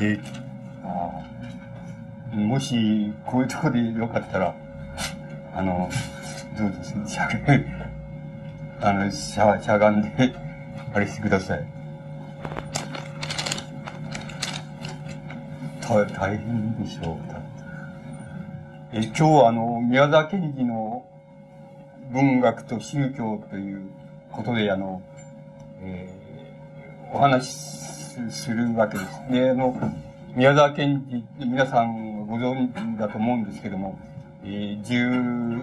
えあもし、こういうとこでよかったら、あの、どうですしゃ あの、しゃ、しゃがんで、あれしてください。大大変でしょう。え今日はあの、宮沢賢治の文学と宗教ということで、あの、えー、お話しするわけです。で、あの、宮沢賢治、皆さんご存知だと思うんですけども、えー、17、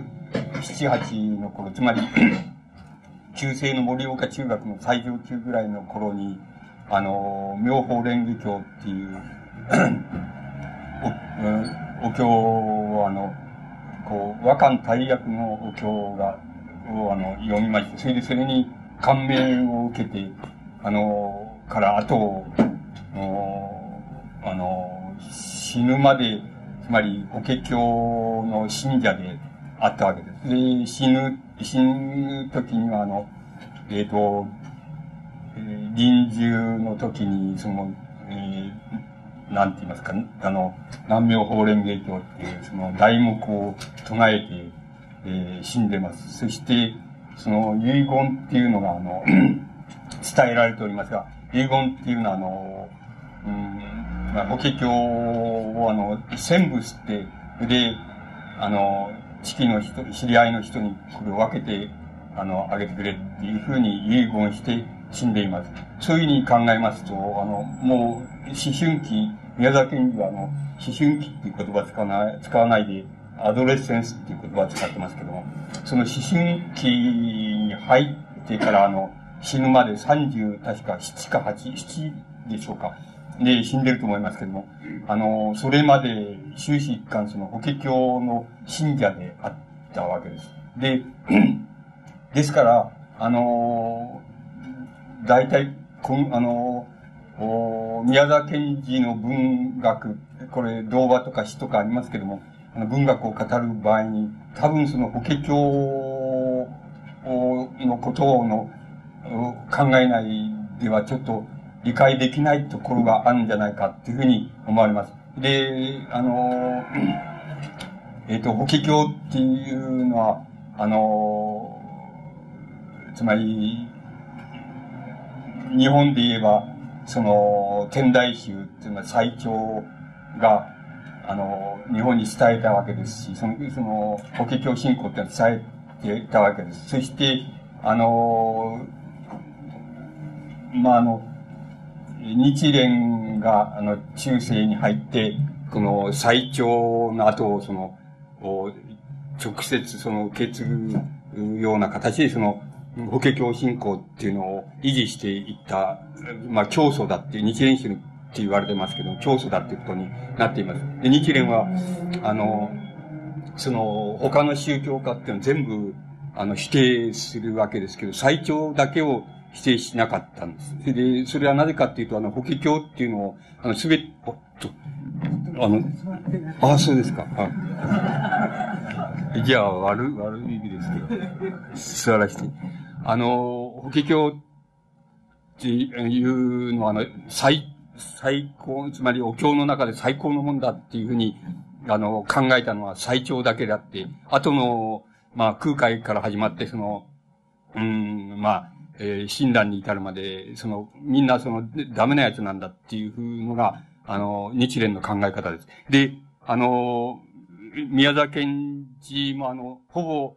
8の頃、つまり、旧制の盛岡中学の最上級ぐらいの頃に、あの、妙法蓮華経っていう お、お経を、あの、こう、和漢大役のお経が、を、あの、読みまして、それでそれに感銘を受けて、あの、から後、あの、死ぬまで、つまり、法華経の信者であったわけです。で、死ぬ、死ぬ時には、あの、えっ、ー、と、臨終の時に、その、えー、なんて言いますか、あの、南明法蓮華経っていう、その、題目を唱えて、えー、死んでます。そして、その、遺言っていうのが、あの、伝えられておりますが、遺言っていうのは、あの、うん、まあ、法華経を、あの、全部吸って、で、あの、地域の人、知り合いの人にこれを分けて、あの、あげてくれっていうふうに遺言して死んでいます。そういうふうに考えますと、あの、もう、思春期、宮崎県にはあの、思春期っていう言葉使わない、使わないで、アドレッセンスっていう言葉を使ってますけども、その思春期に入ってからあの、死ぬまで30、確か7か8、7でしょうか。で、死んでると思いますけども、あの、それまで終始一貫その法華経の信者であったわけです。で、ですから、あの大体、こん、あのお宮沢賢治の文学、これ、童話とか詩とかありますけども、あの文学を語る場合に、多分その法華経のことの考えないではちょっと理解できないところがあるんじゃないかっていうふうに思われます。で、あの、えっ、ー、と、法華経っていうのは、あの、つまり、日本で言えば、その、天台宗っていうのは最長が、あの、日本に伝えたわけですし、その、その、法華経信仰っていうのは伝えてたわけです。そして、あの、まあ、あの、日蓮が、あの、中世に入って、この最長の後を、その、直接その受け継ぐような形で、その、法華経信仰っていうのを維持していった、まあ、教祖だって、日蓮宗って言われてますけど、教祖だっていうことになっています。で、日蓮は、あの、その、他の宗教家っていうのは全部、あの、否定するわけですけど、最長だけを否定しなかったんです。で、それはなぜかっていうと、あの、法華経っていうのを、あの、すべて、おっと、あの、ああ、そうですか。じゃあ、悪、悪い意味ですけど、座らして。あの、法華経っていうのは、あの、最、最高、つまりお経の中で最高のもんだっていうふうに、あの、考えたのは最長だけであって、後の、まあ、空海から始まって、その、うん、まあ、えー、診断に至るまで、その、みんなその、ダメなやつなんだっていうふうのが、あの、日蓮の考え方です。で、あの、宮沢賢治もあの、ほぼ、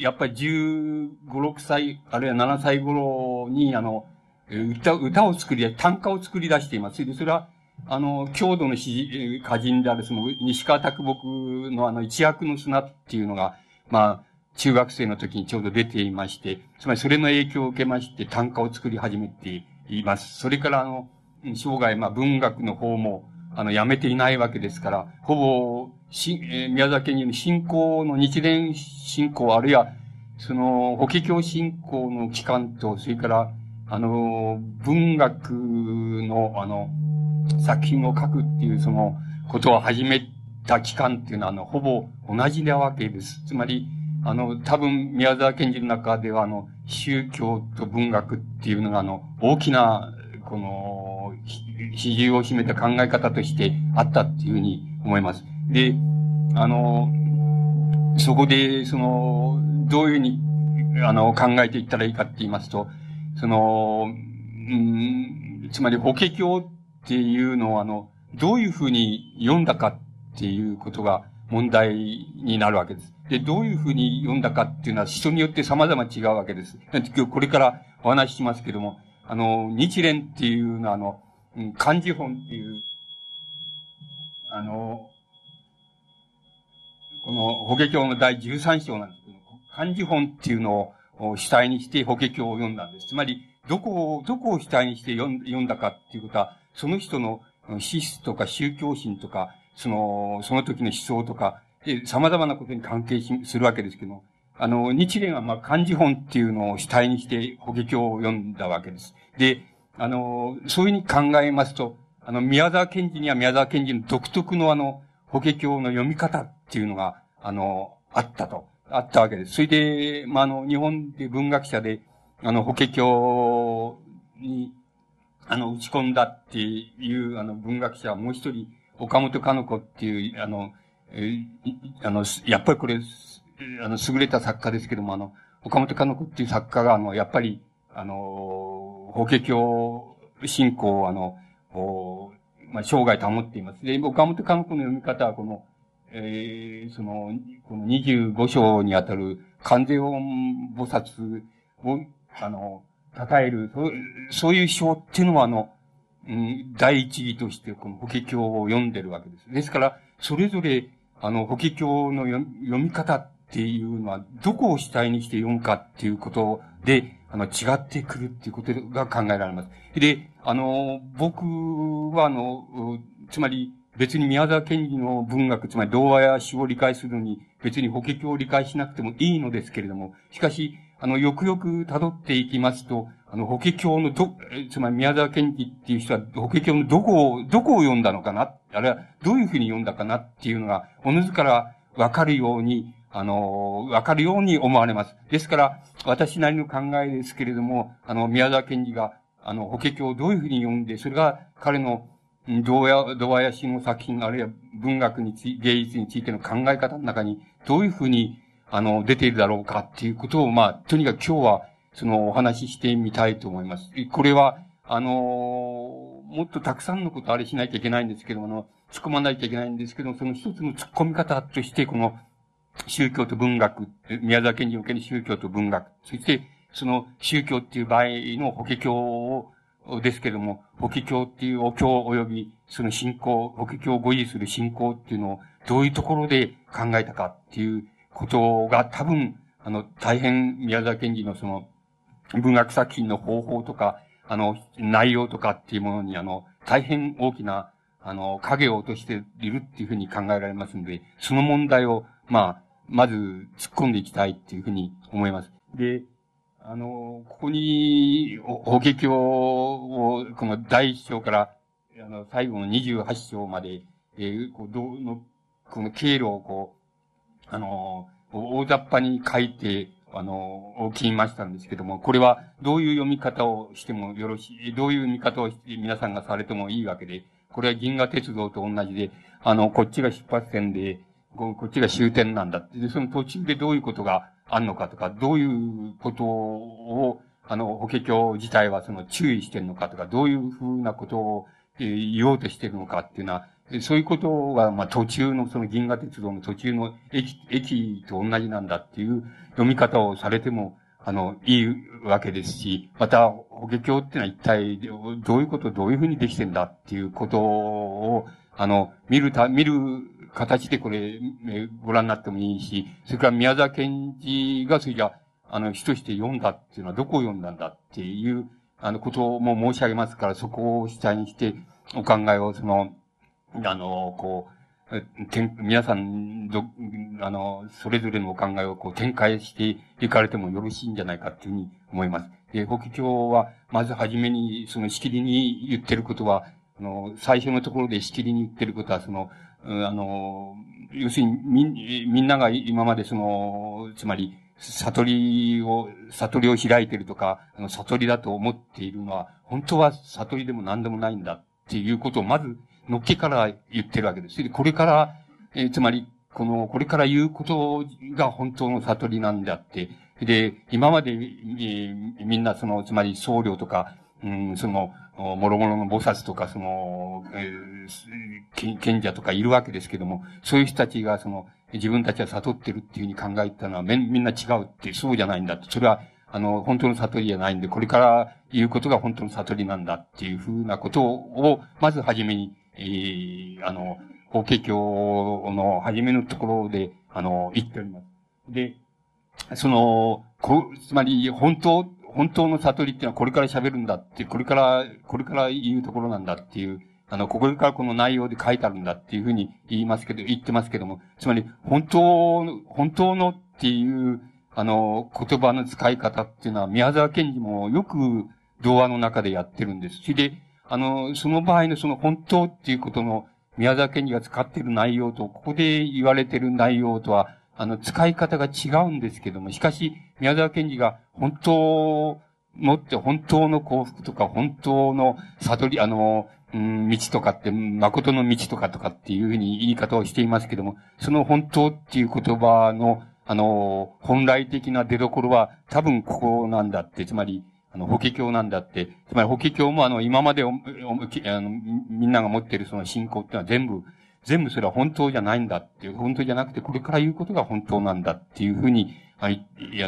やっぱり15、6歳、あるいは7歳頃に、あの、歌、歌を作り、短歌を作り出しています。で、それは、あの、郷土の詩歌人である、その、西川拓木のあの、一躍の砂っていうのが、まあ、中学生の時にちょうど出ていまして、つまりそれの影響を受けまして短歌を作り始めています。それからあの、生涯、まあ文学の方も、あの、やめていないわけですから、ほぼ、し、えー、宮崎に信仰の日蓮信仰、あるいは、その、法華経信仰の期間と、それから、あの、文学の、あの、作品を書くっていう、その、ことを始めた期間っていうのは、あの、ほぼ同じなわけです。つまり、あの、多分、宮沢賢治の中では、あの、宗教と文学っていうのが、あの、大きな、この、比重を占めた考え方としてあったっていうふうに思います。で、あの、そこで、その、どういうふうに、あの、考えていったらいいかって言いますと、その、うん、つまり、法華経っていうのを、あの、どういうふうに読んだかっていうことが問題になるわけです。で、どういうふうに読んだかっていうのは人によって様々違うわけです。今日これからお話ししますけども、あの、日蓮っていうのは、あの、漢字本っていう、あの、この法華経の第13章なんですけど、漢字本っていうのを主体にして法華経を読んだんです。つまり、どこを、どこを主体にして読んだかっていうことは、その人の資質とか宗教心とか、その、その時の思想とか、様々なことに関係するわけですけども、あの、日蓮は、まあ、漢字本っていうのを主体にして法華経を読んだわけです。で、あの、そういうふうに考えますと、あの、宮沢賢治には宮沢賢治の独特のあの、法華経の読み方っていうのが、あの、あったと、あったわけです。それで、まあ、あの、日本で文学者で、あの、法華経に、あの、打ち込んだっていう、あの、文学者はもう一人、岡本かの子っていう、あの、あの、やっぱりこれ、あの、優れた作家ですけども、あの、岡本かの子っていう作家が、あの、やっぱり、あの、法華経信仰を、あの、まあ、生涯保っています。で、岡本かの子の読み方は、この、えー、その、この25章にあたる関税音菩薩を、あの、称える、そうそういう章っていうのは、あの、うん、第一義として、この法華経を読んでるわけです。ですから、それぞれ、あの、法華経の読み方っていうのは、どこを主体にして読むかっていうことで、あの、違ってくるっていうことが考えられます。で、あの、僕は、あの、つまり、別に宮沢賢治の文学、つまり童話や詩を理解するのに、別に法華経を理解しなくてもいいのですけれども、しかし、あの、よくよく辿っていきますと、あの、法華経のど、つまり宮沢賢治っていう人は、法華経のどこを、どこを読んだのかな？あるいは、どういうふうに読んだかなっていうのが、おのずからわかるように、あの、わかるように思われます。ですから、私なりの考えですけれども、あの、宮沢賢治が、あの、法華経をどういうふうに読んで、それが彼の童話、童話や詩の作品、あるいは文学につい、芸術についての考え方の中に、どういうふうに、あの、出ているだろうかっていうことを、まあ、とにかく今日は、その、お話ししてみたいと思います。これは、あのもっとたくさんのことあれしなきゃいけないんですけども、あの、突っ込まないといけないんですけど、その一つの突っ込み方として、この、宗教と文学、宮沢賢治における宗教と文学、そして、その宗教っていう場合の法華経をですけども、法華経っていうお経及びその信仰、法華経を語彙する信仰っていうのをどういうところで考えたかっていうことが多分、あの、大変宮沢賢治のその文学作品の方法とか、あの、内容とかっていうものにあの、大変大きな、あの、影を落としているっていうふうに考えられますので、その問題を、まあ、まず突っ込んでいきたいっていうふうに思います。で、あの、ここに、法華経を、この第一章から、あの、最後の28章まで、えー、こう、どうの、この経路をこう、あの、大雑把に書いて、あの、おきましたんですけども、これはどういう読み方をしてもよろしい、どういう見方をして皆さんがされてもいいわけで、これは銀河鉄道と同じで、あの、こっちが出発点で、こっちが終点なんだって。で、その途中でどういうことがあんのかとか、どういうことを、あの、法華経自体はその注意してるのかとか、どういうふうなことを、えー、言おうとしてるのかっていうのは、そういうことが、まあ、途中の、その銀河鉄道の途中の駅、駅と同じなんだっていう読み方をされても、あの、いいわけですし、また、法華経ってのは一体、どういうこと、どういうふうにできてんだっていうことを、あの、見るた、見る形でこれ、ご覧になってもいいし、それから宮沢賢治がそれじゃ、あの、詩として読んだっていうのはどこを読んだんだっていう、あの、ことも申し上げますから、そこを主体にして、お考えを、その、あの、こう、てん皆さん、ど、あの、それぞれのお考えをこう展開していかれてもよろしいんじゃないかっていうふうに思います。で、法華経は、まずはじめに、そのしきりに言ってることは、あの、最初のところでしきりに言ってることは、その、あの、要するに、み、みんなが今までその、つまり、悟りを、悟りを開いてるとか、あの、悟りだと思っているのは、本当は悟りでも何でもないんだっていうことをまず、のっけから言ってるわけです。これから、えー、つまり、この、これから言うことが本当の悟りなんであって、で、今まで、えー、みんなその、つまり僧侶とか、うん、その、もろもろの菩薩とか、その、えー、賢者とかいるわけですけども、そういう人たちが、その、自分たちは悟ってるっていうふうに考えたのは、みんな違うって、そうじゃないんだって。それは、あの、本当の悟りじゃないんで、これから言うことが本当の悟りなんだっていうふうなことを、まずはじめに、えー、あの、法華経の初めのところで、あの、言っております。で、その、こ、つまり、本当、本当の悟りっていうのはこれから喋るんだって、これから、これから言うところなんだっていう、あの、ここからこの内容で書いてあるんだっていうふうに言いますけど、言ってますけども、つまり、本当、本当のっていう、あの、言葉の使い方っていうのは、宮沢賢治もよく童話の中でやってるんです。それで、あの、その場合のその本当っていうことの宮沢賢治が使っている内容と、ここで言われている内容とは、あの、使い方が違うんですけども、しかし、宮沢賢治が本当のって本当の幸福とか、本当の悟り、あの、道とかって、誠の道とかとかっていうふうに言い方をしていますけども、その本当っていう言葉の、あの、本来的な出所は多分ここなんだって、つまり、あの、法華経なんだって、つまり法華経もあの、今まで、あの、みんなが持っているその信仰っていうのは全部、全部それは本当じゃないんだっていう、本当じゃなくてこれから言うことが本当なんだっていうふうに、あ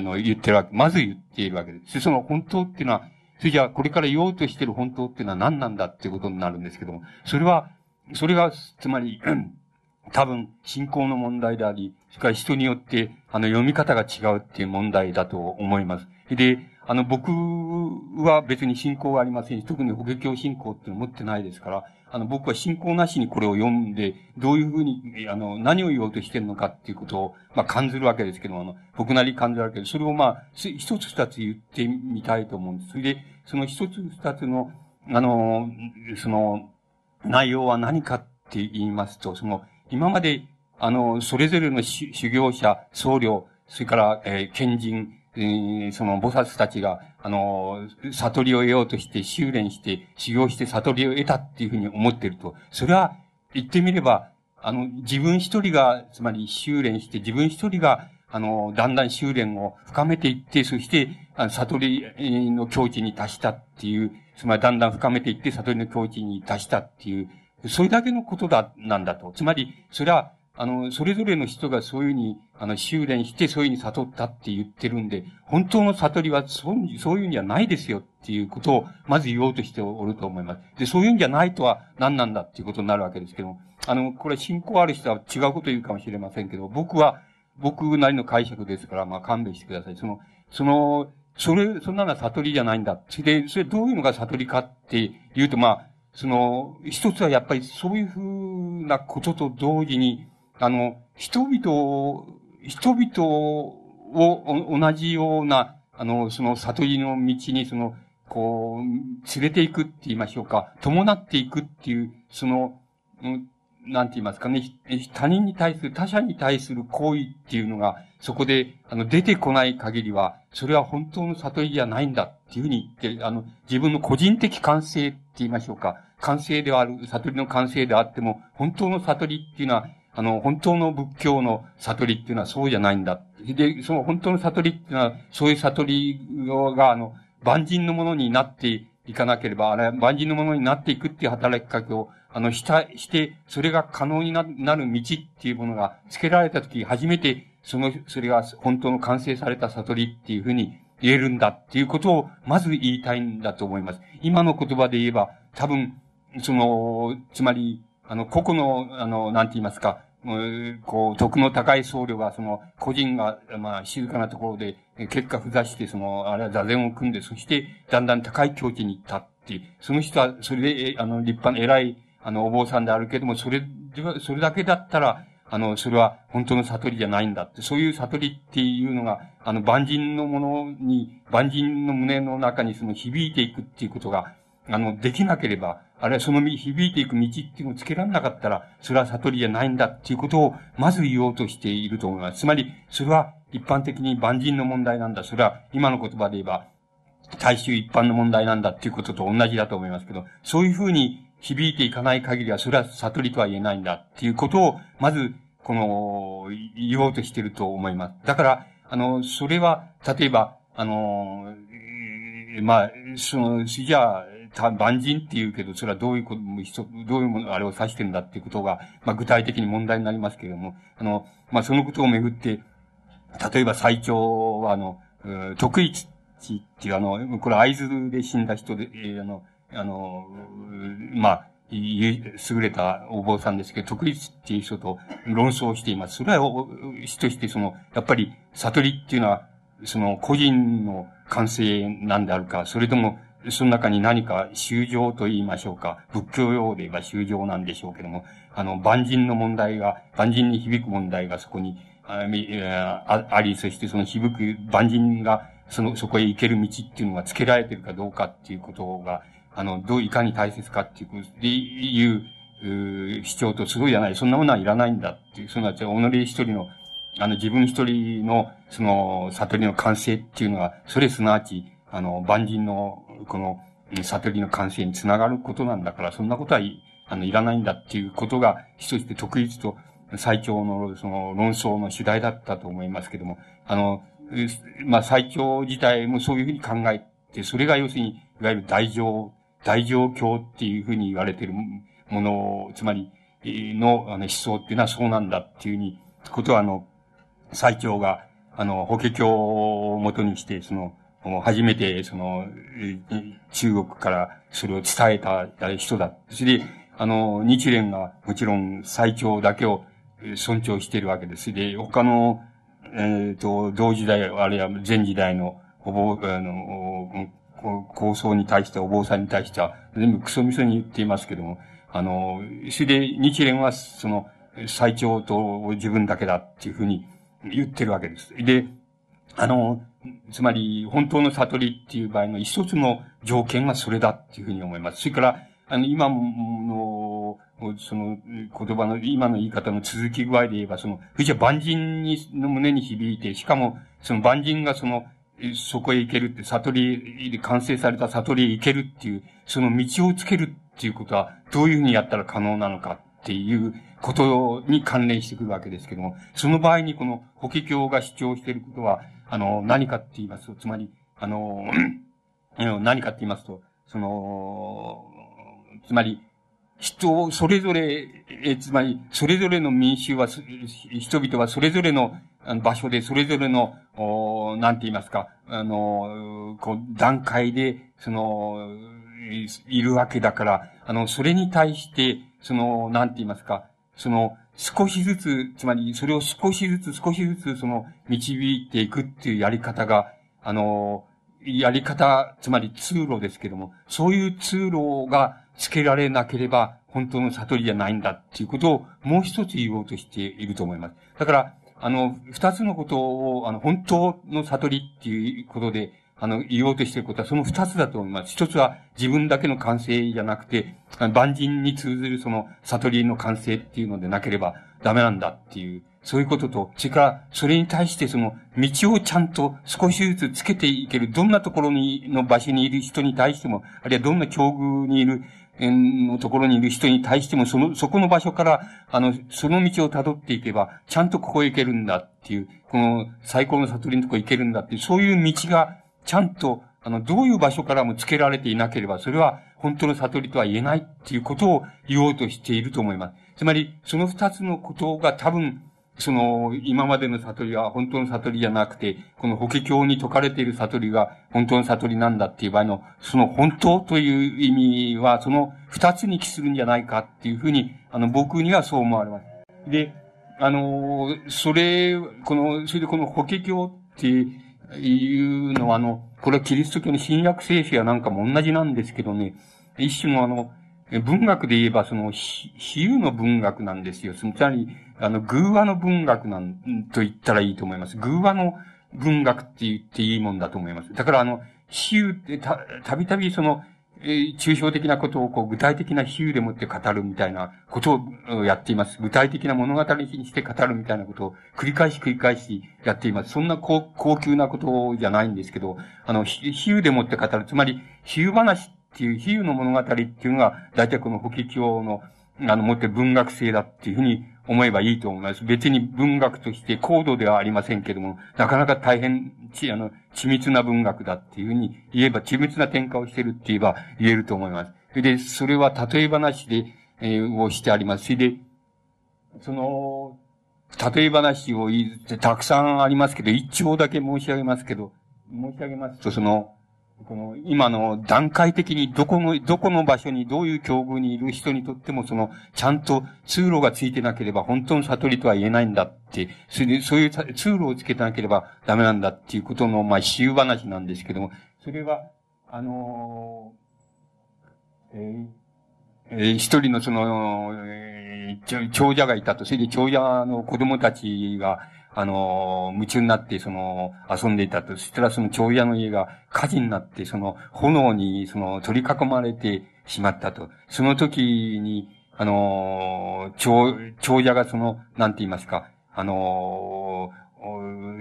の、言ってるわけ、まず言っているわけです。その本当っていうのは、それじゃあこれから言おうとしている本当っていうのは何なんだっていうことになるんですけども、それは、それが、つまり、多分、信仰の問題であり、それから人によって、あの、読み方が違うっていう問題だと思います。で、あの、僕は別に信仰がありませんし、特に法華経信仰っていうの持ってないですから、あの、僕は信仰なしにこれを読んで、どういうふうに、あの、何を言おうとしてるのかっていうことを、まあ、感じるわけですけども、あの、僕なり感じるわけで、それをまあ、一つ二つ言ってみたいと思うんです。それで、その一つ二つの、あの、その、内容は何かって言いますと、その、今まで、あの、それぞれの修行者、僧侶、それから、えー、賢人、え、その菩薩たちが、あの、悟りを得ようとして修練して、修行して悟りを得たっていうふうに思ってると、それは、言ってみれば、あの、自分一人が、つまり修練して、自分一人が、あの、だんだん修練を深めていって、そして、あの悟りの境地に達したっていう、つまりだんだん深めていって、悟りの境地に達したっていう、それだけのことだ、なんだと。つまり、それは、あの、それぞれの人がそういうふうに、あの、修練してそういうふうに悟ったって言ってるんで、本当の悟りはそうそういうんじゃないですよっていうことを、まず言おうとしておると思います。で、そういうんじゃないとは何なんだっていうことになるわけですけども、あの、これ信仰ある人は違うこと言うかもしれませんけど、僕は、僕なりの解釈ですから、まあ勘弁してください。その、その、それ、そんなのは悟りじゃないんだ。それで、それどういうのが悟りかって言うと、まあ、その、一つはやっぱりそういうふうなことと同時に、あの、人々を、人々を同じような、あの、その悟りの道に、その、こう、連れていくって言いましょうか、伴っていくっていう、その、うん、なんて言いますかね、他人に対する、他者に対する行為っていうのが、そこで、あの、出てこない限りは、それは本当の悟りじゃないんだっていうふうに言って、あの、自分の個人的感性って言いましょうか、感性ではある、悟りの感性であっても、本当の悟りっていうのは、あの、本当の仏教の悟りっていうのはそうじゃないんだ。で、その本当の悟りっていうのは、そういう悟りが、あの、万人のものになっていかなければ、あれ、万人のものになっていくっていう働きかけを、あの、した、して、それが可能になる道っていうものが付けられたとき、初めて、その、それが本当の完成された悟りっていうふうに言えるんだっていうことを、まず言いたいんだと思います。今の言葉で言えば、多分、その、つまり、あの、個々の、あの、なんて言いますか、こう、徳の高い僧侶が、その、個人が、まあ、静かなところで、結果不座して、その、あれは座禅を組んで、そして、だんだん高い境地に行ったっていう、その人は、それで、あの、立派な偉い、あの、お坊さんであるけれども、それ、それだけだったら、あの、それは本当の悟りじゃないんだって、そういう悟りっていうのが、あの、万人のものに、万人の胸の中にその響いていくっていうことが、あの、できなければ、あるいはその響いていく道っていうのをつけられなかったら、それは悟りじゃないんだっていうことを、まず言おうとしていると思います。つまり、それは一般的に万人の問題なんだ。それは今の言葉で言えば、大衆一般の問題なんだっていうことと同じだと思いますけど、そういうふうに響いていかない限りは、それは悟りとは言えないんだっていうことを、まず、この、言おうとしてると思います。だから、あの、それは、例えば、あの、まあ、その、じゃあ、万人って言うけど、それはどういうこと、どういうもの、あれを指してるんだっていうことが、まあ、具体的に問題になりますけれども、あの、まあ、そのことをめぐって、例えば最長は、あの、得意地っていうあの、これ合図で死んだ人で、えー、あの、あの、まあ、優れたお坊さんですけど、特立っていう人と論争しています。それは、人としてその、やっぱり、悟りっていうのは、その、個人の感性なんであるか、それとも、その中に何か修行と言いましょうか。仏教用で言えば修行なんでしょうけども、あの、万人の問題が、万人に響く問題がそこにあり、そしてその響く万人が、その、そこへ行ける道っていうのがつけられてるかどうかっていうことが、あの、どう、いかに大切かっていうこと、で、いう、主張とすごいじゃない。そんなものはいらないんだっていう、その、己一人の、あの、自分一人の、その、悟りの完成っていうのは、それすなわち、あの、万人の、この、悟りの完成につながることなんだから、そんなことは、あの、いらないんだっていうことが、一つで特立と最長の、その、論争の主題だったと思いますけども、あの、まあ、最長自体もそういうふうに考えて、それが要するに、いわゆる大乗大乗教っていうふうに言われてるもの、つまり、の、あの、思想っていうのはそうなんだっていうふうに、ことは、あの、最長が、あの、法華経をもとにして、その、初めて、その、中国からそれを伝えた人だ。それで、あの、日蓮がもちろん最長だけを尊重しているわけです。で、他の、えっ、ー、と、同時代、あるいは前時代の、ほぼ、あの、構想に対して、お坊さんに対しては、全部クソみそに言っていますけども、あの、それで日蓮は、その、最長と自分だけだっていうふうに言ってるわけです。で、あの、つまり、本当の悟りっていう場合の一つの条件はそれだっていうふうに思います。それから、あの、今の、その言葉の、今の言い方の続き具合で言えば、その、じゃ万人に、の胸に響いて、しかも、その万人がその、そこへ行けるって、悟りで完成された悟りへ行けるっていう、その道をつけるっていうことは、どういうふうにやったら可能なのかっていうことに関連してくるわけですけども、その場合にこの法華経が主張していることは、あの、何かって言いますと、つまり、あの、何かって言いますと、その、つまり、人をそれぞれ、え、つまり、それぞれの民衆は、人々はそれぞれの場所で、それぞれの、おなんて言いますか、あの、こう、段階で、その、いるわけだから、あの、それに対して、その、なんて言いますか、その、少しずつ、つまり、それを少しずつ少しずつ、その、導いていくっていうやり方が、あの、やり方、つまり通路ですけども、そういう通路がつけられなければ、本当の悟りじゃないんだっていうことを、もう一つ言おうとしていると思います。だから、あの、二つのことを、あの、本当の悟りっていうことで、あの、言おうとしていることはその二つだと思います。一つは自分だけの感性じゃなくて、万人に通ずるその悟りの感性っていうのでなければダメなんだっていう、そういうことと、それから、それに対してその道をちゃんと少しずつつけていける、どんなところに、の場所にいる人に対しても、あるいはどんな境遇にいるのところにいる人に対しても、その、そこの場所から、あの、その道を辿っていけば、ちゃんとここへ行けるんだっていう、この最高の悟りのとこ行けるんだっていう、そういう道が、ちゃんと、あの、どういう場所からもつけられていなければ、それは本当の悟りとは言えないっていうことを言おうとしていると思います。つまり、その二つのことが多分、その、今までの悟りは本当の悟りじゃなくて、この法華経に説かれている悟りが本当の悟りなんだっていう場合の、その本当という意味は、その二つに帰するんじゃないかっていうふうに、あの、僕にはそう思われます。で、あの、それ、この、それでこの法華経っていうのは、あの、これはキリスト教の新約聖書やなんかも同じなんですけどね、一種のあの、文学で言えば、その、比喩の文学なんですよ。つまり、あの、偶話の文学なん、と言ったらいいと思います。偶話の文学って言っていいもんだと思います。だからあの、比喩ってた、たびたびその、えー、抽象的なことをこう具体的な比喩でもって語るみたいなことをやっています。具体的な物語にして語るみたいなことを繰り返し繰り返しやっています。そんな高高級なことじゃないんですけど、あの、比喩でもって語る。つまり、比喩話っていう、比喩の物語っていうのが、大体この法華経の、あの、持って文学性だっていうふうに思えばいいと思います。別に文学として高度ではありませんけども、なかなか大変、ち、あの、緻密な文学だっていうふうに言えば、緻密な転換をしてるって言えば言えると思います。それで、それは例え話で、えー、をしてあります。それで、その、例え話を言ってたくさんありますけど、一丁だけ申し上げますけど、申し上げますと、その、この、今の段階的にどこの、どこの場所にどういう境遇にいる人にとっても、その、ちゃんと通路がついてなければ本当の悟りとは言えないんだって、それで、そういう通路をつけてなければダメなんだっていうことの、まあ、比喩話なんですけども、それは、あのー、えー、えー、一人のその、えー、長者がいたと、それで長者の子供たちが、あの、夢中になって、その、遊んでいたと。そしたらその長屋の家が火事になって、その、炎に、その、取り囲まれてしまったと。その時に、あの、長、長者がその、なんて言いますか、あの、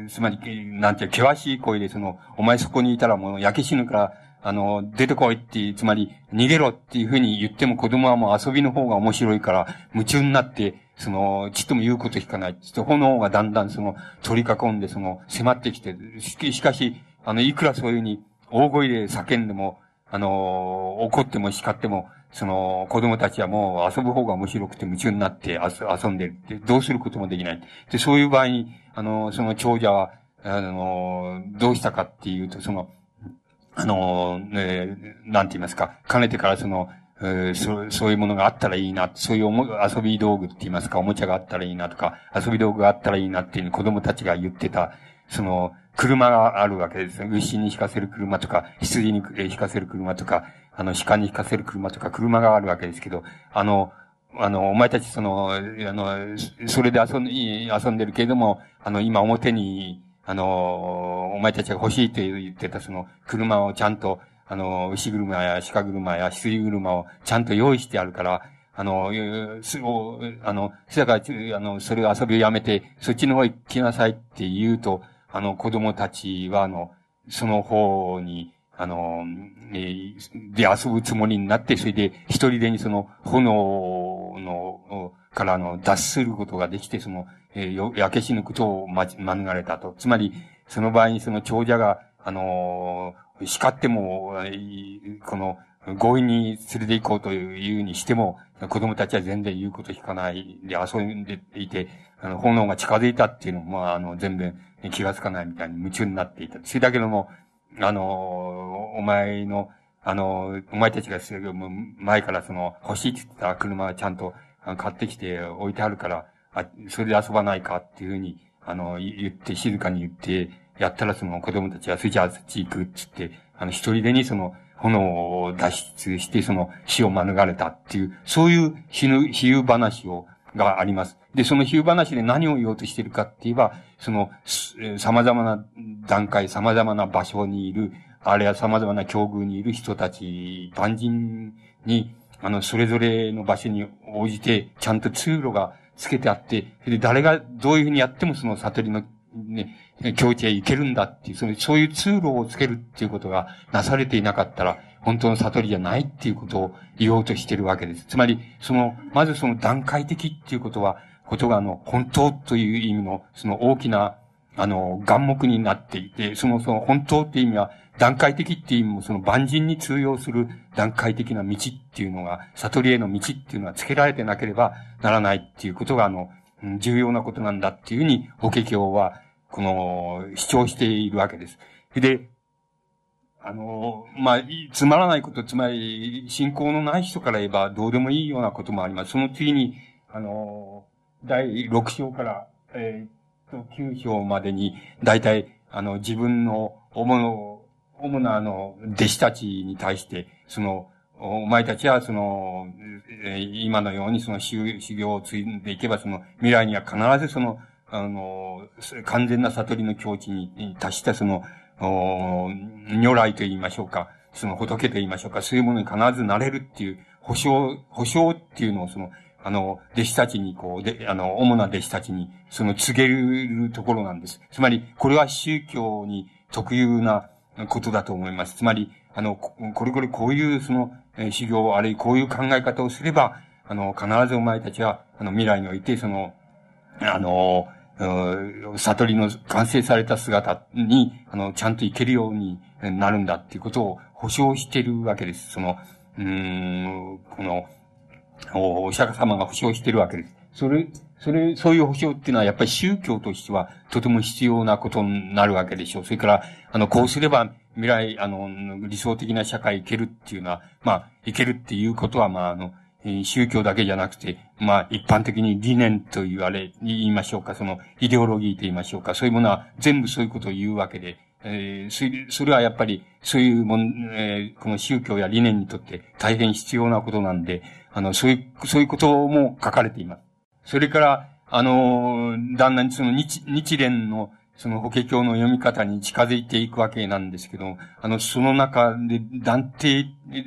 つまり、なんていう険しい声で、その、お前そこにいたらもう焼け死ぬから、あの、出てこいって、つまり、逃げろっていうふうに言っても子供はもう遊びの方が面白いから、夢中になって、その、ちっとも言うこと聞かない。そ炎がだんだんその、取り囲んで、その、迫ってきて、しかし、あの、いくらそういうふうに、大声で叫んでも、あの、怒っても叱っても、その、子供たちはもう遊ぶ方が面白くて夢中になって遊んでるって、どうすることもできない。で、そういう場合に、あの、その長者は、あの、どうしたかっていうと、その、あの、ね、なんて言いますか、かねてからその、えー、そう、そういうものがあったらいいな、そういう遊び道具って言いますか、おもちゃがあったらいいなとか、遊び道具があったらいいなっていう子供たちが言ってた、その、車があるわけです。牛に引かせる車とか、羊に引かせる車とか、あの、鹿に引かせる車とか、車があるわけですけど、あの、あの、お前たちその、あの、それで遊ん遊んでるけれども、あの、今表に、あの、お前たちが欲しいと言ってたその車をちゃんと、あの、牛車や鹿車や羊車をちゃんと用意してあるから、あの、す、お、あの、だから、あの、それ遊びをやめて、そっちの方行きなさいって言うと、あの、子供たちは、あの、その方に、あの、えー、で遊ぶつもりになって、それで一人でにその炎の、からの脱することができて、その、えー、焼け死ぬことをま、免れたと。つまり、その場合にその長者が、あの叱っても、この、強引に連れて行こうというにしても、子供たちは全然言うこと聞かないで遊んでいて、あの、炎が近づいたっていうのも、まあ、あの、全然気がつかないみたいに夢中になっていた。それだけども、あの、お前の、あの、お前たちが前からその、欲しいって言った車はちゃんと買ってきて置いてあるから、あ、それで遊ばないかっていうふうに、あの、言って、静かに言って、やったらその子供たちは、それじゃあそっち行くっつって、あの、一人でにその、炎を脱出して、その死を免れたっていう、そういう死ぬ、比喩話を、があります。で、その比喩話で何を言おうとしているかって言えば、その、様々な段階、様々な場所にいる、あるいは様々な境遇にいる人たち、万人に、あの、それぞれの場所に応じて、ちゃんと通路がつけてあって、で、誰がどういうふうにやってもその悟りのね、境地へ行けるんだっていう、その、そういう通路をつけるっていうことがなされていなかったら、本当の悟りじゃないっていうことを言おうとしてるわけです。つまり、その、まずその段階的っていうことは、ことがあの、本当という意味の、その大きな、あの、眼目になっていて、その、その本当っていう意味は、段階的っていう意味も、その万人に通用する段階的な道っていうのが、悟りへの道っていうのは付けられてなければならないっていうことが、あの、重要なことなんだっていうふうに、法華経は、この、主張しているわけです。で、あの、まあ、つまらないこと、つまり、信仰のない人から言えばどうでもいいようなこともあります。その次に、あの、第6章から、えー、と、9章までに、大体、あの、自分の主の、主なあの、弟子たちに対して、その、お前たちは、その、今のようにその修行を継いでいけば、その未来には必ずその、あの、完全な悟りの境地に達したその、如来と言いましょうか、その仏と言いましょうか、そういうものに必ずなれるっていう、保証、保証っていうのをその、あの、弟子たちにこう、で、あの、主な弟子たちに、その告げるところなんです。つまり、これは宗教に特有な、ことだと思います。つまり、あの、これこれこういうその、えー、修行、あるいはこういう考え方をすれば、あの、必ずお前たちは、あの、未来において、その、あの、悟りの完成された姿に、あの、ちゃんといけるようになるんだっていうことを保証しているわけです。その、うん、この、お釈迦様が保証しているわけです。それ、それ、そういう保証っていうのはやっぱり宗教としてはとても必要なことになるわけでしょう。それから、あの、こうすれば未来、あの、理想的な社会いけるっていうのは、まあ、いけるっていうことは、まあ、あの、宗教だけじゃなくて、まあ、一般的に理念と言われ、言いましょうか、その、イデオロギーと言いましょうか、そういうものは全部そういうことを言うわけで、えー、それはやっぱり、そういうもん、えー、この宗教や理念にとって大変必要なことなんで、あの、そういう、そういうことも書かれています。それから、あの、だんだんその日、日蓮の、その法華経の読み方に近づいていくわけなんですけど、あの、その中で断定、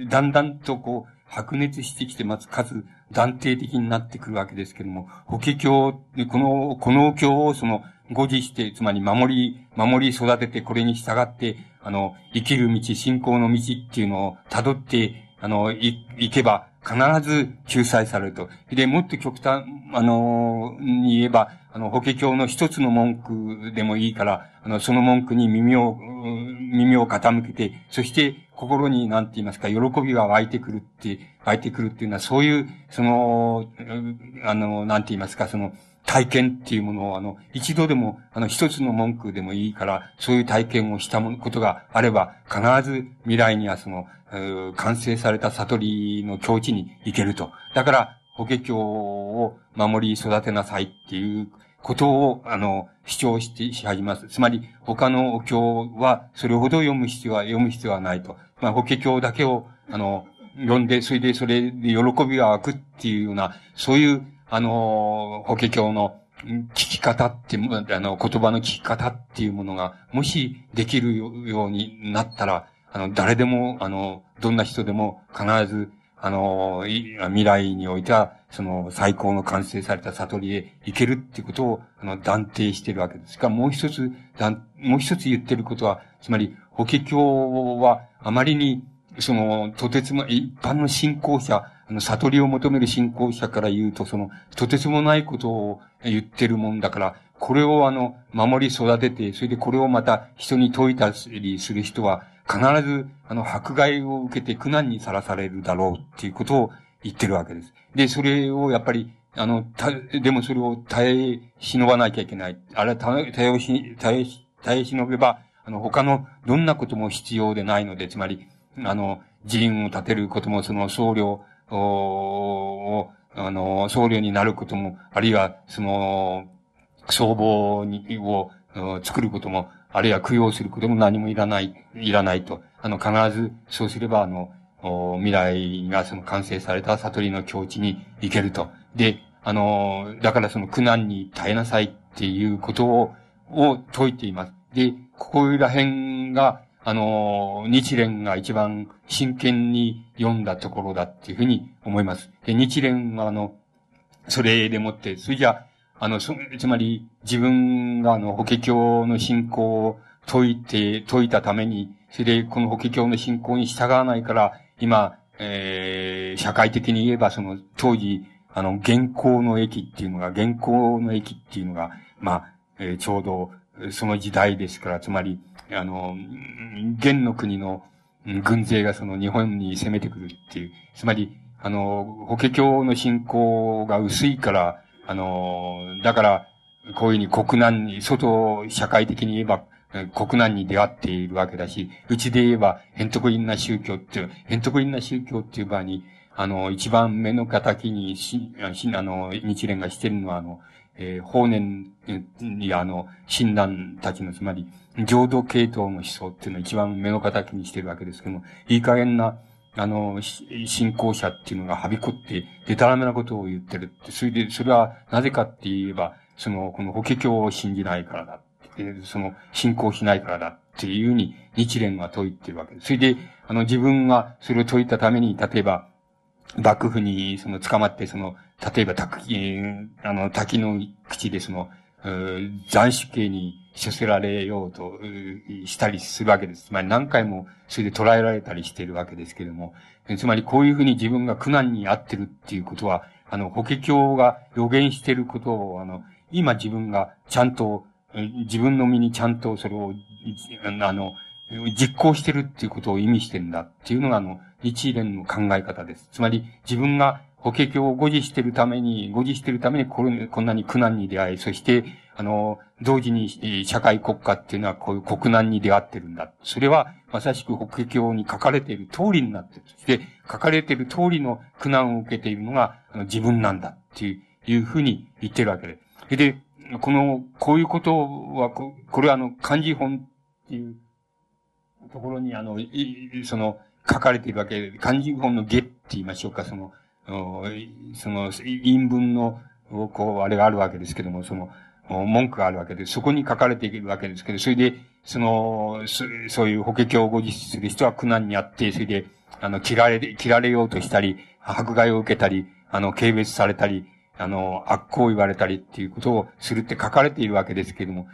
だんだんとこう、白熱してきて、まず、かつ断定的になってくるわけですけども、法華経、この、この経をその、誤持して、つまり守り、守り育てて、これに従って、あの、生きる道、信仰の道っていうのを辿って、あの、い、行けば、必ず救済されると。で、もっと極端、あの、に言えば、あの、法華経の一つの文句でもいいから、あの、その文句に耳を、耳を傾けて、そして心に、なんて言いますか、喜びが湧いてくるって、湧いてくるっていうのは、そういう、その、あの、なんて言いますか、その、体験っていうものを、あの、一度でも、あの、一つの文句でもいいから、そういう体験をしたことがあれば、必ず未来にはその、完成された悟りの境地に行けると。だから、法華経を守り育てなさいっていうことを、あの、主張して、し始めます。つまり、他のお経は、それほど読む必要は、読む必要はないと。まあ、法華経だけを、あの、読んで、それで、それで喜びが湧くっていうような、そういうあの、法華経の聞き方っていう、あの、言葉の聞き方っていうものが、もしできるようになったら、あの、誰でも、あの、どんな人でも必ず、あの、未来においては、その、最高の完成された悟りへ行けるっていうことを、あの、断定しているわけです。かもう一つ、もう一つ言ってることは、つまり、法華経は、あまりに、その、とてつも、一般の信仰者、あの、悟りを求める信仰者から言うと、その、とてつもないことを言ってるもんだから、これをあの、守り育てて、それでこれをまた人に説いたりする人は、必ず、あの、迫害を受けて苦難にさらされるだろうっていうことを言ってるわけです。で、それをやっぱり、あの、た、でもそれを耐え忍ばなきゃいけない。あれは耐え、耐え、耐え忍べば、あの、他のどんなことも必要でないので、つまり、あの、寺院を建てることも、その僧侶を、あの、僧侶になることも、あるいは、その、僧帽、を作ることも、あるいは供養することも何もいらない、いらないと。あの、必ず、そうすれば、あの、未来がその完成された悟りの境地に行けると。で、あの、だからその苦難に耐えなさいっていうことを、を説いています。で、ここら辺が、あの、日蓮が一番真剣に読んだところだっていうふうに思います。で、日蓮はあの、それでもって、それじゃあ、の、そ、つまり自分があの、法華経の信仰を解いて、解いたために、それでこの法華経の信仰に従わないから、今、えー、社会的に言えばその、当時、あの、現行の駅っていうのが、現行の駅っていうのが、まあ、えー、ちょうど、その時代ですから、つまり、あの、元の国の軍勢がその日本に攻めてくるっていう。つまり、あの、法華経の信仰が薄いから、あの、だから、こういうふうに国難に、外、社会的に言えば、国難に出会っているわけだし、うちで言えば、変徳院な宗教っていう、変徳院な宗教っていう場合に、あの、一番目の敵にし、し、あの、日蓮がしてるのは、あの、えー、法然に、あの、親鸞たちの、つまり、浄土系統の思想っていうのを一番目の敵にしてるわけですけども、いい加減な、あの、信仰者っていうのがはびこって、でたらめなことを言ってるって、それで、それはなぜかって言えば、その、この法華経を信じないからだ。その、信仰しないからだっていうふうに日蓮は説いてるわけです。それで、あの、自分がそれを説いたために、例えば、幕府に、その、捕まって、その、例えば、滝、あの、滝の口でその、斬首刑に処せられようとしたりするわけです。つまり何回もそれで捕らえられたりしているわけですけれども、つまりこういうふうに自分が苦難に遭ってるっていうことは、あの、法華経が予言していることを、あの、今自分がちゃんと、自分の身にちゃんとそれを、あの、実行してるっていうことを意味してるんだっていうのが、あの、日蓮の考え方です。つまり、自分が法華経を誤示してるために、誤示してるためにこれ、こんなに苦難に出会い、そして、あの、同時に社会国家っていうのはこういう国難に出会ってるんだ。それは、まさしく法華経に書かれている通りになってる。そして、書かれている通りの苦難を受けているのが、あの自分なんだっていう、いうふうに言ってるわけで。で、この、こういうことは、ここれはあの、漢字本っていうところに、あの、その、書かれているわけで、漢字本の下って言いましょうか、その、その、陰文の、こう、あれがあるわけですけども、その、文句があるわけで、そこに書かれているわけですけど、それで、その、そそういう法華経を誤実する人は苦難にあって、それで、あの、切られ、切られようとしたり、迫害を受けたり、あの、軽蔑されたり、あの、悪行を言われたりっていうことをするって書かれているわけですけれども、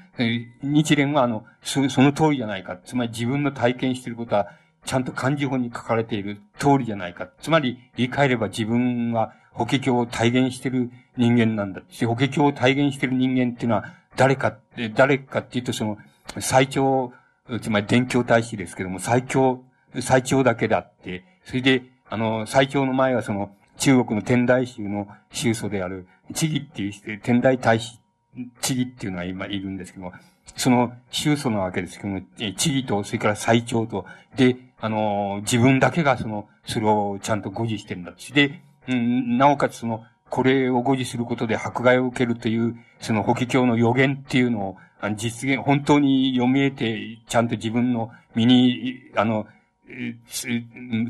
日蓮はあの、そその通りじゃないか。つまり自分の体験していることは、ちゃんと漢字本に書かれている通りじゃないか。つまり、言い換えれば自分は法華経を体現している人間なんだ。法華経を体現している人間っていうのは、誰か、誰かっていうとその、最長、つまり伝教大使ですけども、最強、最長だけであって、それで、あの、最長の前はその、中国の天台宗の宗祖である、地義っていう、天台大使、地義っていうのが今いるんですけども、その宗祖なわけですけども、地義と、それから最長と、で、あの、自分だけがその、それをちゃんと誤示してるんだ。で、うん、なおかつその、これを誤示することで迫害を受けるという、その法華経の予言っていうのを、あの実現、本当に読み得て、ちゃんと自分の身に、あの、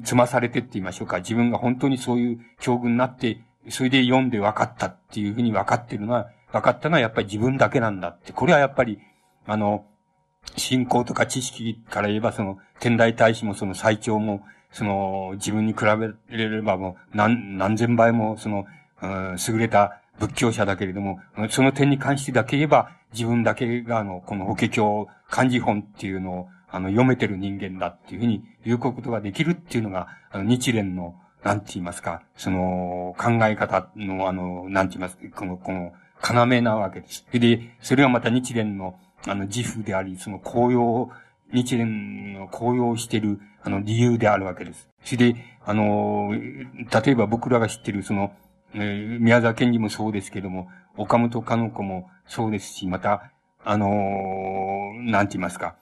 つまされてって言いましょうか。自分が本当にそういう境遇になって、それで読んで分かったっていうふうに分かってるのは、分かったのはやっぱり自分だけなんだって。これはやっぱり、あの、信仰とか知識から言えば、その、天台大使もその最長も、その、自分に比べればもう、何、何千倍も、その、うん、優れた仏教者だけれども、その点に関してだけ言えば、自分だけが、あの、この法華経漢字本っていうのを、あの、読めてる人間だっていうふうに言うことができるっていうのが、あの、日蓮の、なんて言いますか、その、考え方の、あの、なんて言いますか、この、この、要なわけです。で、それはまた日蓮の、あの、自負であり、その、紅葉、日蓮の紅葉している、あの、理由であるわけです。それで、あの、例えば僕らが知ってる、その、えー、宮沢賢治もそうですけども、岡本かの子もそうですし、また、あのなんて言いますか、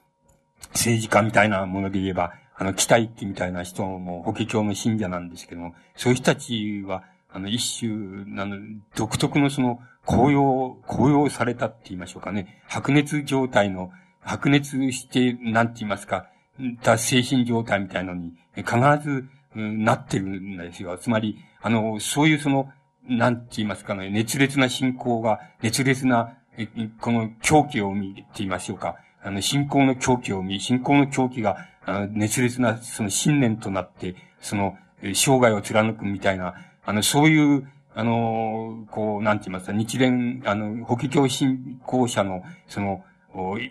政治家みたいなもので言えば、あの、北一揆みたいな人も法華経の信者なんですけども、そういう人たちは、あの、一種、あの、独特のその、高揚、高揚されたって言いましょうかね。白熱状態の、白熱して、なんて言いますか、た精神状態みたいのに、必ず、うん、なってるんですよ。つまり、あの、そういうその、なんて言いますかね、熱烈な信仰が、熱烈な、この狂気を見って言いましょうか。あの、信仰の狂気を見、信仰の狂気が、熱烈な、その信念となって、その、生涯を貫くみたいな、あの、そういう、あの、こう、なんて言いますか、日蓮、あの、法華経信仰者の、その、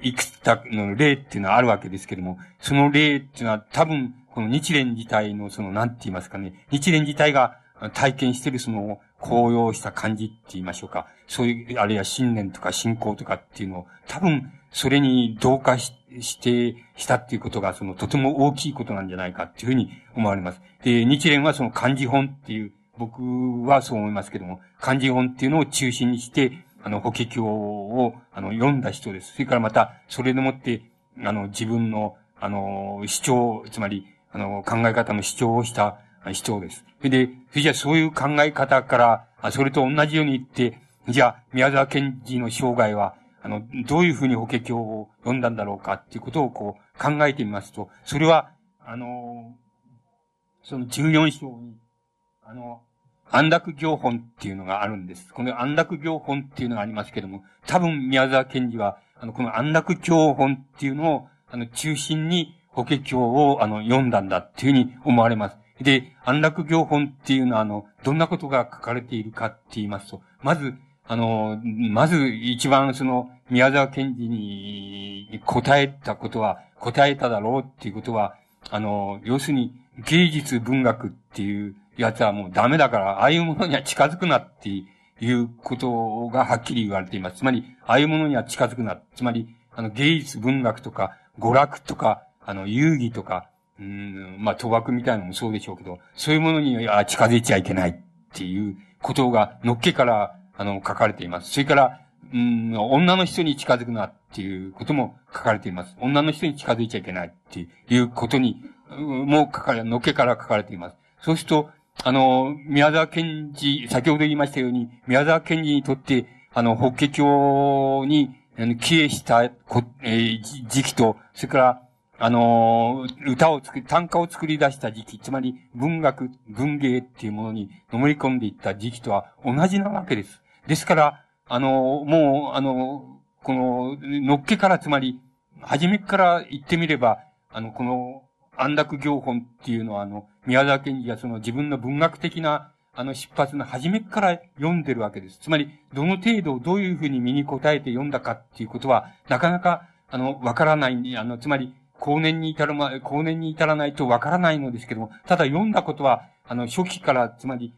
いくつかの例っていうのはあるわけですけれども、その例っていうのは多分、この日蓮自体のその、なんて言いますかね、日蓮自体が体験してるその、高揚した感じって言いましょうか。そういう、あるいは信念とか信仰とかっていうのを、多分、それに同化しして、したっていうことが、その、とても大きいことなんじゃないかっていうふうに思われます。で、日蓮はその漢字本っていう、僕はそう思いますけども、漢字本っていうのを中心にして、あの、法華経を、あの、読んだ人です。それからまた、それでもって、あの、自分の、あの、主張、つまり、あの、考え方の主張をした人です。それで、それじゃあそういう考え方から、それと同じように言って、じゃあ、宮沢賢治の生涯は、あの、どういうふうに法華経を読んだんだろうかっていうことをこう考えてみますと、それは、あの、その14章に、あの、安楽行本っていうのがあるんです。この安楽行本っていうのがありますけども、多分宮沢賢治は、あの、この安楽行本っていうのを、あの、中心に法華経を、あの、読んだんだっていうふうに思われます。で、安楽行本っていうのは、あの、どんなことが書かれているかって言いますと、まず、あの、まず一番その、宮沢賢治に答えたことは、答えただろうっていうことは、あの、要するに芸術文学っていうやつはもうダメだから、ああいうものには近づくなっていうことがはっきり言われています。つまり、ああいうものには近づくな。つまり、あの、芸術文学とか、娯楽とか、あの、遊戯とか、うん、まあ、賭博みたいなのもそうでしょうけど、そういうものには近づいちゃいけないっていうことが、のっけから、あの、書かれています。それから、うん、女の人に近づくなっていうことも書かれています。女の人に近づいちゃいけないっていうことに、もう書かれ、のっけから書かれています。そうすると、あの、宮沢賢治、先ほど言いましたように、宮沢賢治にとって、あの、法華経に、あの帰依した、こえー、時期と、それから、あの、歌を作り、短歌を作り出した時期、つまり文学、文芸っていうものにのめり込んでいった時期とは同じなわけです。ですから、あの、もう、あの、この、のっけから、つまり、初めから言ってみれば、あの、この、安楽行本っていうのは、あの、宮沢賢治がその自分の文学的な、あの、出発の初めから読んでるわけです。つまり、どの程度、どういうふうに身に答えて読んだかっていうことは、なかなか、あの、わからない、あの、つまり、後年に至るま、後年に至らないとわからないのですけども、ただ読んだことは、あの、初期から、つまり、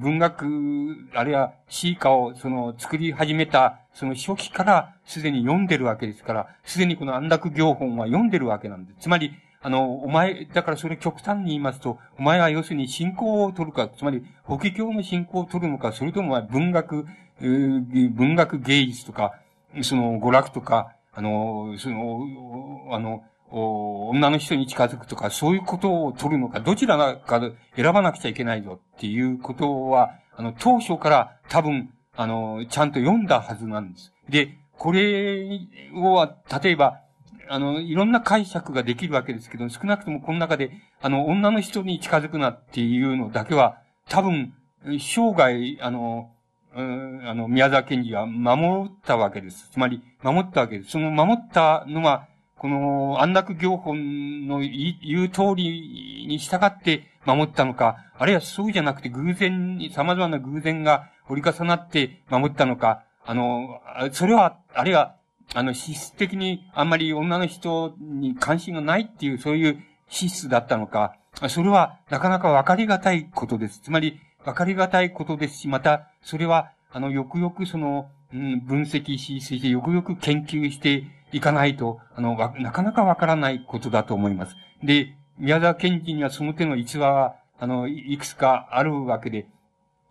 文学、あるいは詩歌を、その、作り始めた、その初期から、すでに読んでるわけですから、すでにこの安楽行本は読んでるわけなんです。つまり、あの、お前、だからそれ極端に言いますと、お前は要するに信仰を取るか、つまり、法華経の信仰を取るのか、それとも文学、文学芸術とか、その娯楽とか、あの、その、あの、女の人に近づくとか、そういうことを取るのか、どちらか選ばなくちゃいけないぞっていうことは、あの、当初から多分、あの、ちゃんと読んだはずなんです。で、これを、例えば、あの、いろんな解釈ができるわけですけど、少なくともこの中で、あの、女の人に近づくなっていうのだけは、多分、生涯、あの、うん、あの、宮沢賢治は守ったわけです。つまり、守ったわけです。その守ったのは、この安楽行本の言う通りに従って守ったのか、あるいはそうじゃなくて偶然に、様々な偶然が折り重なって守ったのか、あの、それは、あるいは、あの、資質的にあんまり女の人に関心がないっていう、そういう資質だったのか、それはなかなか分かりがたいことです。つまり、分かりがたいことですし、また、それは、あの、よくよくその、うん、分析し、そしてよくよく研究していかないと、あの、なかなかわからないことだと思います。で、宮沢賢治にはその手の逸話は、あの、いくつかあるわけで、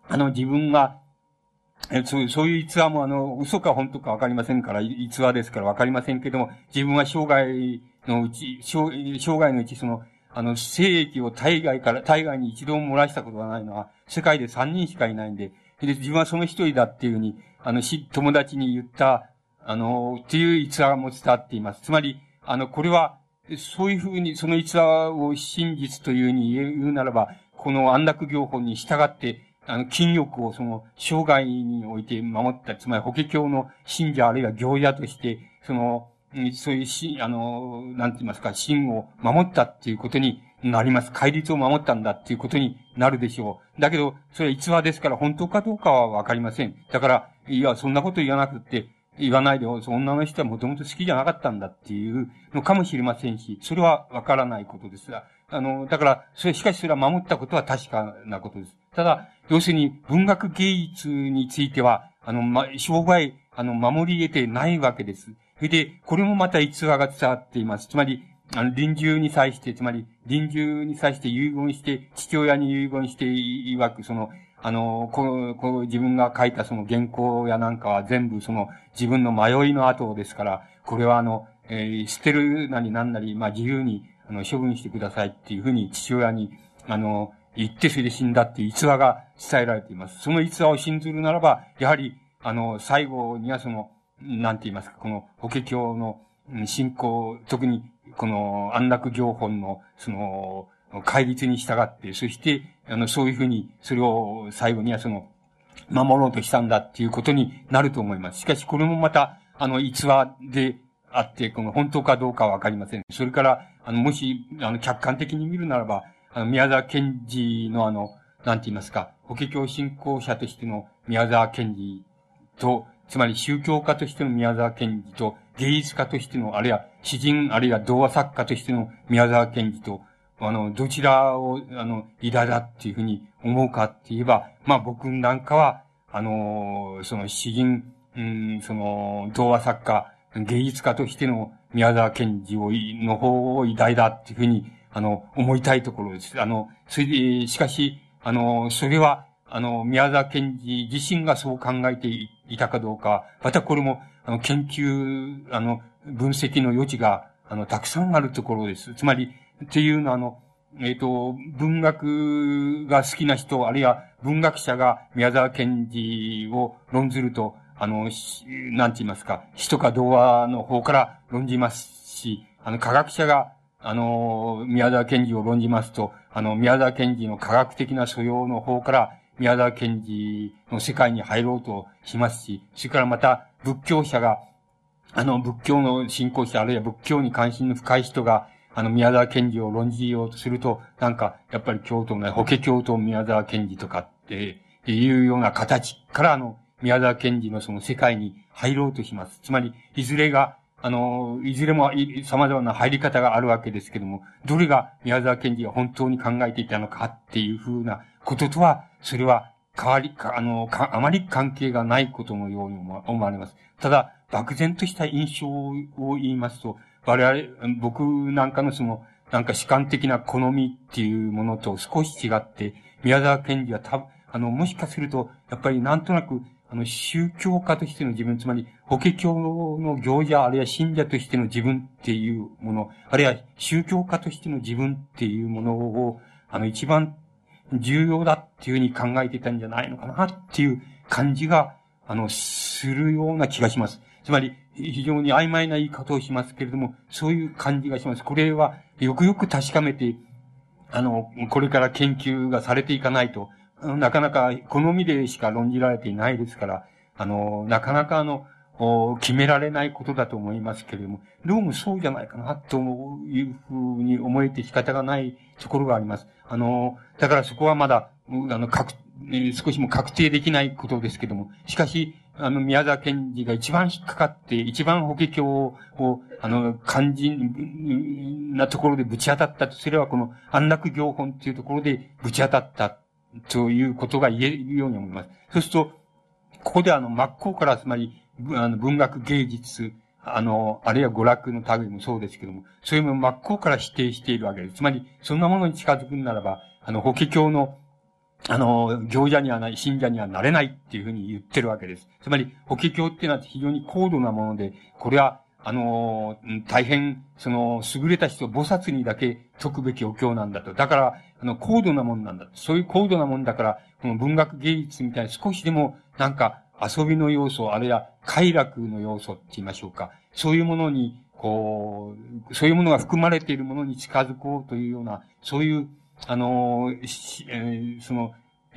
あの、自分が、そう、そういう逸話もあの、嘘か本当かわかりませんから、逸話ですからわかりませんけども、自分は生涯のうち、生涯のうちその、あの、精液を体外から、体外に一度も漏らしたことがないのは、世界で三人しかいないんで、で、自分はその一人だっていうふうに、あの、友達に言った、あの、っていう逸話も伝わっています。つまり、あの、これは、そういうふうに、その逸話を真実というふうに言うならば、この安楽行法に従って、あの、禁欲をその、生涯において守った、つまり法華経の信者あるいは行者として、その、そういうし、あの、なんて言いますか、真を守ったっていうことになります。戒律を守ったんだっていうことになるでしょう。だけど、それは逸話ですから、本当かどうかはわかりません。だから、いや、そんなこと言わなくて、言わないで、女の人はもともと好きじゃなかったんだっていうのかもしれませんし、それはわからないことですが、あの、だから、それ、しかしそれは守ったことは確かなことです。ただ、要するに文学芸術については、あの、ま、生涯、あの、守り得てないわけです。それで、これもまた逸話が伝わっています。つまり、あの、臨終に際して、つまり、臨終に際して遺言して、父親に遺言して、いわく、その、あの、この、この自分が書いたその原稿やなんかは全部その自分の迷いの後ですから、これはあの、えー、捨てるなりなんなり、まあ自由に、あの、処分してくださいっていうふうに父親に、あの、言ってそれで死んだっていう逸話が伝えられています。その逸話を信ずるならば、やはり、あの、最後にはその、なんて言いますか、この法華経の信仰、特にこの安楽行本の、その、戒律に従って、そして、あの、そういうふうに、それを最後にはその、守ろうとしたんだっていうことになると思います。しかし、これもまた、あの、逸話であって、この本当かどうかはわかりません。それから、あの、もし、あの、客観的に見るならば、あの、宮沢賢治のあの、なんて言いますか、法華経信仰者としての宮沢賢治と、つまり宗教家としての宮沢賢治と、芸術家としての、あるいは詩人、あるいは童話作家としての宮沢賢治と、あの、どちらを、あの、偉大だっていうふうに思うかって言えば、まあ僕なんかは、あの、その詩人、うん、その、童話作家、芸術家としての宮沢賢治を、の方を偉大だっていうふうに、あの、思いたいところです。あの、それで、しかし、あの、それは、あの、宮沢賢治自身がそう考えていたかどうか、またこれも、あの、研究、あの、分析の余地が、あの、たくさんあるところです。つまり、っていうのは、あの、えっ、ー、と、文学が好きな人、あるいは文学者が宮沢賢治を論ずると、あの、なんて言いますか、詩とか童話の方から論じますし、あの、科学者が、あの、宮沢賢治を論じますと、あの、宮沢賢治の科学的な素養の方から、宮沢賢治の世界に入ろうとしますし、それからまた仏教者が、あの仏教の信仰者、あるいは仏教に関心の深い人が、あの宮沢賢治を論じようとすると、なんか、やっぱり京都の、法華経と宮沢賢治とかっていうような形からあの、宮沢賢治のその世界に入ろうとします。つまり、いずれが、あの、いずれも様々な入り方があるわけですけども、どれが宮沢賢治が本当に考えていたのかっていうふうなこととは、それは変わり、あの、あまり関係がないことのように思われます。ただ、漠然とした印象を言いますと、我々、僕なんかのその、なんか主観的な好みっていうものと少し違って、宮沢賢治は多分、あの、もしかすると、やっぱりなんとなく、あの、宗教家としての自分、つまり、法華経の行者、あるいは信者としての自分っていうもの、あるいは宗教家としての自分っていうものを、あの、一番重要だっていうふうに考えていたんじゃないのかなっていう感じが、あの、するような気がします。つまり、非常に曖昧な言い方をしますけれども、そういう感じがします。これは、よくよく確かめて、あの、これから研究がされていかないと、なかなか好みでしか論じられていないですから、あの、なかなかあの、決められないことだと思いますけれども、どうもそうじゃないかな、というふうに思えて仕方がないところがあります。あの、だからそこはまだ、あの、確、少しも確定できないことですけれども、しかし、あの、宮沢賢治が一番引っかかって、一番法華経を、あの、肝心なところでぶち当たったとすれば、この安楽行本っていうところでぶち当たったということが言えるように思います。そうすると、ここであの、真っ向から、つまり、あの、文学芸術、あの、あるいは娯楽の類もそうですけども、そういうもの真っ向から否定しているわけです。つまり、そんなものに近づくならば、あの、法華経の、あの、行者にはない、信者にはなれないっていうふうに言ってるわけです。つまり、法華経っていうのは非常に高度なもので、これは、あの、大変、その、優れた人、菩薩にだけ解くべきお経なんだと。だから、あの、高度なもんなんだ。そういう高度なもんだから、この文学芸術みたいに少しでも、なんか、遊びの要素、あるいは快楽の要素って言いましょうか。そういうものに、こう、そういうものが含まれているものに近づこうというような、そういう、あの、えー、その、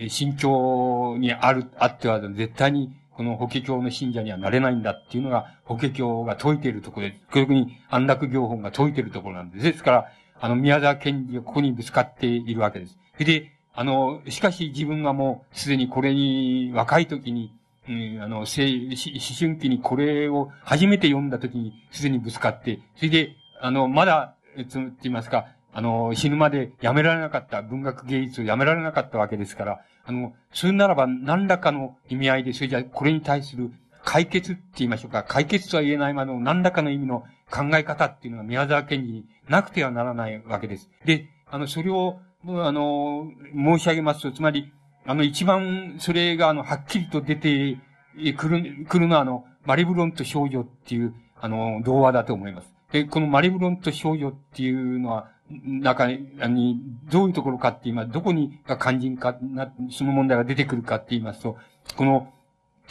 心境にある、あっては絶対にこの法華経の信者にはなれないんだっていうのが、法華経が説いているところで、特に安楽行本が説いているところなんです。ですから、あの、宮沢賢治がここにぶつかっているわけです。で、あの、しかし自分がもうすでにこれに若い時に、うん、あの、思春期にこれを初めて読んだ時にすでにぶつかって、それで、あの、まだ、つって言いますか、あの、死ぬまでやめられなかった、文学芸術をやめられなかったわけですから、あの、それならば何らかの意味合いで、それじゃこれに対する解決って言いましょうか、解決とは言えないまでも何らかの意味の考え方っていうのが宮沢賢治になくてはならないわけです。で、あの、それを、あの、申し上げますと、つまり、あの、一番、それが、あの、はっきりと出てくる、くるのは、あの、マリブロンと少女っていう、あの、童話だと思います。で、このマリブロンと少女っていうのは、中に、どういうところかって言います、どこにが肝心かな、その問題が出てくるかって言いますと、この、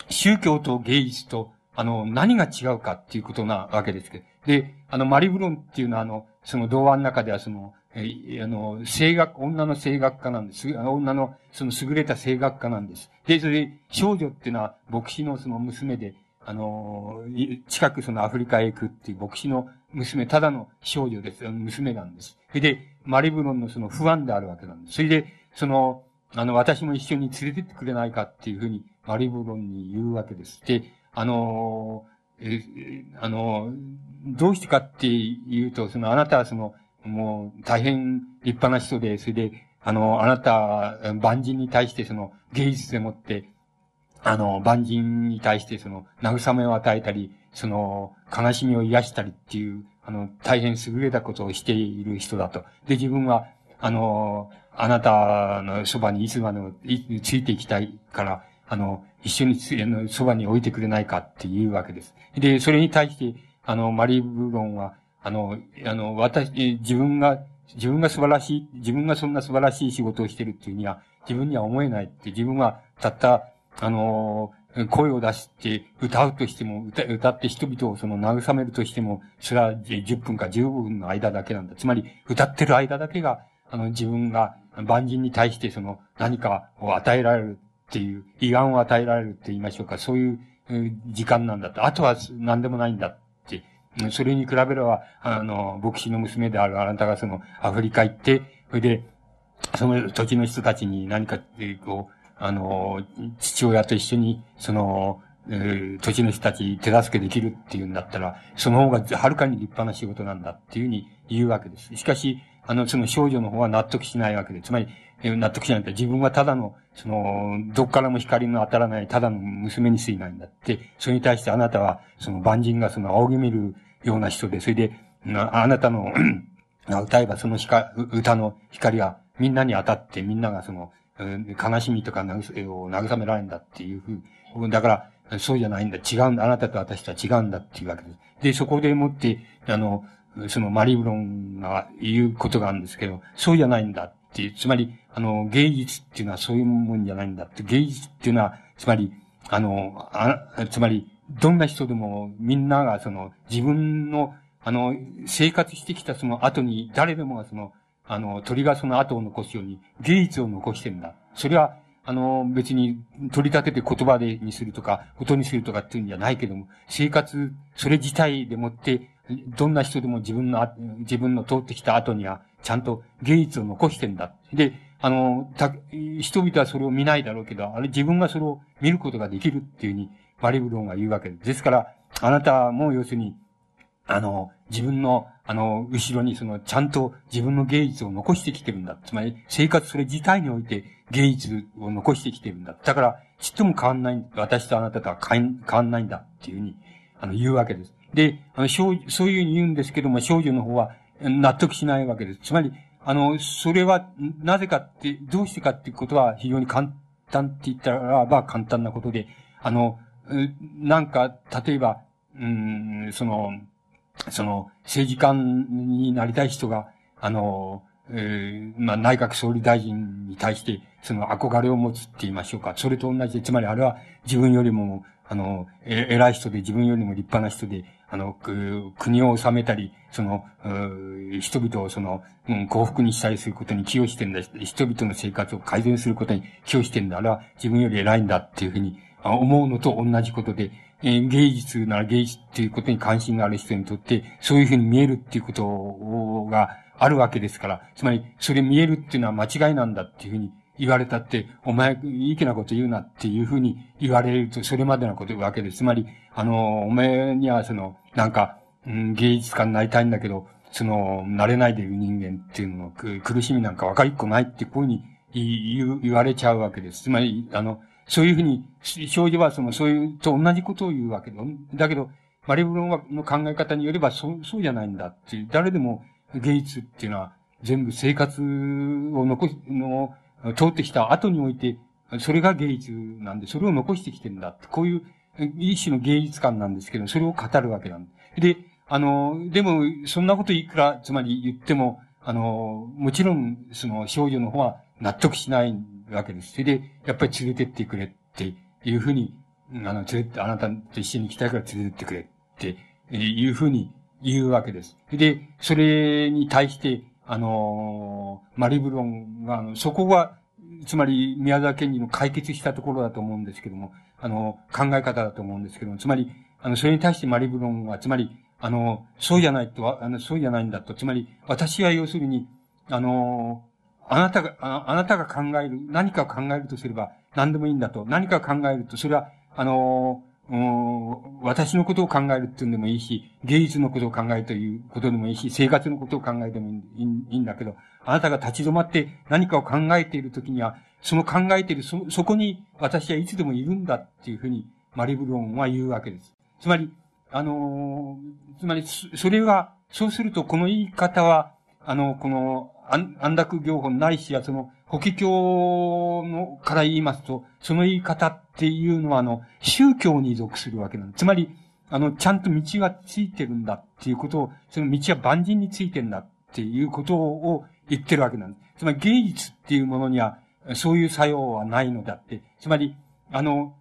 宗教と芸術と、あの、何が違うかっていうことなわけですけど。で、あの、マリブロンっていうのは、あの、その童話の中では、その、えあの、声楽、女の声楽家なんです。女の、その優れた声楽家なんです。で、それで、少女っていうのは、牧師のその娘で、あの、近くそのアフリカへ行くっていう牧師の娘、ただの少女です。娘なんです。それで、マリブロンのその不安であるわけなんです。それで、その、あの、私も一緒に連れてってくれないかっていうふうに、マリブロンに言うわけです。で、あの、え、あの、どうしてかっていうと、その、あなたはその、もう、大変立派な人で、それで、あの、あなた、万人に対してその、芸術でもって、あの、万人に対してその、慰めを与えたり、その、悲しみを癒したりっていう、あの、大変優れたことをしている人だと。で、自分は、あの、あなたのそばにいつまでもついていきたいから、あの、一緒にあのそばに置いてくれないかっていうわけです。で、それに対して、あの、マリー・ブロンは、あの、あの、私、自分が、自分が素晴らしい、自分がそんな素晴らしい仕事をしてるっていうには、自分には思えないって、自分はたった、あの、声を出して歌うとしても、歌歌って人々をその慰めるとしても、それは10分か15分の間だけなんだ。つまり、歌ってる間だけが、あの、自分が万人に対してその何かを与えられるっていう、慰安を与えられるって言いましょうか、そういう時間なんだと。あとは何でもないんだって。それに比べれば、あの、牧師の娘であるあなたがそのアフリカ行って、それで、その土地の人たちに何か、こう、あの、父親と一緒に、その、えー、土地の人たち手助けできるっていうんだったら、その方がはるかに立派な仕事なんだっていうふうに言うわけです。しかし、あの、その少女の方は納得しないわけで、つまり、納得しないんだ。自分はただの、その、どっからも光の当たらない、ただの娘に過ぎないんだって、それに対してあなたは、その万人がその仰ぎ見るような人で、それで、あなたの 歌えばその光、歌の光がみんなに当たって、みんながその、悲しみとか慰められるんだっていうふう。だから、そうじゃないんだ。違うんだ。あなたと私とは違うんだっていうわけです。で、そこでもって、あの、そのマリブロンが言うことがあるんですけど、そうじゃないんだっていう。つまり、あの、芸術っていうのはそういうもんじゃないんだって。芸術っていうのは、つまり、あの、あつまり、どんな人でもみんながその自分の、あの、生活してきたその後に誰でもがそのあの、鳥がその後を残すように、芸術を残してんだ。それは、あの、別に取り立てて言葉でにするとか、音にするとかっていうんじゃないけども、生活、それ自体でもって、どんな人でも自分の、自分の通ってきた後には、ちゃんと芸術を残してんだ。で、あの、た、人々はそれを見ないだろうけど、あれ自分がそれを見ることができるっていうふうに、バリブロンが言うわけです。ですから、あなたも要するに、あの、自分の、あの、後ろにその、ちゃんと自分の芸術を残してきてるんだ。つまり、生活それ自体において芸術を残してきてるんだ。だから、ちっとも変わんない、私とあなたとは変わんないんだっていうふうに、あの、言うわけです。で、あの、少女、そういうふうに言うんですけども、少女の方は納得しないわけです。つまり、あの、それは、なぜかって、どうしてかっていうことは非常に簡単って言ったらば簡単なことで、あの、なんか、例えば、うん、その、その、政治家になりたい人が、あの、えー、まあ、内閣総理大臣に対して、その憧れを持つって言いましょうか。それと同じで、つまりあれは自分よりも、あの、え、偉い人で自分よりも立派な人で、あの、国を治めたり、その、人々をその、うん、幸福にしたりすることに寄与してんだ。人々の生活を改善することに寄与してんだ。あれは自分より偉いんだっていうふうに思うのと同じことで、え芸術なら芸術っていうことに関心がある人にとって、そういうふうに見えるっていうことがあるわけですから、つまり、それ見えるっていうのは間違いなんだっていうふうに言われたって、お前、いい気なこと言うなっていうふうに言われると、それまでのことわけです。つまり、あの、お前にはその、なんか、うん、芸術家になりたいんだけど、その、慣れないでいる人間っていうのの苦しみなんか分かりっこないってこういうふうに言言われちゃうわけです。つまり、あの、そういうふうに、少女はその、そういうと同じことを言うわけだ。だけど、マリブロンの考え方によれば、そう、そうじゃないんだっていう、誰でも芸術っていうのは、全部生活を残す、の、通ってきた後において、それが芸術なんで、それを残してきてるんだって、こういう一種の芸術観なんですけど、それを語るわけなんです。で、あの、でも、そんなこといくら、つまり言っても、あの、もちろん、その少女の方は納得しないわけです。それで、やっぱり連れてってくれっていうふうに、あの、連れて、あなたと一緒に行きたいから連れてってくれっていうふうに言うわけです。で、それに対して、あの、マリブロンが、あの、そこは、つまり宮沢賢治の解決したところだと思うんですけども、あの、考え方だと思うんですけども、つまり、あの、それに対してマリブロンは、つまり、あの、そうじゃないと、あの、そうじゃないんだと、つまり、私は要するに、あの、あなたが、ああなたが考える、何かを考えるとすれば何でもいいんだと。何かを考えると、それは、あの私のことを考えるっていうんでもいいし、芸術のことを考えるということでもいいし、生活のことを考えてもいいんだけど、あなたが立ち止まって何かを考えているときには、その考えている、そ、そこに私はいつでもいるんだっていうふうに、マリブロンは言うわけです。つまり、あのつまり、それは、そうすると、この言い方は、あの、この、安楽行法ないしや、その、法華経のから言いますと、その言い方っていうのは、あの、宗教に属するわけなんです。つまり、あの、ちゃんと道がついてるんだっていうことを、その道は万人についてるんだっていうことを言ってるわけなんです。つまり芸術っていうものには、そういう作用はないのだって。つまり、あの、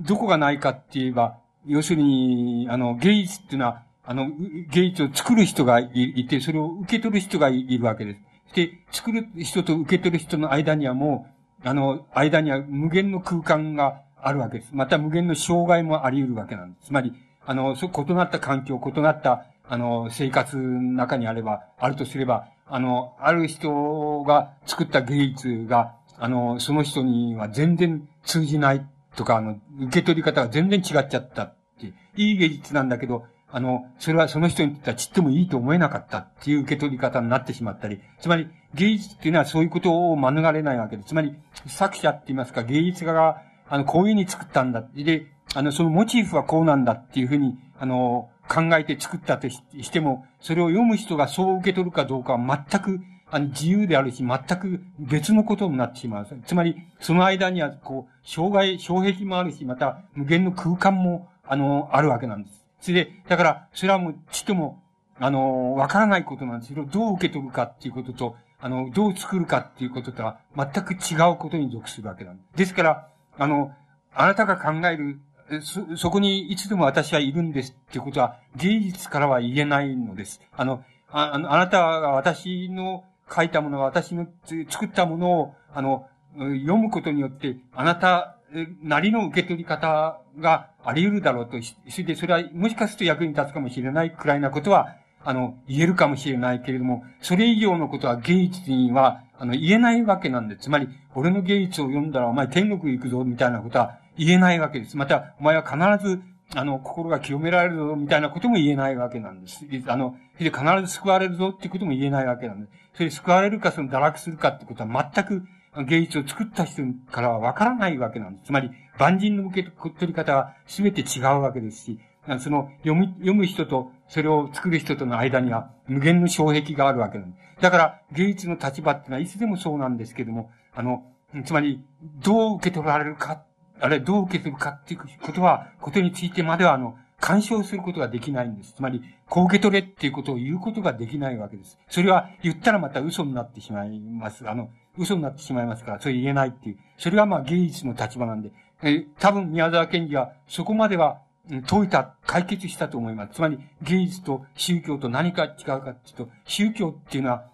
どこがないかって言えば、要するに、あの、芸術っていうのは、あの、芸術を作る人がいて、それを受け取る人がいるわけです。で、作る人と受け取る人の間にはもう、あの、間には無限の空間があるわけです。また無限の障害もあり得るわけなんです。つまり、あの、そ、異なった環境、異なった、あの、生活の中にあれば、あるとすれば、あの、ある人が作った芸術が、あの、その人には全然通じないとか、あの、受け取り方が全然違っちゃったって、いい芸術なんだけど、あの、それはその人にとってはちっともいいと思えなかったっていう受け取り方になってしまったり、つまり芸術っていうのはそういうことを免れないわけです。つまり作者って言いますか、芸術家が、あの、こういうふうに作ったんだ。で、あの、そのモチーフはこうなんだっていうふうに、あの、考えて作ったとしても、それを読む人がそう受け取るかどうかは全く、あの、自由であるし、全く別のことになってしまう。つまり、その間には、こう、障害、障壁もあるし、また、無限の空間も、あの、あるわけなんです。それで、だから、それはもう、ちっとも、あの、わからないことなんですけど、どう受け取るかっていうことと、あの、どう作るかっていうこととは、全く違うことに属するわけなんです。ですから、あの、あなたが考える、そ、そこにいつでも私はいるんですっていうことは、芸術からは言えないのです。あの、ああなたが私の書いたもの、私の作ったものを、あの、読むことによって、あなたなりの受け取り方があり得るだろうと、それでそれはもしかすると役に立つかもしれないくらいなことは、あの、言えるかもしれないけれども、それ以上のことは芸術には、あの、言えないわけなんで、つまり、俺の芸術を読んだらお前天国行くぞ、みたいなことは言えないわけです。また、お前は必ず、あの、心が清められるぞ、みたいなことも言えないわけなんです。あの、それで必ず救われるぞってことも言えないわけなんです。それ救われるか、その堕落するかってことは全く芸術を作った人からはわからないわけなんです。つまり、万人の受け取り方は全て違うわけですし、その、読む、読む人と、それを作る人との間には無限の障壁があるわけなんです。だから、芸術の立場ってのはいつでもそうなんですけども、あの、つまり、どう受け取られるか、あれ、どう受け取るかっていうことは、ことについてまでは、あの、干渉することができないんです。つまり、こう受け取れっていうことを言うことができないわけです。それは言ったらまた嘘になってしまいます。あの、嘘になってしまいますから、それ言えないっていう。それがまあ芸術の立場なんで、え多分宮沢賢治はそこまでは解いた、解決したと思います。つまり芸術と宗教と何か違うかっていうと、宗教っていうのは、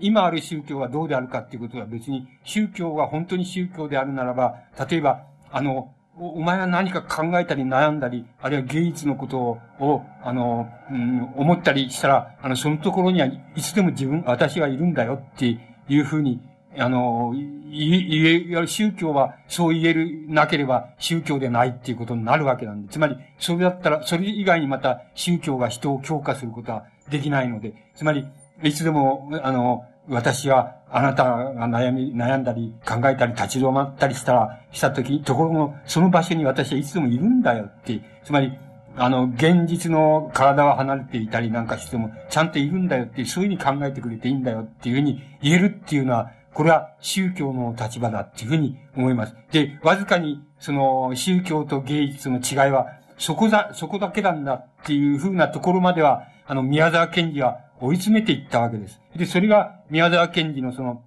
今ある宗教はどうであるかっていうことは別に、宗教が本当に宗教であるならば、例えば、あの、お前は何か考えたり悩んだり、あるいは芸術のこと、をあの、うん、思ったりしたら、あの、そのところにはいつでも自分、私はいるんだよっていうふうにあの、言え、宗教はそう言える、なければ宗教でないっていうことになるわけなんで。つまり、それだったら、それ以外にまた宗教が人を強化することはできないので、つまり、いつでも、あの、私は、あなたが悩み、悩んだり、考えたり、立ち止まったりしたら、したとき、ところの、その場所に私はいつでもいるんだよって、つまり、あの、現実の体は離れていたりなんかしても、ちゃんといるんだよって、そういうふうに考えてくれていいんだよっていうふうに言えるっていうのは、これは宗教の立場だっていうふうに思います。で、わずかに、その、宗教と芸術の違いは、そこだ、そこだけなんだっていうふうなところまでは、あの、宮沢賢治は追い詰めていったわけです。で、それが宮沢賢治のその、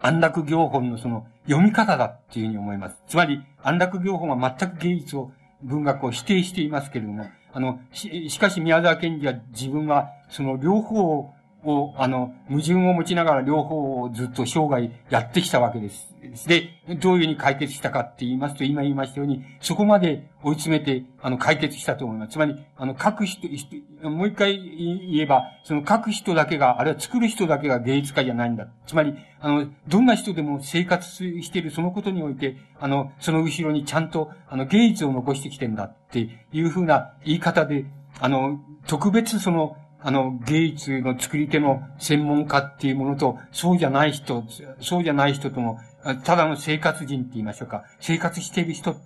安楽行本のその、読み方だっていうふうに思います。つまり、安楽行本は全く芸術を、文学を否定していますけれども、あの、し、しかし宮沢賢治は自分は、その両方をを、あの、矛盾を持ちながら両方をずっと生涯やってきたわけです。で、どういうふうに解決したかって言いますと、今言いましたように、そこまで追い詰めて、あの、解決したと思います。つまり、あの、書く人、もう一回言えば、その書く人だけが、あるいは作る人だけが芸術家じゃないんだ。つまり、あの、どんな人でも生活しているそのことにおいて、あの、その後ろにちゃんと、あの、芸術を残してきてんだっていうふうな言い方で、あの、特別その、あの、芸術の作り手の専門家っていうものと、そうじゃない人、そうじゃない人との、ただの生活人って言いましょうか。生活している人って、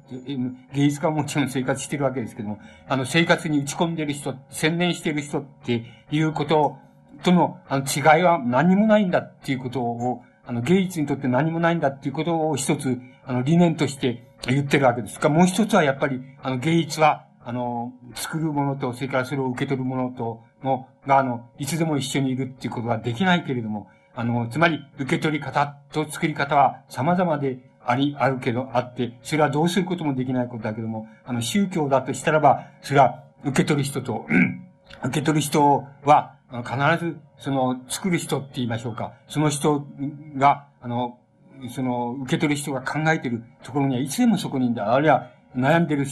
芸術家はもちろん生活してるわけですけども、あの、生活に打ち込んでる人、専念してる人っていうこととの、あの、違いは何もないんだっていうことを、あの、芸術にとって何もないんだっていうことを一つ、あの、理念として言ってるわけですか。もう一つはやっぱり、あの、芸術は、あの、作るものと、それからそれを受け取るものと、の、が、あの、いつでも一緒にいるっていうことはできないけれども、あの、つまり、受け取り方と作り方は様々であり、あるけど、あって、それはどうすることもできないことだけども、あの、宗教だとしたらば、それは、受け取る人と、受け取る人は、必ず、その、作る人って言いましょうか。その人が、あの、その、受け取る人が考えているところには、いつでもそこにいるんだ。あるいは、悩んでる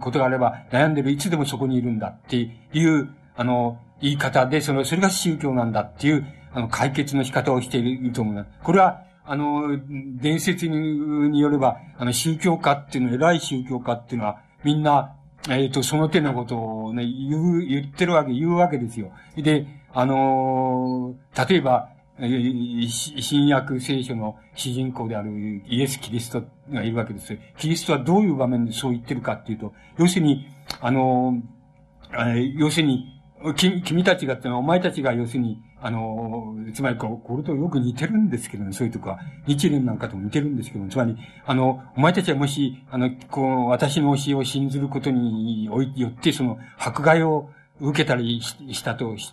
ことがあれば、悩んでるいつでもそこにいるんだっていう、あの、言い方で、その、それが宗教なんだっていう、あの、解決の仕方をしていると思います。これは、あの、伝説によれば、あの、宗教家っていうのは、偉い宗教家っていうのは、みんな、えっ、ー、と、その手のことをね、言う、言ってるわけ、言うわけですよ。で、あの例えば、新約聖書の主人公であるイエス・キリストがいるわけです。キリストはどういう場面でそう言ってるかっていうと、要するに、あの、要するに、君君たちがってのは、お前たちが要するに、あの、つまりここれとよく似てるんですけどね、そういうとこは。日蓮なんかとも似てるんですけど、つまり、あの、お前たちはもし、あの、こう、私の教えを信ずることによって、その、迫害を受けたりしたとし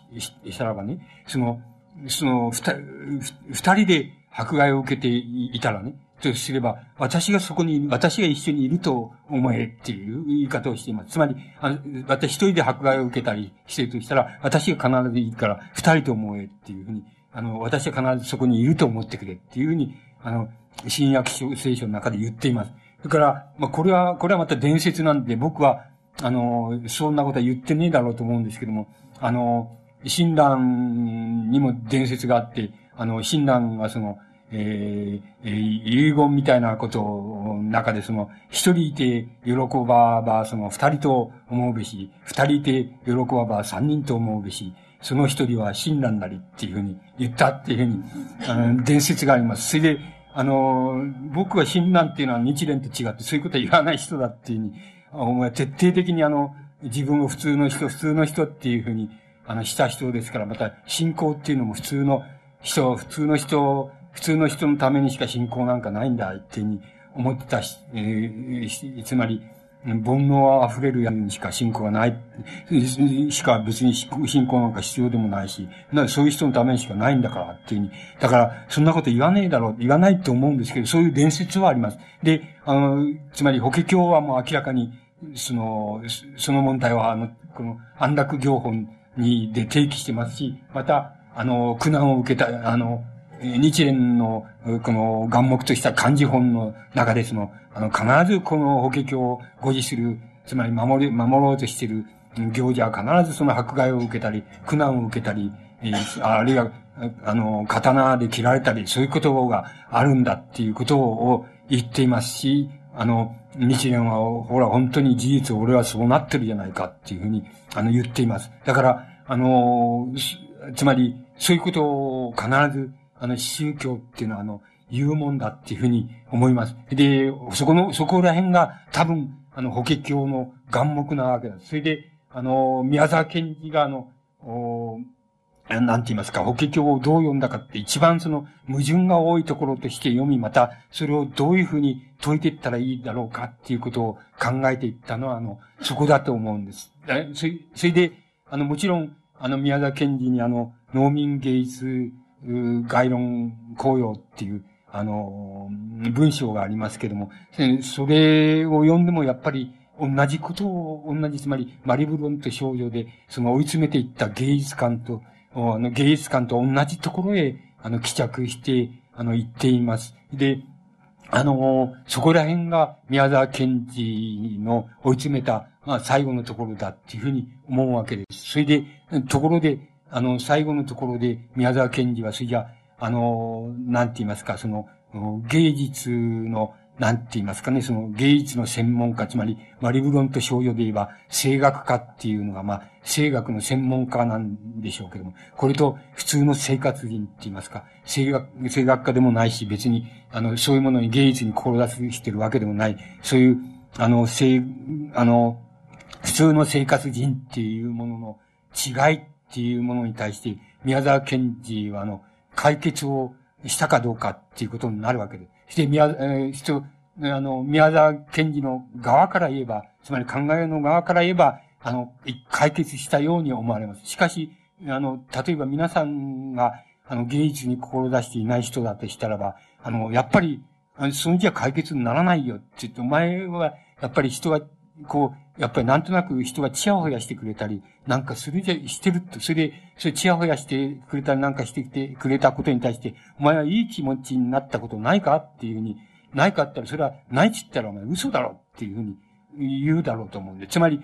たらばね、その、その、二人で迫害を受けていたらね、とすれば、私がそこに、私が一緒にいると思えっていう言い方をしています。つまり、あの私一人で迫害を受けたりしてるとしたら、私が必ずいいから、二人と思えっていうふうに、あの、私は必ずそこにいると思ってくれっていうふうに、あの、新約聖書の中で言っています。だから、まあ、これは、これはまた伝説なんで、僕は、あの、そんなことは言ってねえだろうと思うんですけども、あの、親鸞にも伝説があって、あの、親鸞はその、えー、遺言みたいなことの中でその、一人いて喜ばば、その二人と思うべし、二人いて喜ばば三人と思うべし、その一人は親鸞なりっていうふうに言ったっていうふうに、あの、伝説があります。それで、あの、僕は親鸞っていうのは日蓮と違って、そういうことは言わない人だっていうふうに、お前徹底的にあの、自分を普通の人、普通の人っていうふうに、あの、した人ですから、また、信仰っていうのも普通の人、普通の人、普通の人のためにしか信仰なんかないんだ、っていうに思ってたし、えー、つまり、煩悩は溢れるやつにしか信仰がない、しか別に信仰なんか必要でもないし、なそういう人のためにしかないんだからっていうふうに。だから、そんなこと言わねえだろう、言わないと思うんですけど、そういう伝説はあります。で、あの、つまり法華経はもう明らかに、その、その問題は、あの、この安楽行本に、で提起してますし、また、あの、苦難を受けた、あの、日蓮の、この、眼目とした漢字本の中でその、あの、必ずこの法華経を護持する、つまり守り、守ろうとしている行者は必ずその迫害を受けたり、苦難を受けたり、あるいは、あの、刀で切られたり、そういうことがあるんだっていうことを言っていますし、あの、日蓮は、ほら、本当に事実俺はそうなってるじゃないかっていうふうに、あの、言っています。だから、あの、つまり、そういうことを必ず、あの、宗教っていうのは、あの、言うもんだっていうふうに思います。で、そこの、そこら辺が多分、あの、法華経の眼目なわけです。それで、あの、宮沢賢治が、あの、おなんて言いますか、法華経をどう読んだかって一番その矛盾が多いところとして読み、またそれをどういうふうに解いていったらいいだろうかっていうことを考えていったのは、あの、そこだと思うんです。それそれで、あの、もちろん、あの、宮沢賢治にあの、農民芸術概論公用っていう、あの、文章がありますけども、それを読んでもやっぱり同じことを、同じ、つまり、マリブロンと少女で、その追い詰めていった芸術観と、あの、芸術観と同じところへ、あの、帰着して、あの、行っています。で、あの、そこら辺が宮沢賢治の追い詰めた、まあ、最後のところだっていうふうに思うわけです。それで、ところで、あの、最後のところで宮沢賢治は、それじゃ、あの、なんて言いますか、その、芸術のなんて言いますかね、その芸術の専門家、つまり、マリブロンと少女で言えば、声楽家っていうのが、まあ、声楽の専門家なんでしょうけども、これと普通の生活人って言いますか、声楽、声楽家でもないし、別に、あの、そういうものに芸術に志してるわけでもない、そういう、あの、せあの、普通の生活人っていうものの違いっっていうものに対して、宮沢賢治は、あの、解決をしたかどうかっていうことになるわけです。そして、宮、えー、人、あの、宮沢賢治の側から言えば、つまり考えの側から言えば、あの、解決したように思われます。しかし、あの、例えば皆さんが、あの、芸術に志していない人だとしたらば、あの、やっぱり、そのじゃ解決にならないよって言って、お前は、やっぱり人が、こう、やっぱりなんとなく人がチヤホヤしてくれたり、なんかするじゃ、してると、それで、それチヤホヤしてくれたりなんかしてきてくれたことに対して、お前はいい気持ちになったことないかっていうふうに、ないかったら、それはないっつったらお前嘘だろっていうふうに言うだろうと思うんで。つまり、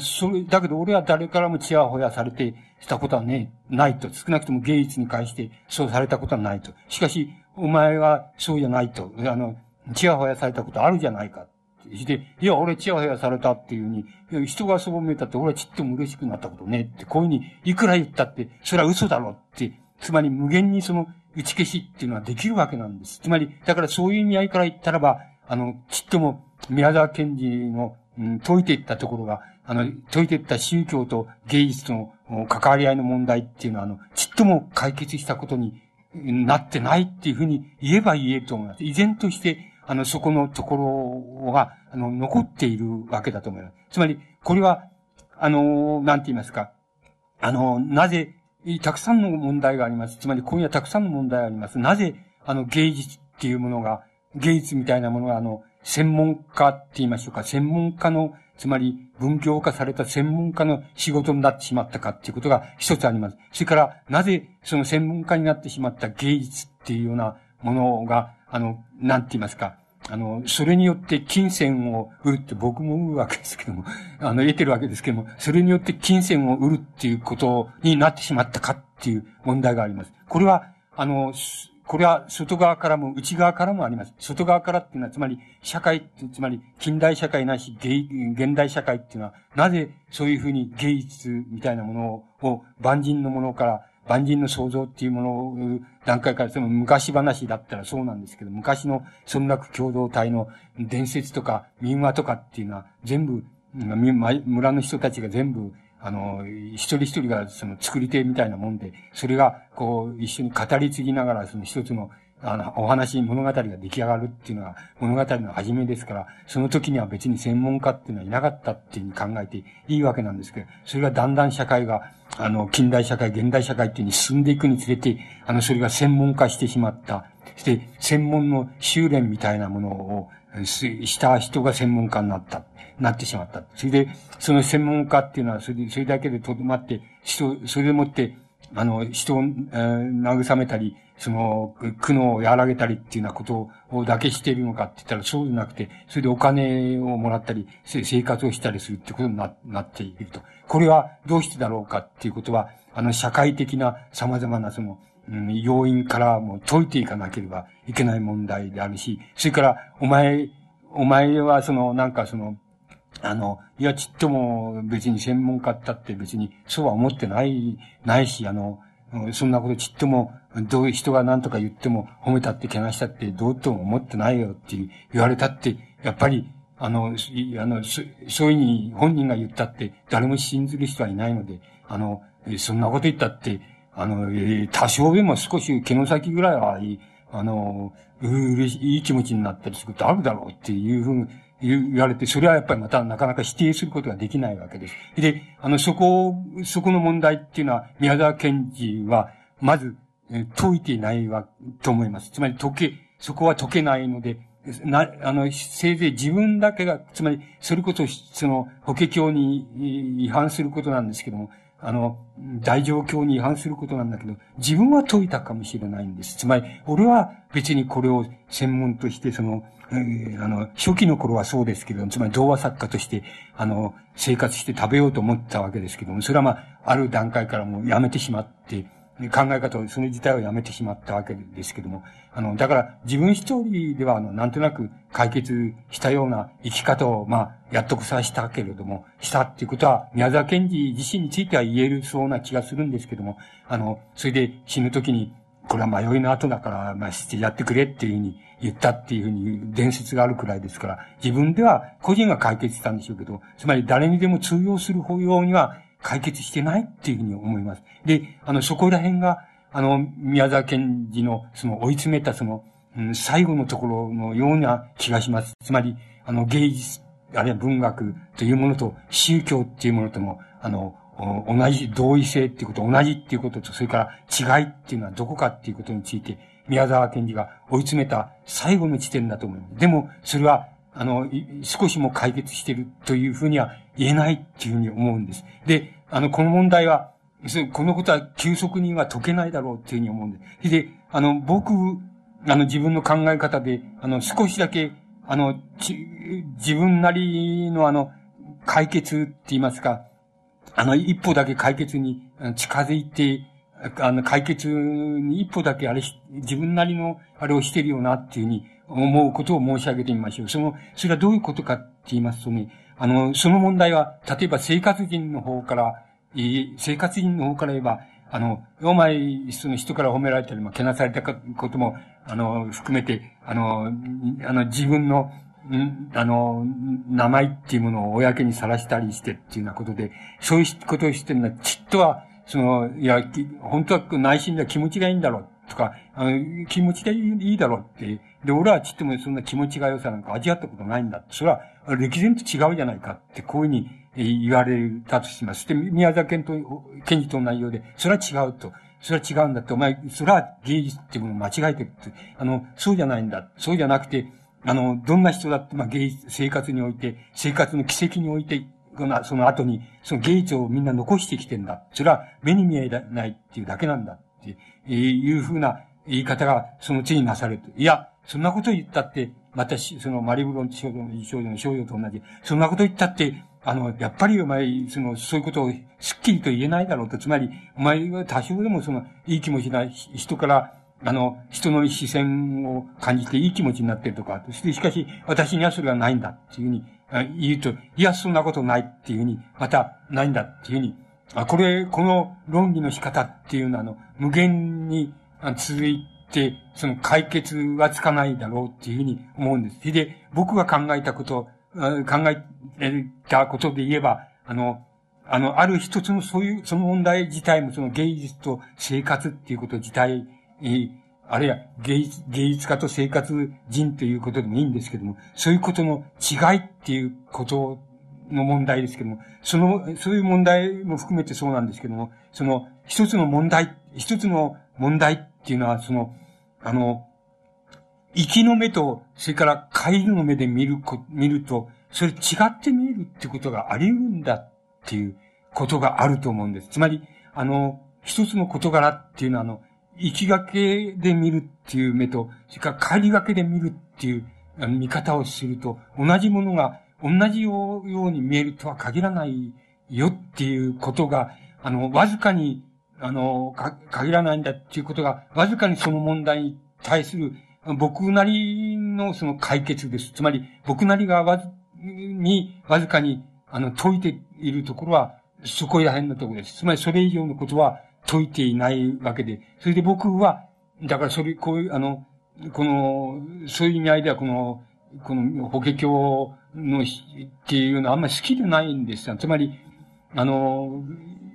それ、だけど俺は誰からもチヤホヤされてしたことはね、ないと。少なくとも芸術に関してそうされたことはないと。しかし、お前はそうじゃないと。あの、チヤホヤされたことあるじゃないか。して、いや、俺チヤホヤされたっていうふうに、人がそう見えたって俺はちっとも嬉しくなったことねって、こういうふうにいくら言ったって、それは嘘だろって、つまり無限にその打ち消しっていうのはできるわけなんです。つまり、だからそういう意味合いから言ったらば、あの、ちっとも宮沢賢治の、うん、解いていったところが、あの、解いていった宗教と芸術の関わり合いの問題っていうのは、あの、ちっとも解決したことになってないっていうふうに言えば言えると思います。依然として、あの、そこのところが、あの、残っているわけだと思います。つまり、これは、あの、なんて言いますか、あの、なぜ、たくさんの問題があります。つまり今夜たくさんの問題があります。なぜ、あの、芸術っていうものが、芸術みたいなものが、あの、専門家って言いましょうか、専門家の、つまり文教化された専門家の仕事になってしまったかっていうことが一つあります。それから、なぜその専門家になってしまった芸術っていうようなものが、あの、なんて言いますか、あの、それによって金銭を売るって僕も売るわけですけども、あの、得てるわけですけども、それによって金銭を売るっていうことになってしまったかっていう問題があります。これは、あの、これは外側からも内側からもあります。外側からっていうのは、つまり社会、つまり近代社会なし、現代社会っていうのは、なぜそういうふうに芸術みたいなものを万人のものから万人の創造っていうものを、段階から、その昔話だったらそうなんですけど、昔の村落共同体の伝説とか民話とかっていうのは、全部、村の人たちが全部、あの、一人一人がその作り手みたいなもんで、それが、こう、一緒に語り継ぎながら、その一つのあの、お話、物語が出来上がるっていうのは物語の始めですから、その時には別に専門家っていうのはいなかったっていうふうに考えていいわけなんですけど、それがだんだん社会が、あの、近代社会、現代社会っていうに進んでいくにつれて、あの、それが専門化してしまった。そして、専門の修練みたいなものを、した人が専門家になった。なってしまった。それで、その専門家っていうのは、それ、それだけでとどまって、人、それでもって、あの、人を、えー、慰めたり、その、苦悩を和らげたりっていうようなことをだけしているのかって言ったらそうじゃなくて、それでお金をもらったり、生活をしたりするってことにななっていると。これはどうしてだろうかっていうことは、あの、社会的な様々なその、要因からも解いていかなければいけない問題であるし、それから、お前、お前はその、なんかその、あの、いや、ちっとも別に専門家だって別にそうは思ってない、ないし、あの、そんなことちっとも、どういう人が何とか言っても褒めたってけなしたってどうとも思ってないよって言われたって、やっぱり、あの、あの、そういうふうに本人が言ったって誰も信ずる人はいないので、あの、そんなこと言ったって、あの、多少でも少し毛の先ぐらいは、あの、嬉しい、いい気持ちになったりすることあるだろうっていうふうに、言われて、それはやっぱりまたなかなか否定することができないわけです。で、あの、そこ、そこの問題っていうのは、宮沢賢治は、まず、解いていないわ、と思います。つまり解け、そこは解けないので、な、あの、せいぜい自分だけが、つまり、それこそ、その、法華経に違反することなんですけども、あの、大状況に違反することなんだけど、自分は解いたかもしれないんです。つまり、俺は別にこれを専門として、その、えー、あの、初期の頃はそうですけど、つまり童話作家として、あの、生活して食べようと思ったわけですけども、それはまあ、ある段階からもうやめてしまって、考え方を、その自体をやめてしまったわけですけども、あの、だから自分一人では、あの、なんとなく解決したような生き方を、まあ、やっとこさしたけれども、したっていうことは、宮沢賢治自身については言えるそうな気がするんですけども、あの、それで死ぬ時に、これは迷いの後だから、まあ、してやってくれっていうふうに言ったっていうふうに伝説があるくらいですから、自分では個人が解決したんでしょうけど、つまり誰にでも通用する方用には解決してないっていうふうに思います。で、あの、そこら辺が、あの、宮沢賢治の、その追い詰めたその、うん、最後のところのような気がします。つまり、あの、芸術、あるいは文学というものと、宗教っていうものとの、あの、同じ、同意性っていうこと、同じっていうことと、それから違いっていうのはどこかっていうことについて、宮沢賢治が追い詰めた最後の地点だと思います。でも、それは、あの、少しも解決してるというふうには言えないっていうふうに思うんです。で、あの、この問題は、このことは急速には解けないだろうっていうふうに思うんです。で、あの、僕、あの、自分の考え方で、あの、少しだけ、あの、自分なりのあの、解決って言いますか、あの、一歩だけ解決に近づいて、あの、解決に一歩だけあれ自分なりのあれをしてるよなっていうふうに思うことを申し上げてみましょう。その、それはどういうことかって言いますとね、あの、その問題は、例えば生活人の方から、生活人の方から言えば、あの、お前、その人から褒められたり、ま、けなされたことも、あの、含めて、あの、あの、自分の、んあの、名前っていうものを公にさらしたりしてっていうようなことで、そういうことをしてるのは、ちっとは、その、いや、本当は内心では気持ちがいいんだろう。とか、あの、気持ちでいいだろうって。で、俺はちっともそんな気持ちが良さなんか味わったことないんだ。それは、歴然と違うじゃないかって、こういうふうに言われたとします。で、宮沢県と、県治との内容で、それは違うと。それは違うんだって、お前、それは芸術っていうものを間違えてるって。あの、そうじゃないんだ。そうじゃなくて、あの、どんな人だって、まあ、芸術、生活において、生活の奇跡において、その後に、その芸術をみんな残してきてんだ。それは目に見えないっていうだけなんだ。っていうふうな言い方がその地になされると。いや、そんなこと言ったって、またそのマリブロン少女の少女の少女と同じ。そんなこと言ったって、あの、やっぱりお前、その、そういうことをすっきりと言えないだろうと。つまり、お前は多少でもその、いい気持ちな人から、あの、人の視線を感じていい気持ちになってるとか、そしてしかし、私にはそれがないんだっていうふうに言うと、いや、そんなことないっていうふうに、また、ないんだっていうふうに、あ、これ、この論理の仕方っていうのは、あの、無限に続いて、その解決はつかないだろうっていうふうに思うんです。で、僕が考えたこと、考えたことで言えば、あの、あの、ある一つのそういう、その問題自体もその芸術と生活っていうこと自体、あるいは芸術、芸術家と生活人ということでもいいんですけども、そういうことの違いっていうことの問題ですけども、その、そういう問題も含めてそうなんですけども、その、一つの問題、一つの問題っていうのは、その、あの、生きの目と、それから帰りの目で見るこ、見ると、それ違って見えるってことがあり得るんだっていうことがあると思うんです。つまり、あの、一つの事柄っていうのは、あの、行きがけで見るっていう目と、それから帰りがけで見るっていう見方をすると、同じものが同じように見えるとは限らないよっていうことが、あの、わずかに、あの、か、限らないんだっていうことが、わずかにその問題に対する、僕なりのその解決です。つまり、僕なりがわず、に、わずかに、あの、解いているところは、そこら辺のところです。つまり、それ以上のことは解いていないわけで、それで僕は、だからそれ、こういう、あの、この、そういう意味合いでは、この、この、法華経の、っていうのはあんまり好きでないんですよ。つまり、あの、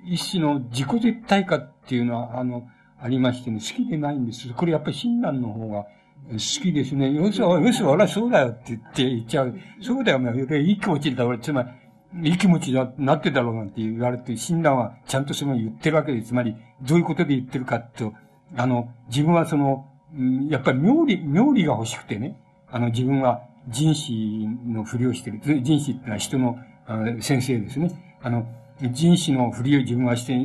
一種の自己絶対化っていうのは、あの、ありましてね、好きでないんです。これやっぱり親鸞の方が好きですね。よし、よし、俺はそうだよって言って言っちゃう。そうだよ、俺いい気持ちだ、俺、つまり、いい気持ちだ、なってだろうなんて言われて、親鸞はちゃんとその言ってるわけです。つまり、どういうことで言ってるかと、あの、自分はその、やっぱり妙理、妙理が欲しくてね、あの、自分は人士のふりをしてる。人士ってのは人の先生ですね。あの、人種のふりを自分はして、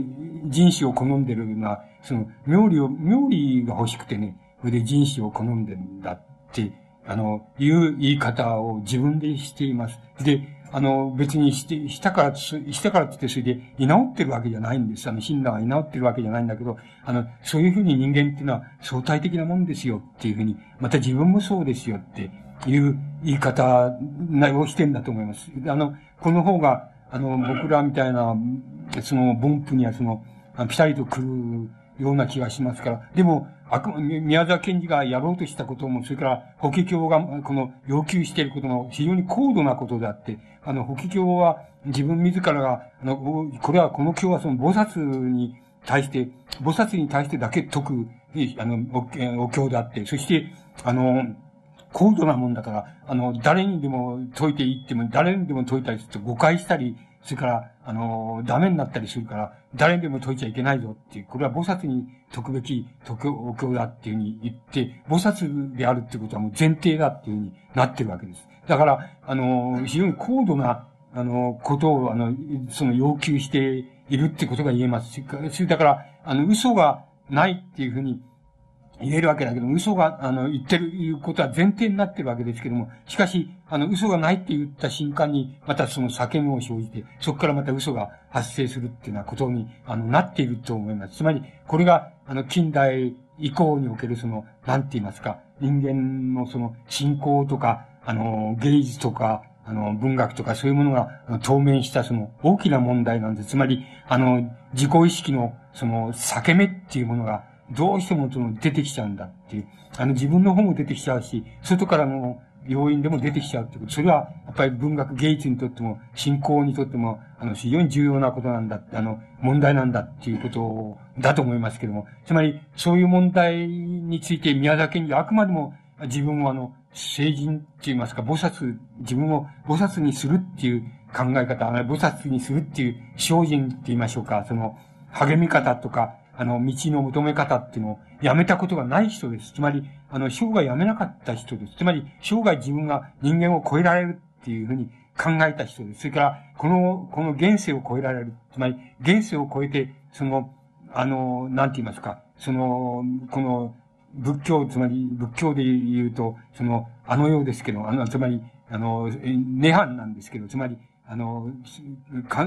人種を好んでるのは、その、妙理を、妙理が欲しくてね、それで人種を好んでるんだって、あの、いう言い方を自分でしています。で、あの、別にして、したから、したからって言って、それで、居直ってるわけじゃないんです。あの、親鸞は居直ってるわけじゃないんだけど、あの、そういうふうに人間っていうのは相対的なもんですよっていうふうに、また自分もそうですよっていう言い方をしてんだと思います。あの、この方が、あの、僕らみたいな、その、分布にはその、ぴたりと来るような気がしますから。でも、あく宮沢賢治がやろうとしたことも、それから、法華経が、この、要求していることも非常に高度なことであって、あの、法華経は自分自らが、あの、これは、この経はその菩薩に対して、菩薩に対してだけ解く、あの、お経であって、そして、あの、高度なもんだから、あの、誰にでも解いていっても、誰にでも解いたりすると誤解したり、それから、あの、ダメになったりするから、誰にでも解いちゃいけないぞっていう、これは菩薩に解くべき解くお経だっていうふうに言って、菩薩であるってことはもう前提だっていうふうになってるわけです。だから、あの、非常に高度な、あの、ことを、あの、その要求しているってことが言えますし、だから、あの、嘘がないっていうふうに言えるわけだけど、嘘が、あの、言ってる、いうことは前提になってるわけですけども、しかし、あの、嘘がないって言った瞬間に、またその叫びを生じて、そこからまた嘘が発生するっていうようなことに、あの、なっていると思います。つまり、これが、あの、近代以降におけるその、なんて言いますか、人間のその、信仰とか、あの、芸術とか、あの、文学とかそういうものが透明したその大きな問題なんです。つまり、あの、自己意識のその裂け目っていうものがどうしてもその出てきちゃうんだっていう。あの自分の方も出てきちゃうし、外からの要因でも出てきちゃうってこと。それは、やっぱり文学芸術にとっても、信仰にとっても、あの、非常に重要なことなんだって、あの、問題なんだっていうことだと思いますけども。つまり、そういう問題について宮崎にあくまでも自分をあの、聖人って言いますか、菩薩、自分を菩薩にするっていう考え方、菩薩にするっていう精進って言いましょうか、その、励み方とか、あの、道の求め方っていうのをやめたことがない人です。つまり、あの、生涯やめなかった人です。つまり、生涯自分が人間を超えられるっていうふうに考えた人です。それから、この、この現世を超えられる。つまり、現世を超えて、その、あの、なんて言いますか、その、この、仏教、つまり、仏教で言うと、その、あのようですけど、あの、つまり、あの、涅槃なんですけど、つまり、あの、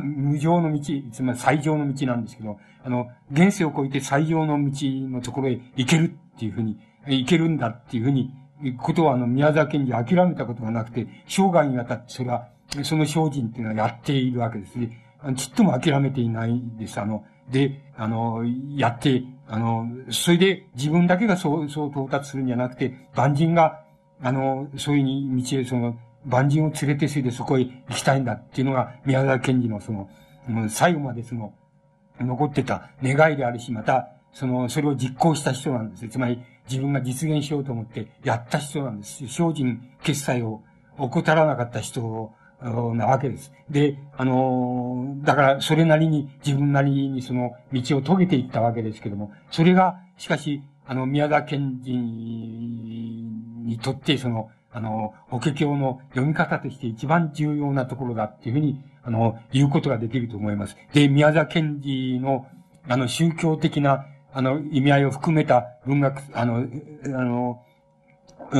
無常の道、つまり最上の道なんですけど、あの、現世を超えて最上の道のところへ行けるっていうふうに、行けるんだっていうふうに、ことはあの、宮沢賢治諦めたことがなくて、生涯にわたってそれは、その精進っていうのはやっているわけですね。ちっとも諦めていないです。あの、で、あの、やって、あの、それで自分だけがそう、そう到達するんじゃなくて、万人が、あの、そういうに道へその、万人を連れてすいでそこへ行きたいんだっていうのが、宮沢賢治のその、最後までその、残ってた願いであるし、また、その、それを実行した人なんですつまり、自分が実現しようと思ってやった人なんです。精進決済を怠らなかった人なわけです。で、あの、だから、それなりに、自分なりにその道を遂げていったわけですけども、それが、しかし、あの、宮沢賢治にとって、その、あの、法華経の読み方として一番重要なところだっていうふうに、あの、言うことができると思います。で、宮沢賢治の、あの、宗教的な、あの、意味合いを含めた文学、あの、あの、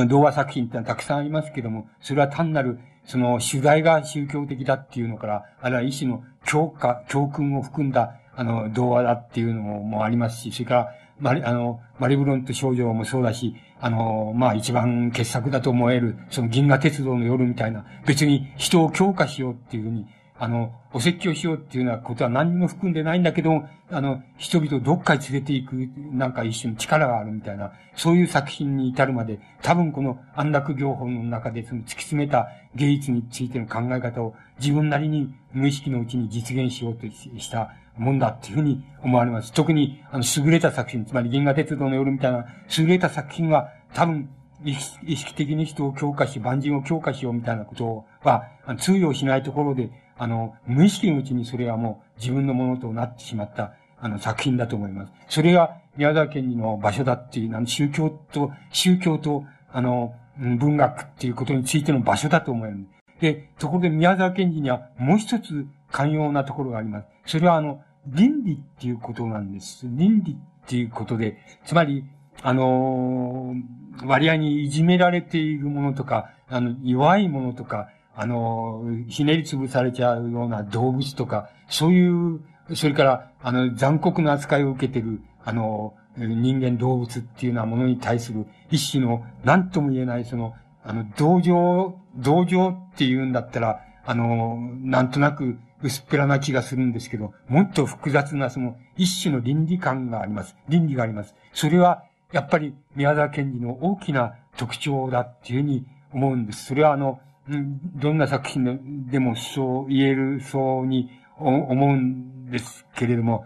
童話作品ってのはたくさんありますけども、それは単なる、その、取材が宗教的だっていうのから、あるいは一種の教科、教訓を含んだ、あの、童話だっていうのもありますし、それから、マリ、あの、マリブロンと少女もそうだし、あの、まあ一番傑作だと思える、その銀河鉄道の夜みたいな、別に人を強化しようっていうふうに、あの、お説教しようっていうようなことは何にも含んでないんだけど、あの、人々をどっかに連れて行く、なんか一種の力があるみたいな、そういう作品に至るまで、多分この安楽業法の中でその突き詰めた芸術についての考え方を自分なりに無意識のうちに実現しようとしたもんだっていうふうに思われます。特に、あの、優れた作品、つまり銀河鉄道の夜みたいな優れた作品は、多分、意識的に人を強化し、万人を強化しようみたいなことは、通用しないところで、あの、無意識のうちにそれはもう自分のものとなってしまった、あの、作品だと思います。それが宮沢県の場所だっていう、あの、宗教と、宗教と、あの、文学っていうことについての場所だと思える。で、ところで宮沢賢治にはもう一つ寛容なところがあります。それはあの、倫理っていうことなんです。倫理っていうことで、つまり、あのー、割合にいじめられているものとか、あの、弱いものとか、あのー、ひねり潰されちゃうような動物とか、そういう、それから、あの、残酷な扱いを受けている、あの、人間動物っていうようなものに対する一種の何とも言えないその、あの、同情、同情っていうんだったら、あの、なんとなく薄っぺらな気がするんですけど、もっと複雑なその一種の倫理観があります。倫理があります。それは、やっぱり宮沢賢治の大きな特徴だっていうふうに思うんです。それはあの、どんな作品でもそう言えるそうに思うんですけれども、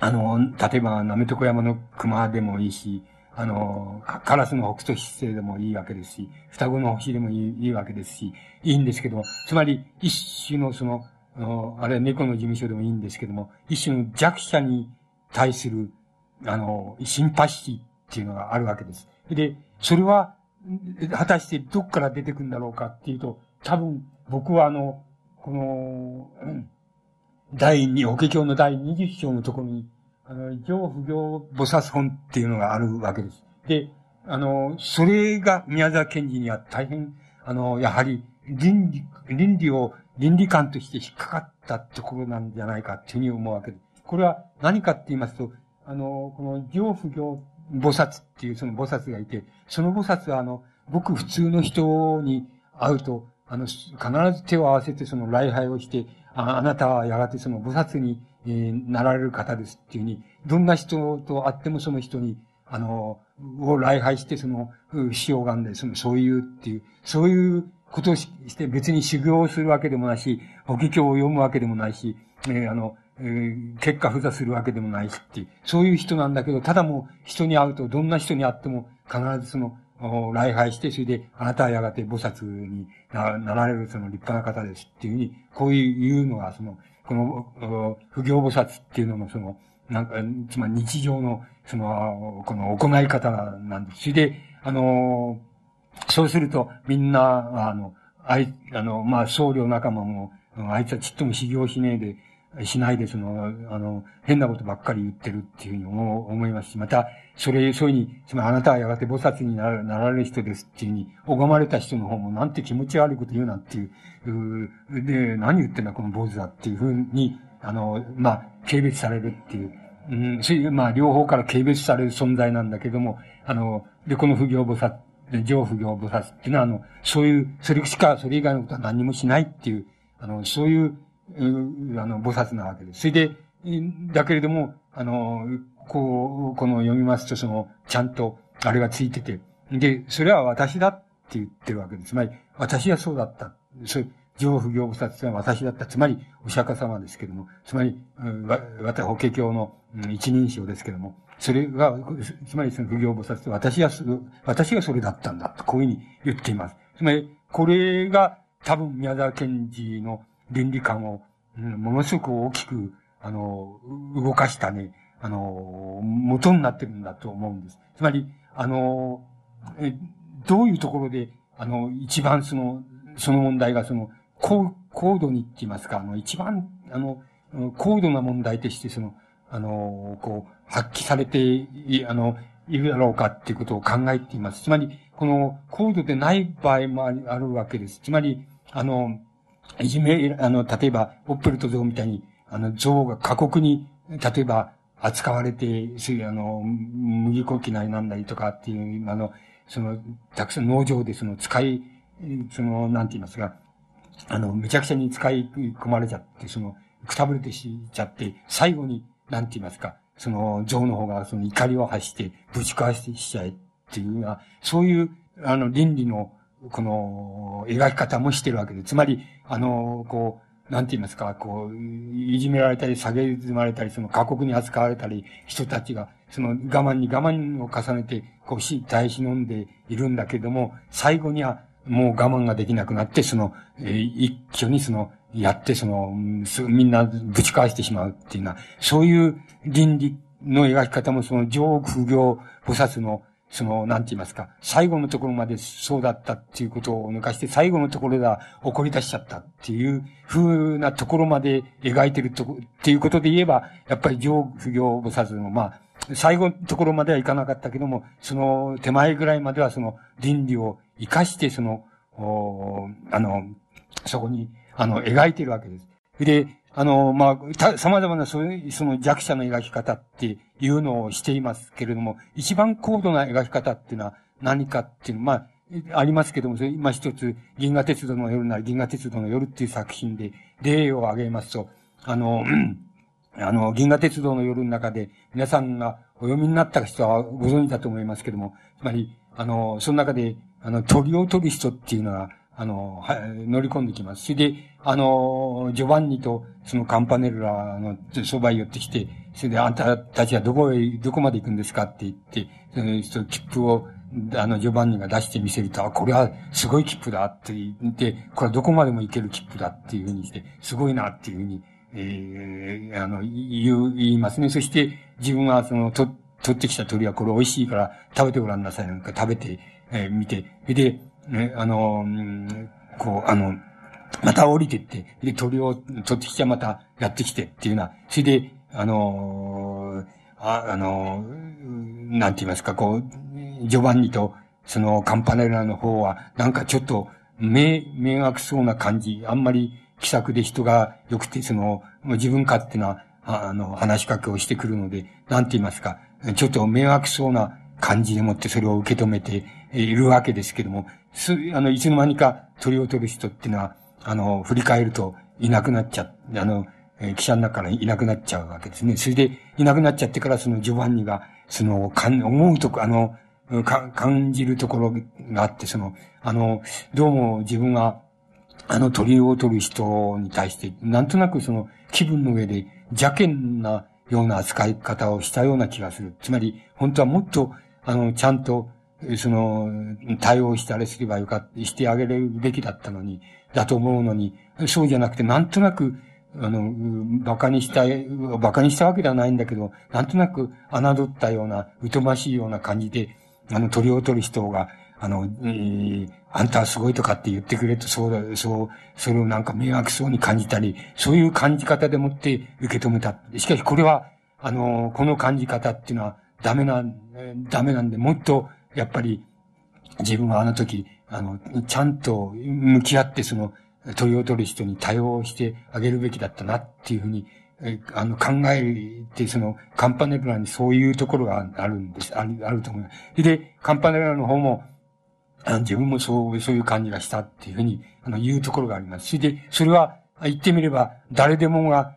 あの、例えば、なめとこ山の熊でもいいし、あの、カラスの北斗七星でもいいわけですし、双子の星でもいいいいわけですし、いいんですけど、つまり、一種のその、あの、あれ猫の事務所でもいいんですけども、一種の弱者に対する、あの、シンパシーっていうのがあるわけです。で、それは、果たしてどっから出てくるんだろうかっていうと、多分、僕はあの、この、第二、法華経の第二十章のところに、あの、上不行菩薩本っていうのがあるわけです。で、あの、それが宮沢賢治には大変、あの、やはり、倫理、倫理を、倫理観として引っかかったところなんじゃないかっていうふうに思うわけです。これは何かって言いますと、あの、この上不行菩薩っていうその菩薩がいて、その菩薩はあの、ごく普通の人に会うと、あの、必ず手を合わせてその礼拝をして、ああなたはやがてその菩薩に、えー、なられる方ですっていうふうに、どんな人と会ってもその人に、あの、を礼拝して、その、死を拝んで、その、そういうっていう、そういうことをして別に修行をするわけでもないし、法華経を読むわけでもないし、えー、あの、えー、結果不座するわけでもないしっていう、そういう人なんだけど、ただもう人に会うと、どんな人に会っても必ずその、礼拝して、それで、あなたはやがて菩薩になられるその立派な方ですっていうふうに、こういうのが、その、この、不行菩薩っていうののその、なんか、つまり日常の、その、この行い方なんです。それで、あの、そうすると、みんな、あの、あい、あの、まあ、僧侶仲間も、あいつはちっとも修行しねえで、しないで、その、あの、変なことばっかり言ってるっていうふうに思思いますし、また、それ、そういうふうに、つまりあなたはやがて菩薩にならなられる人ですっていうふうに、拝まれた人の方もなんて気持ち悪いこと言うなっていう、で、何言ってんだこの坊主だっていうふうに、あの、まあ、軽蔑されるっていう、うん、そういう、まあ、両方から軽蔑される存在なんだけども、あの、で、この不行菩薩、で上不行菩薩っていうのは、あの、そういう、それしか、それ以外のことは何もしないっていう、あの、そういう、あの、菩薩なわけです。それで、だけれども、あの、こう、この読みますと、その、ちゃんと、あれがついてて、で、それは私だって言ってるわけです。つまり、私はそうだった。そう、上不行菩薩というのは私だった。つまり、お釈迦様ですけども、つまり、わ、わた、法華経の一人称ですけども、それが、つまりその不行菩薩私は、私がそれだったんだと、こういうふうに言っています。つまり、これが多分宮沢賢治の倫理観を、うん、ものすごく大きく、あの、動かしたね、あの、元になってるんだと思うんです。つまり、あの、え、どういうところで、あの、一番その、その問題がその、高、高度にって言いますか、あの、一番、あの、高度な問題として、その、あの、こう、発揮されて、あの、いるだろうかっていうことを考えています。つまり、この、高度でない場合もあるわけです。つまり、あの、いじめ、あの、例えば、オッペルト像みたいに、あの、像が過酷に、例えば、扱われて、そういう、あの、麦粉機内なんだりとかっていう、あの、その、たくさん農場でその使い、その、なんて言いますか、あの、めちゃくちゃに使い込まれちゃって、その、くたぶれてしちゃって、最後に、なんて言いますか、その、像の方がその怒りを発して、ぶち壊してしちゃえっていうような、そういう、あの、倫理の、この、描き方もしてるわけで、つまり、あの、こう、なんて言いますか、こう、いじめられたり、下げずまれたり、その過酷に扱われたり、人たちが、その我慢に我慢を重ねて、こうし、耐え忍んでいるんだけども、最後には、もう我慢ができなくなって、その、えー、一挙にその、やって、その、みんなぶち返してしまうっていうのは、そういう倫理の描き方も、その、上空行菩薩の、その、なんて言いますか、最後のところまでそうだったっていうことを抜かして、最後のところでは怒り出しちゃったっていう風なところまで描いてるとこ、っていうことで言えば、やっぱり上不行菩薩の、まあ、最後のところまではいかなかったけども、その手前ぐらいまではその倫理を生かして、その、おあの、そこに、あの、描いてるわけです。で、あの、まあ、様々なそういう、その弱者の描き方っていうのをしていますけれども、一番高度な描き方っていうのは何かっていうのは、まあ、ありますけども、それ今一つ、銀河鉄道の夜なら銀河鉄道の夜っていう作品で例を挙げますと、あの、あの、銀河鉄道の夜の中で皆さんがお読みになった人はご存知だと思いますけども、つまり、あの、その中で、あの、鳥を取る人っていうのは、あの、はい、乗り込んできます。それで、あの、ジョバンニとそのカンパネルラのそばへ寄ってきて、それであんたたちはどこへ、どこまで行くんですかって言って、そのその切符を、あの、ジョバンニが出してみせると、あ、これはすごい切符だって言って、これはどこまでも行ける切符だっていうふうにして、すごいなっていうふうに、えー、あの、言う、言いますね。そして、自分はその、と、取ってきた鳥はこれ美味しいから食べてごらんなさいなんか食べて、えー、見て、で、ね、あの、こう、あの、また降りてって、で、鳥を取ってきてまたやってきてっていうような、それで、あのあ、あのなんて言いますか、こう、ジョバンニと、そのカンパネラの方は、なんかちょっと、迷、迷惑そうな感じ、あんまり気さくで人が良くて、その、自分勝手な、あの、話しかけをしてくるので、なんて言いますか、ちょっと迷惑そうな感じでもってそれを受け止めているわけですけども、す、あの、いつの間にか鳥を取る人っていうのは、あの、振り返るといなくなっちゃ、あの、えー、記者の中からいなくなっちゃうわけですね。それで、いなくなっちゃってからそのジョバンニが、その、かん、思うとこ、あの、か、感じるところがあって、その、あの、どうも自分が、あの鳥を取る人に対して、なんとなくその気分の上で邪険なような扱い方をしたような気がする。つまり、本当はもっと、あの、ちゃんと、その、対応したりすればよかった、してあげるべきだったのに、だと思うのに、そうじゃなくて、なんとなく、あの、馬鹿にしたい、馬鹿にしたわけではないんだけど、なんとなく侮ったような、疎ましいような感じで、あの、鳥を取る人が、あの、えー、あんたはすごいとかって言ってくれと、そうだ、そう、それをなんか迷惑そうに感じたり、そういう感じ方でもって受け止めた。しかしこれは、あの、この感じ方っていうのはダメな、ダメなんで、もっと、やっぱり、自分はあの時、あの、ちゃんと向き合ってその、問いを取る人に対応してあげるべきだったなっていうふうに、あの、考えて、その、カンパネルラにそういうところがあるんです、ある、あると思います。で、カンパネルラの方も、あの自分もそう、そういう感じがしたっていうふうに、あの、言うところがあります。で、それは、言ってみれば、誰でもが、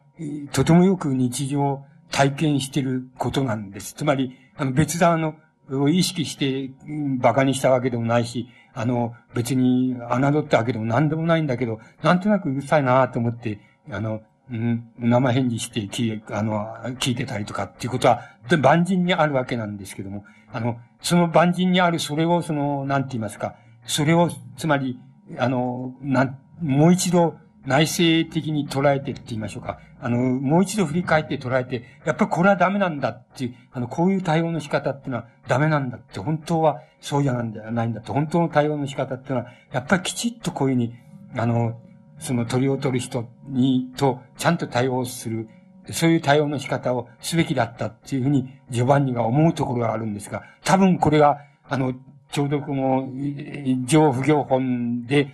とてもよく日常を体験していることなんです。つまり、あの、別段の、を意識して馬鹿にしたわけでもないし、あの、別に侮ったわけでも何でもないんだけど、なんとなくうるさいなと思って、あの、うん、生返事して聞あの、聞いてたりとかっていうことは、万人にあるわけなんですけども、あの、その万人にあるそれを、その、なんて言いますか、それを、つまり、あの、なん、もう一度内省的に捉えてって言いましょうか。あの、もう一度振り返って捉えて、やっぱりこれはダメなんだっていう、あの、こういう対応の仕方っていうのはダメなんだって、本当はそうじゃないんだって、本当の対応の仕方っていうのは、やっぱりきちっとこういうふうに、あの、その鳥を取る人に、と、ちゃんと対応する、そういう対応の仕方をすべきだったっていうふうに、ジョバンニが思うところがあるんですが、多分これが、あの、ちょうどこの、上不行本で、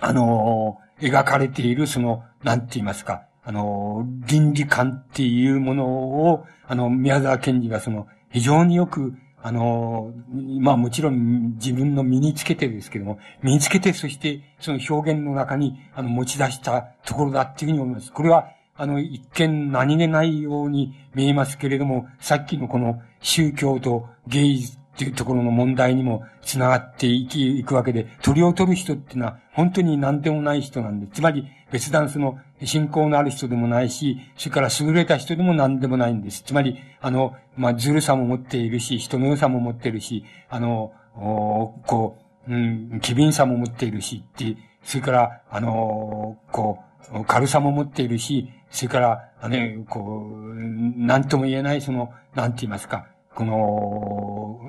あの、描かれている、その、なんて言いますか、あの、倫理観っていうものを、あの、宮沢賢治がその、非常によく、あの、まあもちろん自分の身につけてですけども、身につけて、そしてその表現の中に、あの、持ち出したところだっていうふうに思います。これは、あの、一見何気ないように見えますけれども、さっきのこの宗教と芸術っていうところの問題にも繋がっていき、いくわけで、鳥を取る人っていうのは本当に何でもない人なんで、つまり別段その信仰のある人でもないし、それから優れた人でも何でもないんです。つまり、あの、まあ、ずるさも持っているし、人の良さも持っているし、あの、こう、うん、機敏さも持っているし、って、それから、あの、こう、軽さも持っているし、それから、あの、こう、なんとも言えない、その、なんて言いますか、この、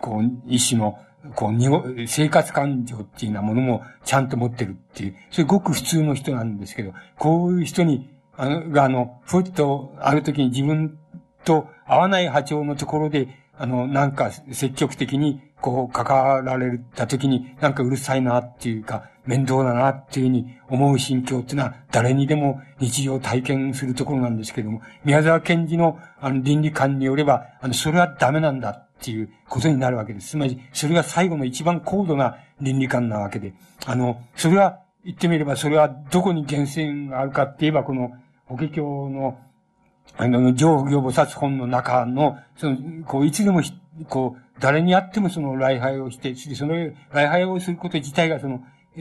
こう、一種の、こう、にご、生活感情っていうようなものもちゃんと持ってるっていう、それごく普通の人なんですけど、こういう人に、あの、が、あの、ふっと、ある時に自分と合わない波長のところで、あの、なんか積極的に、こう、関わられた時に、なんかうるさいなっていうか、面倒だなっていうふうに思う心境っていうのは、誰にでも日常体験するところなんですけども、宮沢賢治の、あの、倫理観によれば、あの、それはダメなんだっていうことになるわけです。つまり、それが最後の一番高度な倫理観なわけで、あの、それは、言ってみれば、それはどこに源泉があるかって言えば、この、法華経のあの、上行菩薩本の中の、その、こう、いつでも、こう、誰に会ってもその礼拝をして、その礼拝をすること自体がその、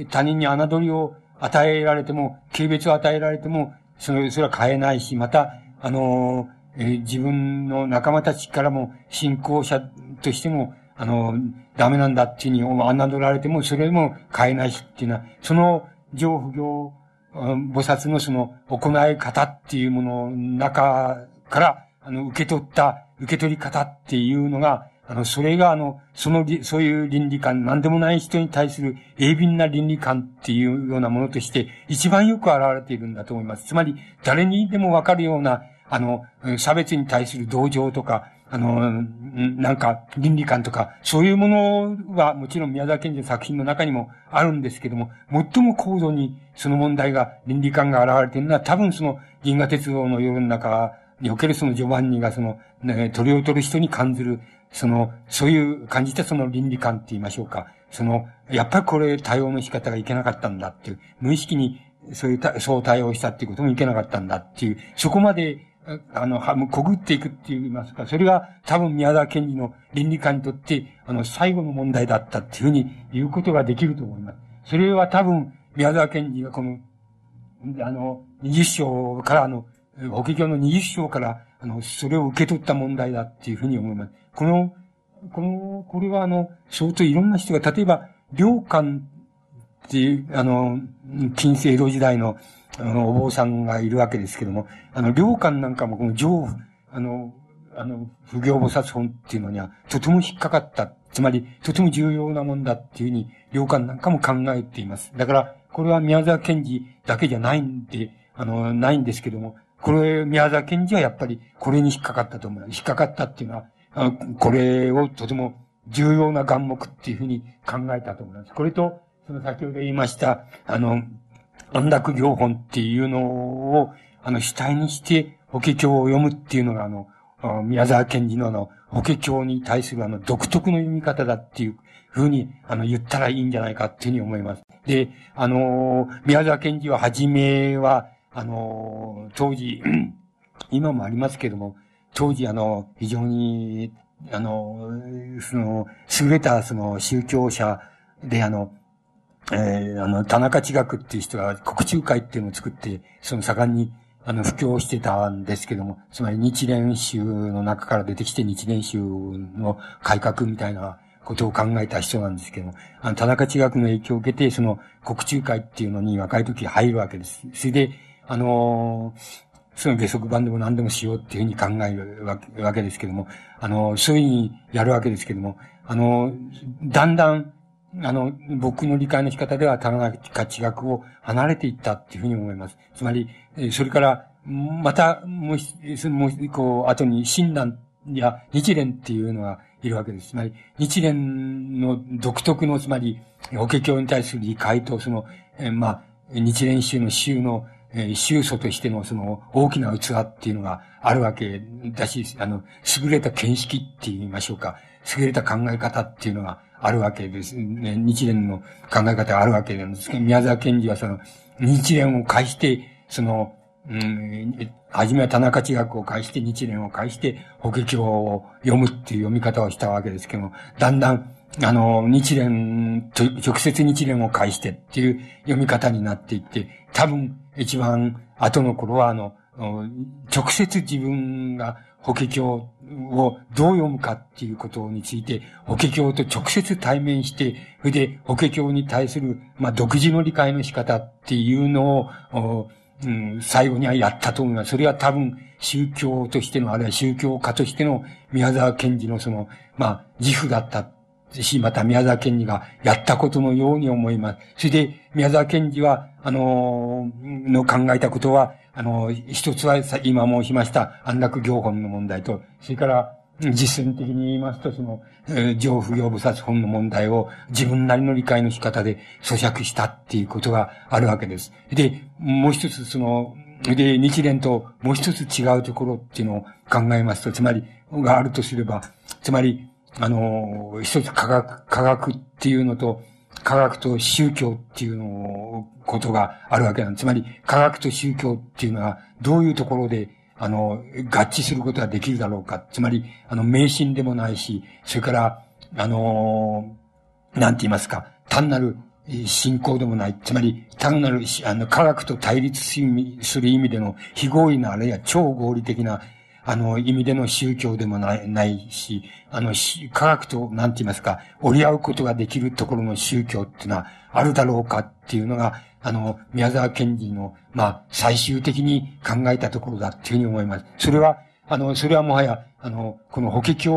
他人に侮りを与えられても、軽蔑を与えられても、その、それは変えないし、また、あの、えー、自分の仲間たちからも、信仰者としても、あの、ダメなんだっていうふうに侮られても、それも変えないしっていうのは、その上不行菩薩のその行い方っていうものの中から、あの、受け取った、受け取り方っていうのが、あの、それがあの、その、そういう倫理観、何でもない人に対する鋭敏な倫理観っていうようなものとして、一番よく現れているんだと思います。つまり、誰にでもわかるような、あの、差別に対する同情とか、あの、なんか、倫理観とか、そういうものはもちろん宮沢賢治の作品の中にもあるんですけども、最も高度にその問題が、倫理観が現れているのは、多分その銀河鉄道の夜の中におけるそのジョバンニがその、ね、鳥を取る人に感じる、その、そういう感じたその倫理観って言いましょうか。その、やっぱりこれ対応の仕方がいけなかったんだっていう、無意識にそういう、そう対応したっていうこともいけなかったんだっていう、そこまであの、はむ、こぐっていくって言いますか、それが多分宮沢賢治の倫理観にとって、あの、最後の問題だったっていうふうに言うことができると思います。それは多分、宮沢賢治がこの、あの、二十章から、あの、法華経の二十章から、あの、それを受け取った問題だっていうふうに思います。この、この、これはあの、相当いろんな人が、例えば、良寛っていう、あの、近世江戸時代の、あの、お坊さんがいるわけですけども、あの、良寛なんかもこの上、あの、あの、不行菩薩本っていうのには、とても引っかかった。つまり、とても重要なもんだっていうふうに、良寛なんかも考えています。だから、これは宮沢賢治だけじゃないんで、あの、ないんですけども、これ、宮沢賢治はやっぱり、これに引っかかったと思います。引っかかったっていうのは、これをとても重要な眼目っていうふうに考えたと思います。これと、その先ほど言いました、あの、安楽行本っていうのを、あの、主体にして、法華経を読むっていうのが、あの、宮沢賢治のあの、法華経に対するあの、独特の読み方だっていうふうに、あの、言ったらいいんじゃないかっていうふうに思います。で、あの、宮沢賢治は、はじめは、あの、当時、今もありますけども、当時あの、非常に、あの、その、優れたその宗教者であの、えー、あの、田中地学っていう人が国中会っていうのを作って、その盛んに、あの、布教してたんですけども、つまり日蓮宗の中から出てきて日蓮宗の改革みたいなことを考えた人なんですけども、あの、田中地学の影響を受けて、その国中会っていうのに若い時入るわけです。それで、あのその下足版でも何でもしようっていうふうに考えるわけですけども、あの、そういうふうにやるわけですけども、あの、だんだん、あの、僕の理解の仕方では、田中地学を離れていったっていうふうに思います。つまり、それから、また、もう、もう、こう、後に、親鸞や日蓮っていうのがいるわけです。つまり、日蓮の独特の、つまり、法華経に対する理解と、その、えまあ、日蓮宗の宗の、えー、宗祖としてのその大きな器っていうのがあるわけだし、あの、優れた見識って言いましょうか。優れた考え方っていうのがあるわけです。ね、日蓮の考え方があるわけなんですけど、宮沢賢治はその、日蓮を介して、その、うん、はじめは田中地学を介して、日蓮を介して、法華経を読むっていう読み方をしたわけですけども、だんだん、あの、日蓮と、直接日蓮を介してっていう読み方になっていって、多分、一番後の頃は、あの、直接自分が法華経をどう読むかっていうことについて、法華経と直接対面して、それで法華経に対する、まあ、独自の理解の仕方っていうのを、うん、最後にはやったと思います。それは多分、宗教としての、あるいは宗教家としての宮沢賢治のその、まあ、自負だったっし、また宮沢賢治がやったことのように思います。それで、宮沢賢治は、あのの考えたことは、あの一つは今申しました安楽行本の問題と、それから、実践的に言いますと、その、えー、上不行菩薩本の問題を自分なりの理解の仕方で咀嚼したっていうことがあるわけです。で、もう一つその、で、日蓮ともう一つ違うところっていうのを考えますと、つまり、があるとすれば、つまり、あの、一つ科学、科学っていうのと、科学と宗教っていうの、ことがあるわけなんです。つまり、科学と宗教っていうのは、どういうところで、あの、合致することができるだろうか。つまり、あの、迷信でもないし、それから、あの、なんて言いますか、単なる信仰でもない。つまり、単なる、あの、科学と対立する意味での非合意な、あるいは超合理的なあの、意味での宗教でもないないし、あの、科学と、なんて言いますか、折り合うことができるところの宗教っていうのはあるだろうかっていうのが、あの、宮沢賢治の、まあ、最終的に考えたところだっていうふうに思います。それは、あの、それはもはや、あの、この法華経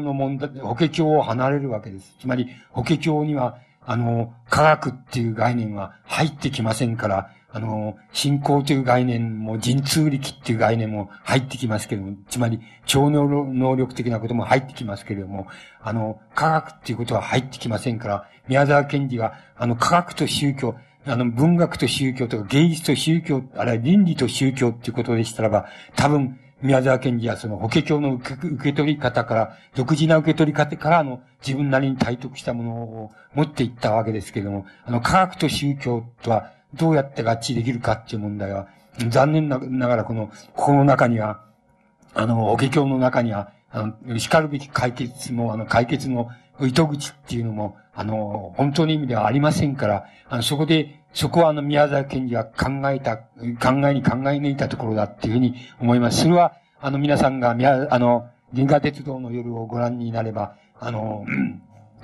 の問題、法華経を離れるわけです。つまり、法華経には、あの、科学っていう概念は入ってきませんから、あの、信仰という概念も、人通力っていう概念も入ってきますけれども、つまり、超能力的なことも入ってきますけれども、あの、科学っていうことは入ってきませんから、宮沢賢治が、あの、科学と宗教、あの、文学と宗教とか芸術と宗教、あるいは倫理と宗教っていうことでしたらば、多分、宮沢賢治はその法華経の受け取り方から、独自な受け取り方から、あの、自分なりに体得したものを持っていったわけですけれども、あの、科学と宗教とは、どうやって合致できるかっていう問題は、残念ながらこの、ここの中には、あの、お華経の中には、あの、叱るべき解決も、あの、解決の糸口っていうのも、あの、本当の意味ではありませんから、あの、そこで、そこはあの、宮沢賢治が考えた、考えに考え抜いたところだっていうふうに思います。それは、あの、皆さんが、宮、あの、銀河鉄道の夜をご覧になれば、あの、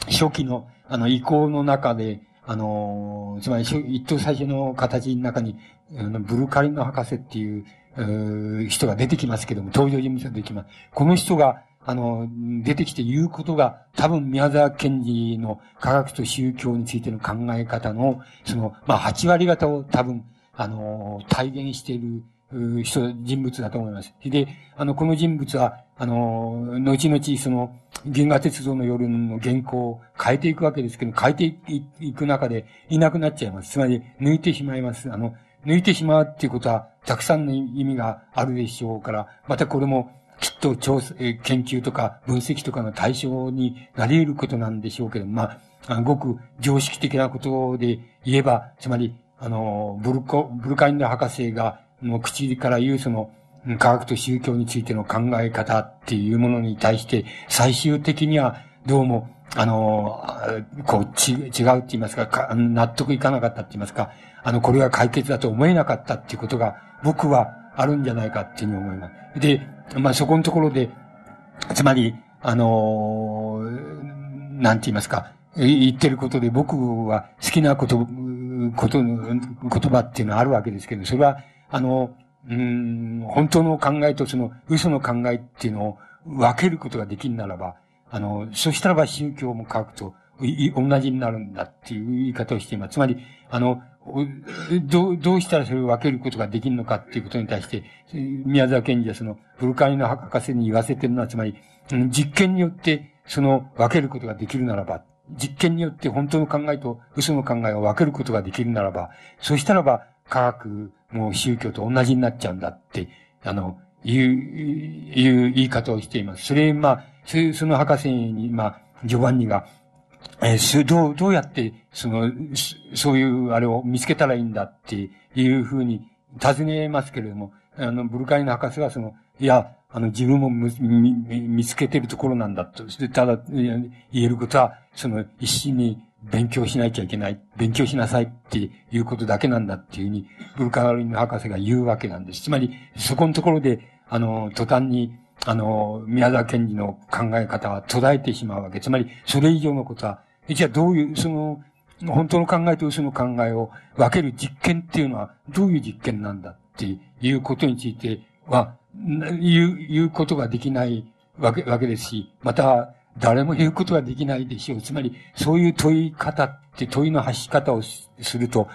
初期の、あの、移行の中で、あの、つまり、一等最初の形の中に、あのブルカリンの博士っていう、人が出てきますけども、登場人物が出てきます。この人が、あの、出てきて言うことが、多分宮沢賢治の科学と宗教についての考え方の、その、まあ、8割方を多分、あの、体現している人、人物だと思います。で、あの、この人物は、あの、後々その、銀河鉄道の夜の原稿を変えていくわけですけど、変えていく中でいなくなっちゃいます。つまり、抜いてしまいます。あの、抜いてしまうっていうことは、たくさんの意味があるでしょうから、またこれも、きっと調査、研究とか分析とかの対象になり得ることなんでしょうけど、まあ、ごく常識的なことで言えば、つまり、あの、ブルコ、ブルカインダ博士が、の口から言うその、科学と宗教についての考え方っていうものに対して、最終的にはどうも、あの、こう、ち、違うって言いますかか、納得いかなかったって言いますか、あの、これが解決だと思えなかったっていうことが、僕はあるんじゃないかっていうふうに思います。で、まあ、そこのところで、つまり、あの、なんて言いますか、言ってることで僕は好きなこと、こと、言葉っていうのはあるわけですけど、それは、あの、うん、本当の考えとその嘘の考えっていうのを分けることができるならば、あの、そしたらば宗教も科学と同じになるんだっていう言い方をしています。つまり、あの、どう、どうしたらそれを分けることができるのかっていうことに対して、宮沢賢治はその、ブルカリの博士に言わせてるのは、つまり、実験によってその分けることができるならば、実験によって本当の考えと嘘の考えを分けることができるならば、そしたらば科学もう宗教と同じになっちゃうんだって、あの、いう、いう言い方をしています。それ、まあ、そその博士に、まあ、ジョバンニが、えー、どう、どうやって、その、そういうあれを見つけたらいいんだっていうふうに尋ねますけれども、あの、ブルカイの博士はその、いや、あの、自分も見見つけてるところなんだと。して、ただ、言えることは、その、一心に勉強しなきゃいけない。勉強しなさいっていうことだけなんだっていうふうに、ブルカーリン博士が言うわけなんです。つまり、そこのところで、あの、途端に、あの、宮沢賢治の考え方は途絶えてしまうわけ。つまり、それ以上のことは、じゃあどういう、その、本当の考えと嘘の考えを分ける実験っていうのは、どういう実験なんだっていうことについては、言う、言うことができないわけ、わけですし、また、誰も言うことができないでしょう。つまり、そういう問い方って問いの発し方をすると、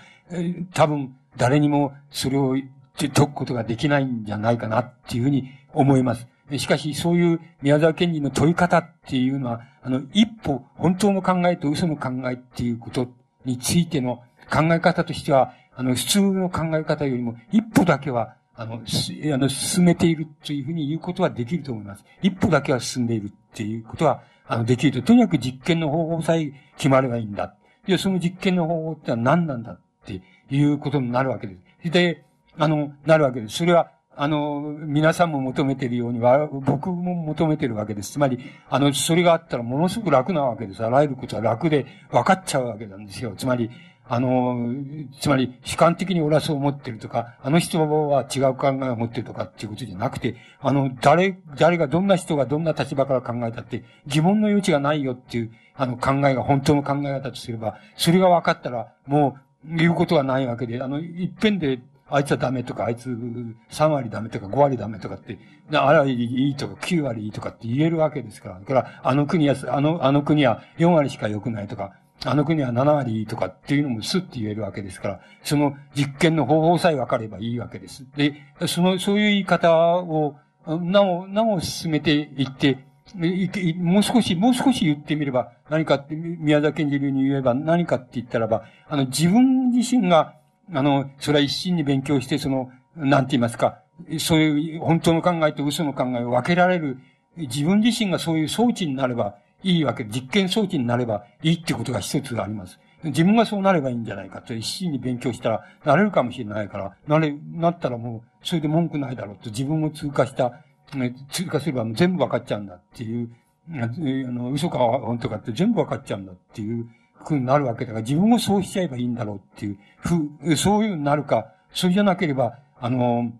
多分、誰にもそれを解くことができないんじゃないかなっていうふうに思います。しかし、そういう宮沢賢治の問い方っていうのは、あの、一歩、本当の考えと嘘の考えっていうことについての考え方としては、あの、普通の考え方よりも一歩だけは、あの、あの、進めているというふうに言うことはできると思います。一歩だけは進んでいるっていうことは、あの、できると。とにかく実験の方法さえ決まればいいんだ。で、その実験の方法ってのは何なんだっていうことになるわけです。で、あの、なるわけです。それは、あの、皆さんも求めているようには、僕も求めているわけです。つまり、あの、それがあったらものすごく楽なわけです。あらゆることは楽で分かっちゃうわけなんですよ。つまり、あの、つまり、主観的に俺はそう思ってるとか、あの人は違う考えを持ってるとかっていうことじゃなくて、あの、誰、誰がどんな人がどんな立場から考えたって、疑問の余地がないよっていう、あの、考えが本当の考え方とすれば、それが分かったら、もう、言うことはないわけで、あの、一遍であいつはダメとか、あいつ3割ダメとか5割ダメとかって、あらいいとか9割いいとかって言えるわけですから。だから、あの国は、あの、あの国は4割しか良くないとか、あの国は7割とかっていうのもスッて言えるわけですから、その実験の方法さえ分かればいいわけです。で、その、そういう言い方を、なお、なお進めていって、もう少し、もう少し言ってみれば、何かって、宮崎県流に言えば何かって言ったらば、あの、自分自身があの、それは一心に勉強して、その、なんて言いますか、そういう本当の考えと嘘の考えを分けられる、自分自身がそういう装置になればいいわけ、実験装置になればいいってことが一つあります。自分がそうなればいいんじゃないかと、一心に勉強したら、なれるかもしれないから、なれ、なったらもう、それで文句ないだろうと、自分を通過した、通過すれば全部分かっちゃうんだっていう、あの、嘘か本当かって全部分かっちゃうんだっていうふうになるわけだから、自分もそうしちゃえばいいんだろうっていうふう、そういうになるか、それじゃなければ、あの、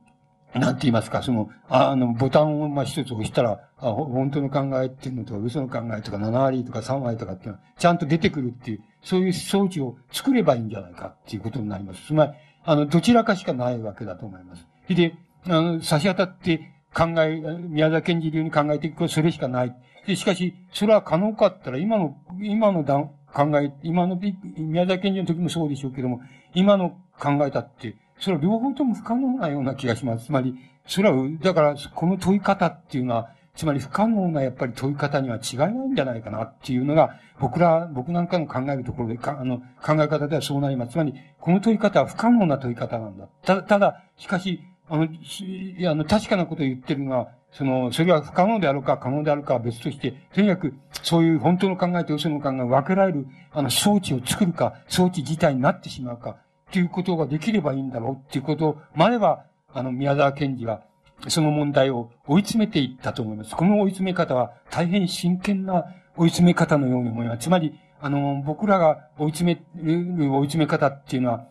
なんて言いますか、その、あの、ボタンをまあ一つ押したら、あ本当の考えっていうのとか、嘘の考えとか、7割とか3割とかっていうのは、ちゃんと出てくるっていう、そういう装置を作ればいいんじゃないかっていうことになります。つまり、あの、どちらかしかないわけだと思います。で、あの、差し当たって考え、宮沢賢治流に考えていくと、それしかない。で、しかし、それは可能かったら、今の、今の段、考え、今の、宮崎賢治の時もそうでしょうけども、今の考えたって、それは両方とも不可能なような気がします。つまり、それは、だから、この問い方っていうのは、つまり不可能なやっぱり問い方には違いないんじゃないかなっていうのが、僕ら、僕なんかの考えるところで、かあの、考え方ではそうなります。つまり、この問い方は不可能な問い方なんだ。たただ、しかし、あの、いや、あの、確かなことを言ってるのは、その、それは不可能であるか可能であるかは別として、とにかく、そういう本当の考えと嘘の考えを分けられる、あの、装置を作るか、装置自体になってしまうか、っていうことができればいいんだろうっていうことまでは、あの、宮沢賢治は、その問題を追い詰めていったと思います。この追い詰め方は、大変真剣な追い詰め方のように思います。つまり、あの、僕らが追い詰める追い詰め方っていうのは、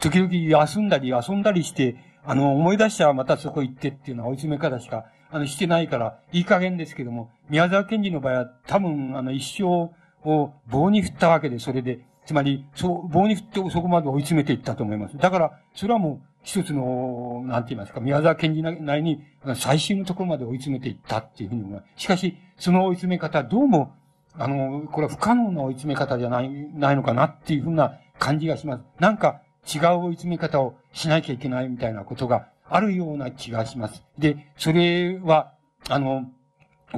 時々休んだり遊んだりして、あの、思い出したらまたそこ行ってっていうのは追い詰め方しかあの、してないから、いい加減ですけども、宮沢賢治の場合は、多分、あの、一生を棒に振ったわけで、それで、つまり、そう、棒に振ってそこまで追い詰めていったと思います。だから、それはもう、一つの、なんて言いますか、宮沢賢治なりに、最終のところまで追い詰めていったっていうふうに思います。しかし、その追い詰め方、どうも、あの、これは不可能な追い詰め方じゃない、ないのかなっていうふうな感じがします。なんか、違う追い詰め方をしなきゃいけないみたいなことがあるような気がします。で、それは、あの、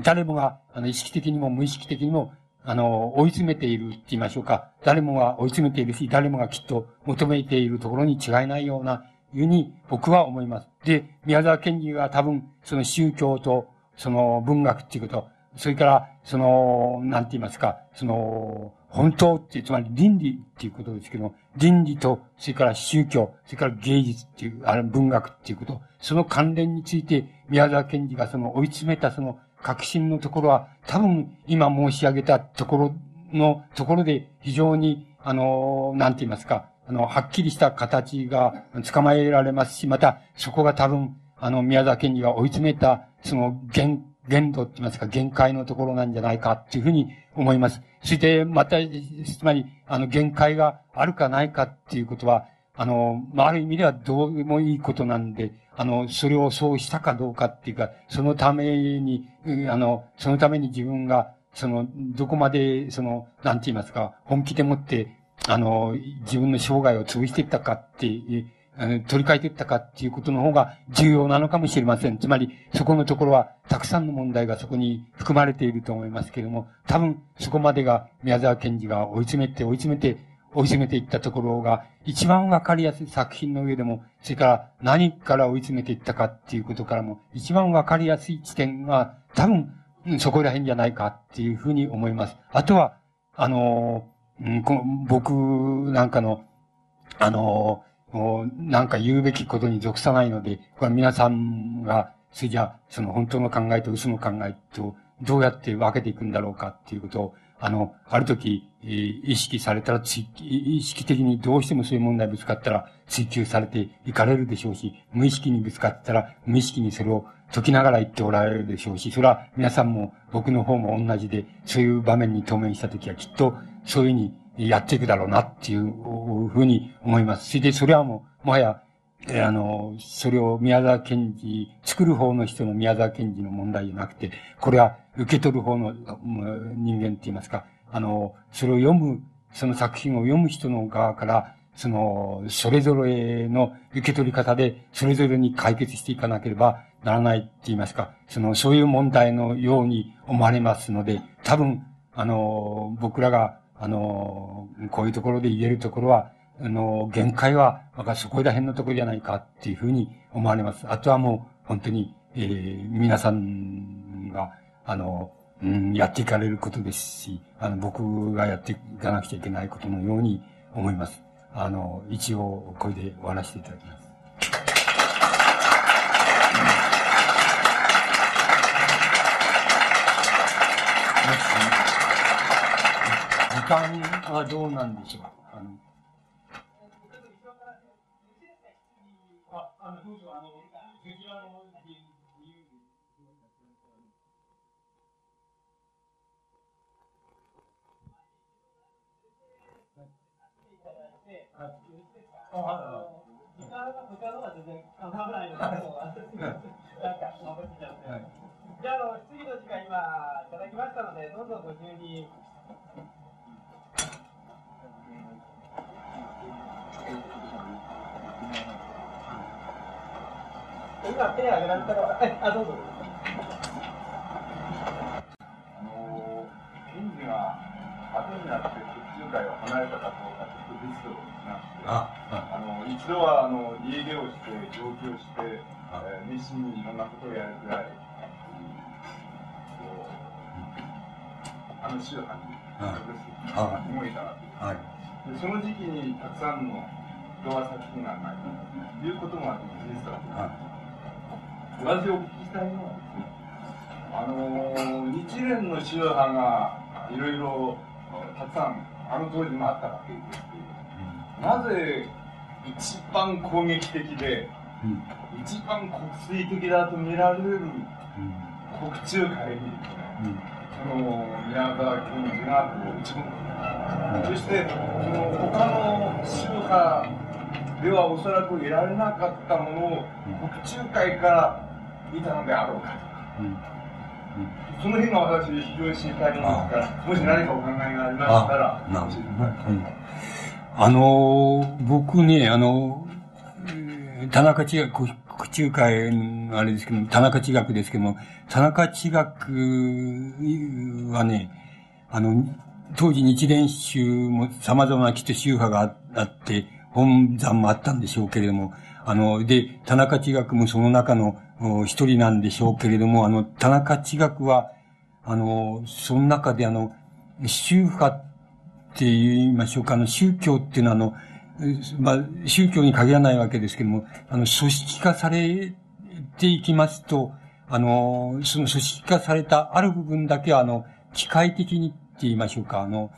誰もが、あの、意識的にも無意識的にも、あの、追い詰めているって言いましょうか。誰もが追い詰めているし、誰もがきっと求めているところに違いないような、いうふうに僕は思います。で、宮沢賢治は多分、その宗教と、その文学っていうこと、それから、その、なんて言いますか、その、本当って、つまり倫理っていうことですけど、倫理と、それから宗教、それから芸術っていう、あれ文学っていうこと、その関連について、宮沢賢治がその追い詰めたその革新のところは、多分今申し上げたところのところで非常に、あの、なんて言いますか、あの、はっきりした形が捕まえられますし、また、そこが多分、あの、宮沢賢治が追い詰めた、その、限、限度って言いますか、限界のところなんじゃないかっていうふうに思います。そして、また、つまり、あの、限界があるかないかっていうことは、あの、まあ、ある意味ではどうでもいいことなんで、あの、それをそうしたかどうかっていうか、そのために、あの、そのために自分が、その、どこまで、その、なんて言いますか、本気でもって、あの、自分の生涯を潰していったかって、取り替えていったかっていうことの方が重要なのかもしれません。つまり、そこのところは、たくさんの問題がそこに含まれていると思いますけれども、多分、そこまでが宮沢賢治が追い詰めて、追い詰めて、追い詰めていったところが、一番わかりやすい作品の上でも、それから何から追い詰めていったかっていうことからも、一番わかりやすい地点が、多分、そこら辺じゃないかっていうふうに思います。あとは、あの、うん、こ僕なんかの、あの、なんか言うべきことに属さないので、これは皆さんが、それじゃその本当の考えと嘘の考えと、どうやって分けていくんだろうかっていうことを、あの、ある時、意識されたら意識的にどうしてもそういう問題ぶつかったら追求されていかれるでしょうし、無意識にぶつかったら無意識にそれを解きながら言っておられるでしょうし、それは皆さんも僕の方も同じで、そういう場面に当面した時はきっとそういうふうにやっていくだろうなっていうふうに思います。それでそれはもう、もはや、えあの、それを宮沢賢治、作る方の人の宮沢賢治の問題じゃなくて、これは受け取る方の人間って言いますか、あの、それを読む、その作品を読む人の側から、その、それぞれの受け取り方で、それぞれに解決していかなければならないって言いますか、その、そういう問題のように思われますので、多分、あの、僕らが、あの、こういうところで言えるところは、あの、限界は、そこら辺のところじゃないかっていうふうに思われます。あとはもう、本当に、えー、皆さんが、あの、うん、やっていかれることですし、あの、僕がやっていかなくちゃいけないことのように思います。あの、一応、これで終わらせていただきます。時間はどうなんでしょうああの、時間が他のは全然構わないので、なんか、残っちゃって。じゃあ、あの、質疑の時間今、いただきましたので、どうぞご自由に。今、手挙げられたら、あ、どうぞ。あの、検事が後になって、中海を離れたかどうか、ちょっとリストを、ああの一度はあの家出をして、上京して、えー、熱心にいろんなことをやるぐらい、あの宗派に、動いたわけです、はい、で。その時期にたくさんの動画作品がないということも事実だと、はい、私お聞きしたいのはですね、あの日蓮の宗派がいろいろたくさんあの当時もあったわけですなぜ一番攻撃的で、うん、一番国粋的だと見られる国中会に、うん、その宮沢賢治がこう打ち込む、うん、そしてその他の宗派ではおそらく得られなかったものを国中会から見たのであろうかと。その辺が私、非常に心配なんですから、もし何かお考えがありましたら、なるほど、ね。あの、僕ね、あの、田中地学、国中会あれですけど田中地学ですけども、田中地学はね、あの、当時日蓮宗も様々なきっと宗派があって、本山もあったんでしょうけれども、あの、で、田中地学もその中の一人なんでしょうけれども、あの、田中地学は、あの、その中であの、宗派って言いましょうか、あの、宗教っていうのはあの、まあ、宗教に限らないわけですけども、あの、組織化されていきますと、あの、その組織化されたある部分だけは、あの、機械的にって言いましょうか、あの、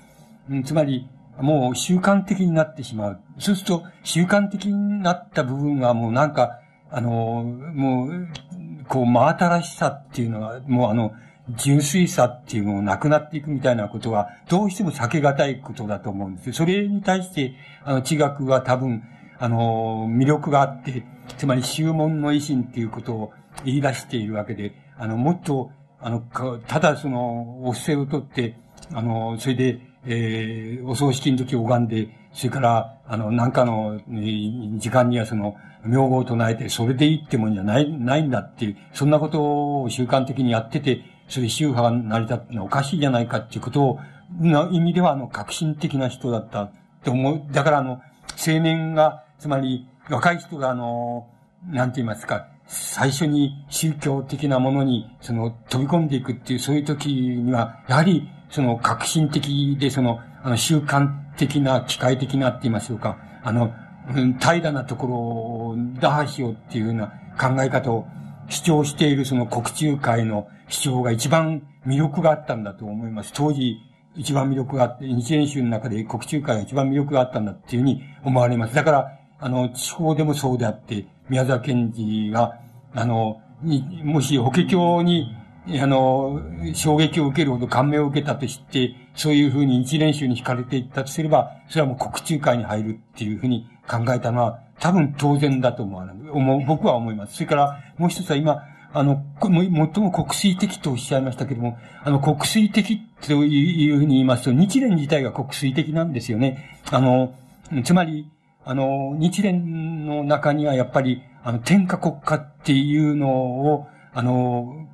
つまり、もう習慣的になってしまう。そうすると、習慣的になった部分がもうなんか、あの、もう、こう、真新しさっていうのが、もうあの、純粋さっていうのをなくなっていくみたいなことは、どうしても避けがたいことだと思うんですよ。それに対して、あの、地学は多分、あの、魅力があって、つまり、宗門の維新っていうことを言い出しているわけで、あの、もっと、ああの、ただその、お布施を取って、あの、それで、えー、お葬式の時拝んで、それから、あの、なんかの、時間にはその、名号を唱えて、それでいいってもんじゃない、ないんだっていう、そんなことを習慣的にやってて、それ宗派が成り立ってのはおかしいじゃないかっていうことを、な意味では、あの、革新的な人だったって思う。だから、あの、青年が、つまり、若い人が、あの、なんて言いますか、最初に宗教的なものに、その、飛び込んでいくっていう、そういう時には、やはり、その、革新的で、その、あの、習慣的な、機械的なって言いましょうか、あの、うん、平らなところを打破しようっていうような考え方を主張しているその国中会の主張が一番魅力があったんだと思います。当時、一番魅力があって、日蓮宗の中で国中会が一番魅力があったんだっていうふうに思われます。だから、あの、地方でもそうであって、宮沢賢治が、あの、もし法華経に、あの、衝撃を受けるほど感銘を受けたとして、そういうふうに日蓮宗に惹かれていったとすれば、それはもう国中会に入るっていうふうに考えたのは、多分当然だと思わない。思う、僕は思います。それから、もう一つは今、あの、も最も国粋的とおっしゃいましたけども、あの、国粋的というふうに言いますと、日蓮自体が国粋的なんですよね。あの、つまり、あの、日蓮の中にはやっぱり、あの、天下国家っていうのを、あの、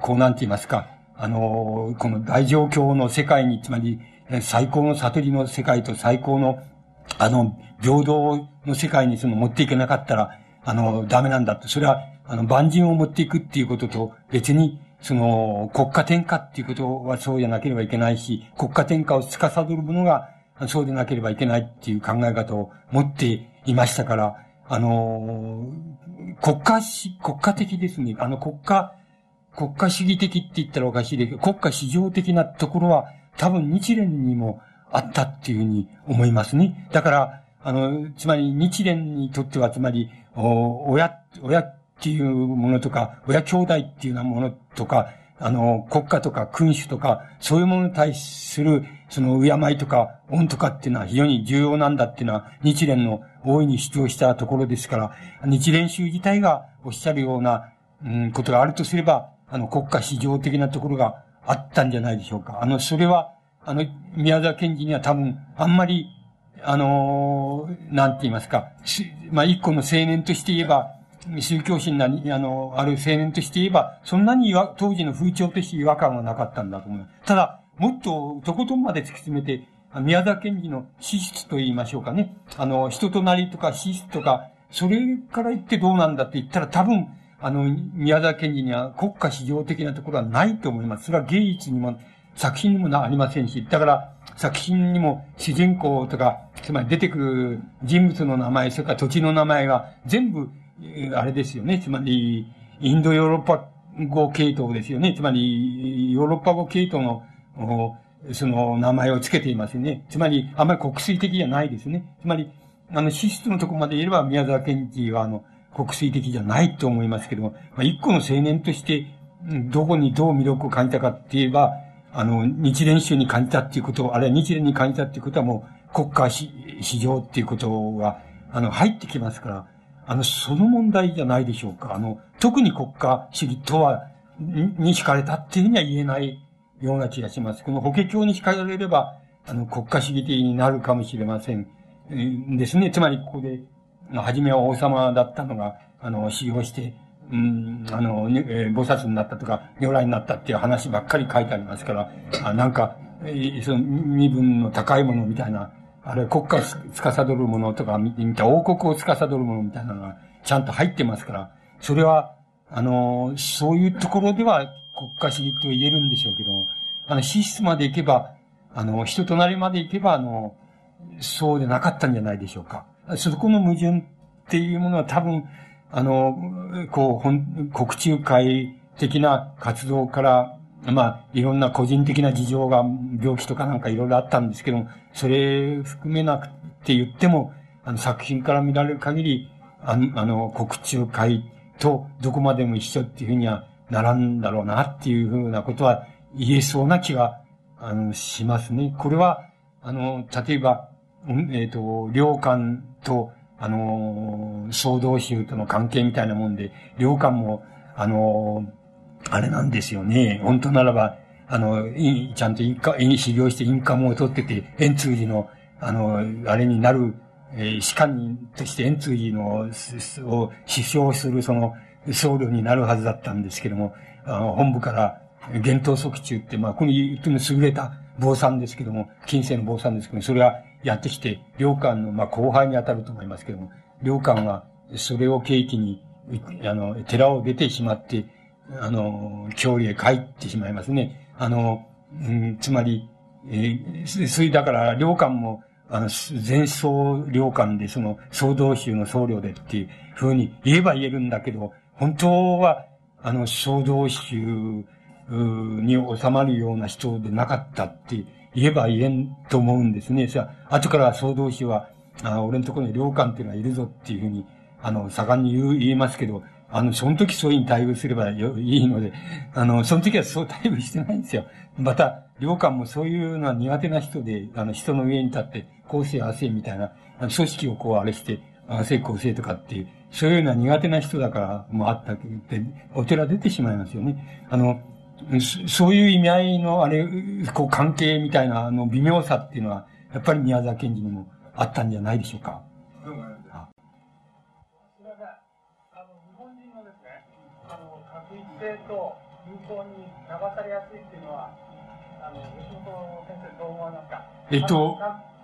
こうなんて言いますか、あの、この大状況の世界に、つまり、最高の悟りの世界と最高の、あの、平等の世界にその持っていけなかったら、あの、ダメなんだと。それは、あの、万人を持っていくっていうことと、別に、その、国家転下っていうことはそうじゃなければいけないし、国家転下を司るものが、そうでなければいけないっていう考え方を持っていましたから、あの、国家し、国家的ですね。あの、国家、国家主義的って言ったらおかしいですけど、国家市場的なところは、多分日蓮にもあったっていうふうに思いますね。だから、あの、つまり日蓮にとっては、つまり、お親、親っていうものとか、親兄弟っていうようなものとか、あの、国家とか君主とか、そういうものに対する、その、敬いとか、恩とかっていうのは非常に重要なんだっていうのは、日蓮の大いに主張したところですから、日蓮宗自体がおっしゃるような、うん、ことがあるとすれば、あの、国家市場的なところがあったんじゃないでしょうか。あの、それは、あの、宮沢賢治には多分、あんまり、あの、なんて言いますか、まあ、一個の青年として言えば、宗教心なに、あの、ある青年として言えば、そんなに当時の風潮として違和感はなかったんだと思う。ただ、もっと、とことんまで突き詰めて、宮沢賢治の資質と言いましょうかね。あの、人となりとか資質とか、それから言ってどうなんだって言ったら多分、あの、宮沢賢治には国家市場的なところはないと思います。それは芸術にも、作品にもありませんし、だから作品にも主人公とか、つまり出てくる人物の名前、それから土地の名前が全部、あれですよね。つまり、インドヨーロッパ語系統ですよね。つまり、ヨーロッパ語系統の、その名前を付けていますね。つまり、あまり国粋的じゃないですね。つまり、あの、資質のとこまで言えば、宮沢賢治は、あの、国粋的じゃないと思いますけども、まあ、一個の青年として、どこにどう魅力を感じたかって言えば、あの、日蓮宗に感じたっていうこと、あるいは日蓮に感じたっていうことはもう国家市場っていうことが、あの、入ってきますから、あの、その問題じゃないでしょうか。あの、特に国家主義とは、に惹かれたっていうふうには言えないような気がします。この法華経に惹かれれば、あの、国家主義的になるかもしれません。ですね。つまり、ここで、初めは王様だったのが、あの、修行して、うん、あの、えー、菩薩になったとか、如来になったっていう話ばっかり書いてありますから、あなんか、え、その身分の高いものみたいな、あれ国家を司るものとか見た王国を司るものみたいなのがちゃんと入ってますから、それは、あの、そういうところでは国家主義と言えるんでしょうけど、あの、資質まで行けば、あの、人となりまで行けば、あの、そうでなかったんじゃないでしょうか。そこの矛盾っていうものは多分、あの、こう、本、国中会的な活動から、まあ、いろんな個人的な事情が、病気とかなんかいろいろあったんですけどもそれ含めなくて言っても、あの、作品から見られる限り、あの、あの国中会とどこまでも一緒っていうふうにはならんだろうなっていうふうなことは言えそうな気が、あの、しますね。これは、あの、例えば、えっ、ー、と、領館と、あの、総道宗との関係みたいなもんで、領館も、あの、あれなんですよね。本当ならば、あの、ちゃんとインカ、修行してインカムを取ってて、円通寺の、あの、あれになる、えー、士官人として円通寺の、を首相するその、僧侶になるはずだったんですけども、あの、本部から、厳冬即中って、まあ、この言っても優れた坊さんですけども、近世の坊さんですけども、それはやってきて、領官の、まあ、後輩に当たると思いますけども、領官は、それを契機に、あの、寺を出てしまって、あの、郷里へ帰ってしまいますね。あの、うん、つまり、えー、それだから、領官も、あの、前奏領官で、その、総道宗の僧侶でっていうふうに言えば言えるんだけど、本当は、あの、総道宗に収まるような人でなかったっていう言えば言えんと思うんですね。さあ、後から総道宗は、あ俺のところに領官っていうのはいるぞっていうふうに、あの、盛んに言う、言いますけど、あの、その時そういうに対応すればよいいので、あの、その時はそう対応してないんですよ。また、領官もそういうのは苦手な人で、あの、人の上に立って、構成、汗みたいな、組織をこうあれして、汗構成とかっていう、そういうのは苦手な人だからもあったけど、お寺出てしまいますよね。あの、そういう意味合いの、あれ、こう関係みたいな、あの、微妙さっていうのは、やっぱり宮沢賢治にもあったんじゃないでしょうか？性と流行に流されやすいっていうのは、あの吉本先生どう思わますか？えっと、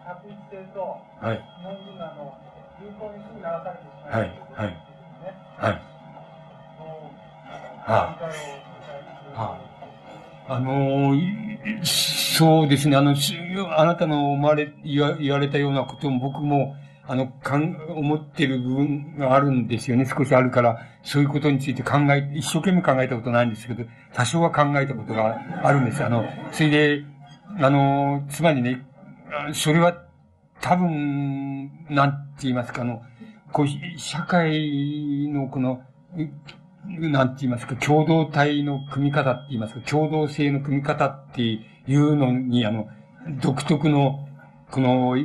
確一性と、はい、日本人があの流行にすぐ流されてしまう、はい、はい、はい。はあ、ああのー、そうですね、あの、あなたの生まれ、言わ言われたようなことも僕も、あの、かん、思ってる部分があるんですよね。少しあるから、そういうことについて考え、一生懸命考えたことないんですけど、多少は考えたことがあるんです。あの、それで、あの、つまりね、それは多分、なんて言いますか、あの、こう、社会のこの、なんて言いますか、共同体の組み方って言いますか、共同性の組み方っていうのに、あの、独特の、この、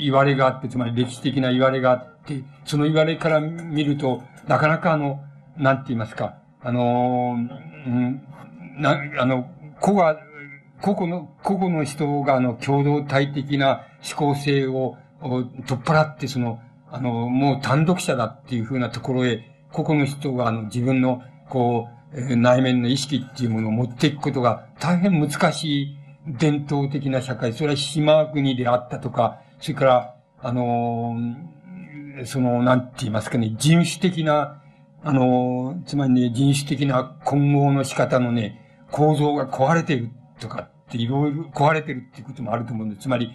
言われがあって、つまり歴史的な言われがあって、その言われから見ると、なかなかあの、なんて言いますか、あの、うん、な、あの、個が、個々の、個々の人があの、共同体的な思考性を取っ払って、その、あの、もう単独者だっていうふうなところへ、個々の人があの、自分の、こう、内面の意識っていうものを持っていくことが大変難しい伝統的な社会、それは島国であったとか、それから、あの、その、なんて言いますかね、人種的な、あの、つまりね、人種的な混合の仕方のね、構造が壊れてるとかっていろいろ壊れてるっていうこともあると思うんです。つまり、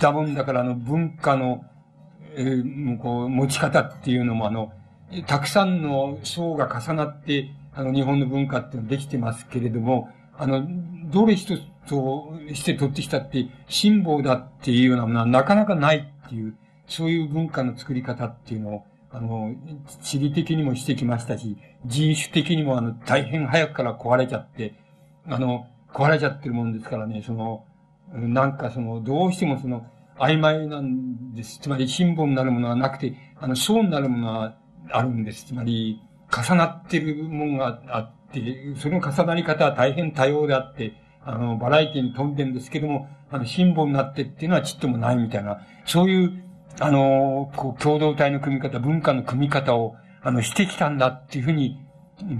だもんだからあの文化の、えー、こう、持ち方っていうのもあの、たくさんの層が重なって、あの、日本の文化っていうのはできてますけれども、あの、どれ一つとして取ってきたって、辛抱だっていうようなものはなかなかないっていう、そういう文化の作り方っていうのを、あの、地理的にもしてきましたし、人種的にもあの、大変早くから壊れちゃって、あの、壊れちゃってるもんですからね、その、なんかその、どうしてもその、曖昧なんです。つまり、辛抱になるものはなくて、あの、層になるものはあるんです。つまり、重なってるものがあって、その重なり方は大変多様であって、あの、バラエティに富んでるんですけども、あの、辛抱になってっていうのはちっともないみたいな、そういう、あの、こう、共同体の組み方、文化の組み方を、あの、してきたんだっていうふうに、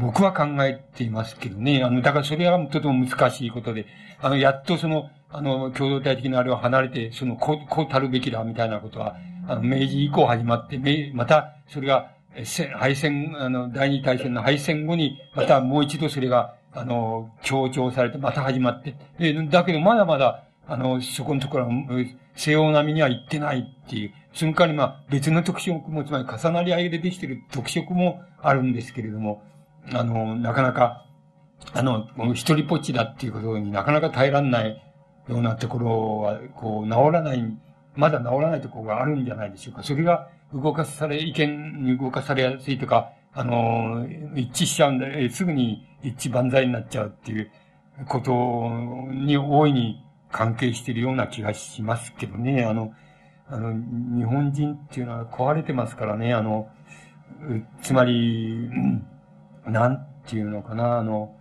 僕は考えていますけどね。あの、だからそれはとても難しいことで、あの、やっとその、あの、共同体的なあれを離れて、その、こう、こうたるべきだ、みたいなことは、あの、明治以降始まって、また、それが、敗戦、あの、第二大戦の敗戦後に、またもう一度それが、あの、強調されて、また始まって、で、だけどまだまだ、あの、そこのところは、西洋並みには行ってないっていう、その代わりまあ、別の特色も、つまり重なり合いでできている特色もあるんですけれども、あの、なかなか、あの、一人ぽっちだっていうことになかなか耐えらんないようなところは、こう、治らない、まだ治らないところがあるんじゃないでしょうか。それが動かされ、意見に動かされやすいとか、あの、一致しちゃうんで、すぐに一致万歳になっちゃうっていうことに大いに関係しているような気がしますけどね。あの、あの、日本人っていうのは壊れてますからね。あの、つまり、なんていうのかな、あの、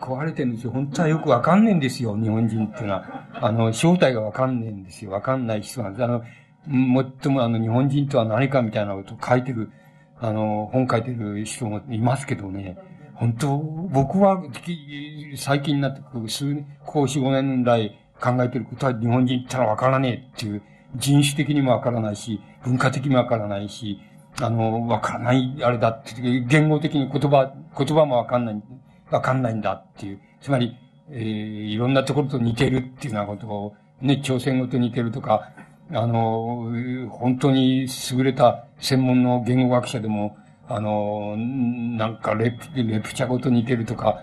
壊れてるんですよ。本当はよくわかんねえんですよ、日本人っていうのは。あの、正体がわかんねえんですよ。わかんない人なんです。あの、もっともあの、日本人とは何かみたいなことを書いてる、あの、本書いてる人もいますけどね。本当、僕は、最近になって、数年、こう四五年来考えてることは日本人ってのはわからねえっていう、人種的にもわからないし、文化的にもわからないし、あの、わからない、あれだって、言語的に言葉、言葉もわかんない、わかんないんだっていう。つまり、えー、いろんなところと似てるっていうようなことを、ね、朝鮮語と似てるとか、あの、本当に優れた専門の言語学者でも、あの、なんかレプ、レプチャ語と似てるとか、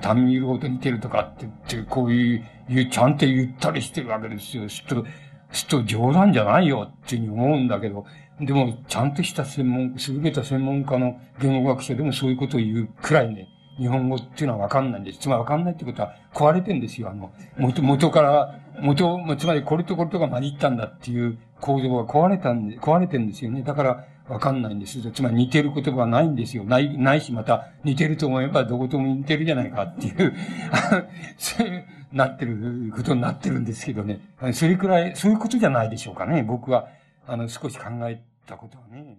タミール語と似てるとかってって、こういう、ちゃんと言ったりしてるわけですよ。すっと、すっと冗談じゃないよっていうふうに思うんだけど、でも、ちゃんとした専門、優れた専門家の言語学者でもそういうことを言うくらいね、日本語っていうのはわかんないんです。つまりわかんないってことは壊れてんですよ。あの、元、元から、元、つまりこれとこれとが混じったんだっていう構造が壊れたんで、壊れてるんですよね。だから、わかんないんです。つまり似てる言葉はないんですよ。ない、ないし、また似てると思えばどことも似てるじゃないかっていう、そういう、なってることになってるんですけどね。それくらい、そういうことじゃないでしょうかね。僕は、あの、少し考えたことはね。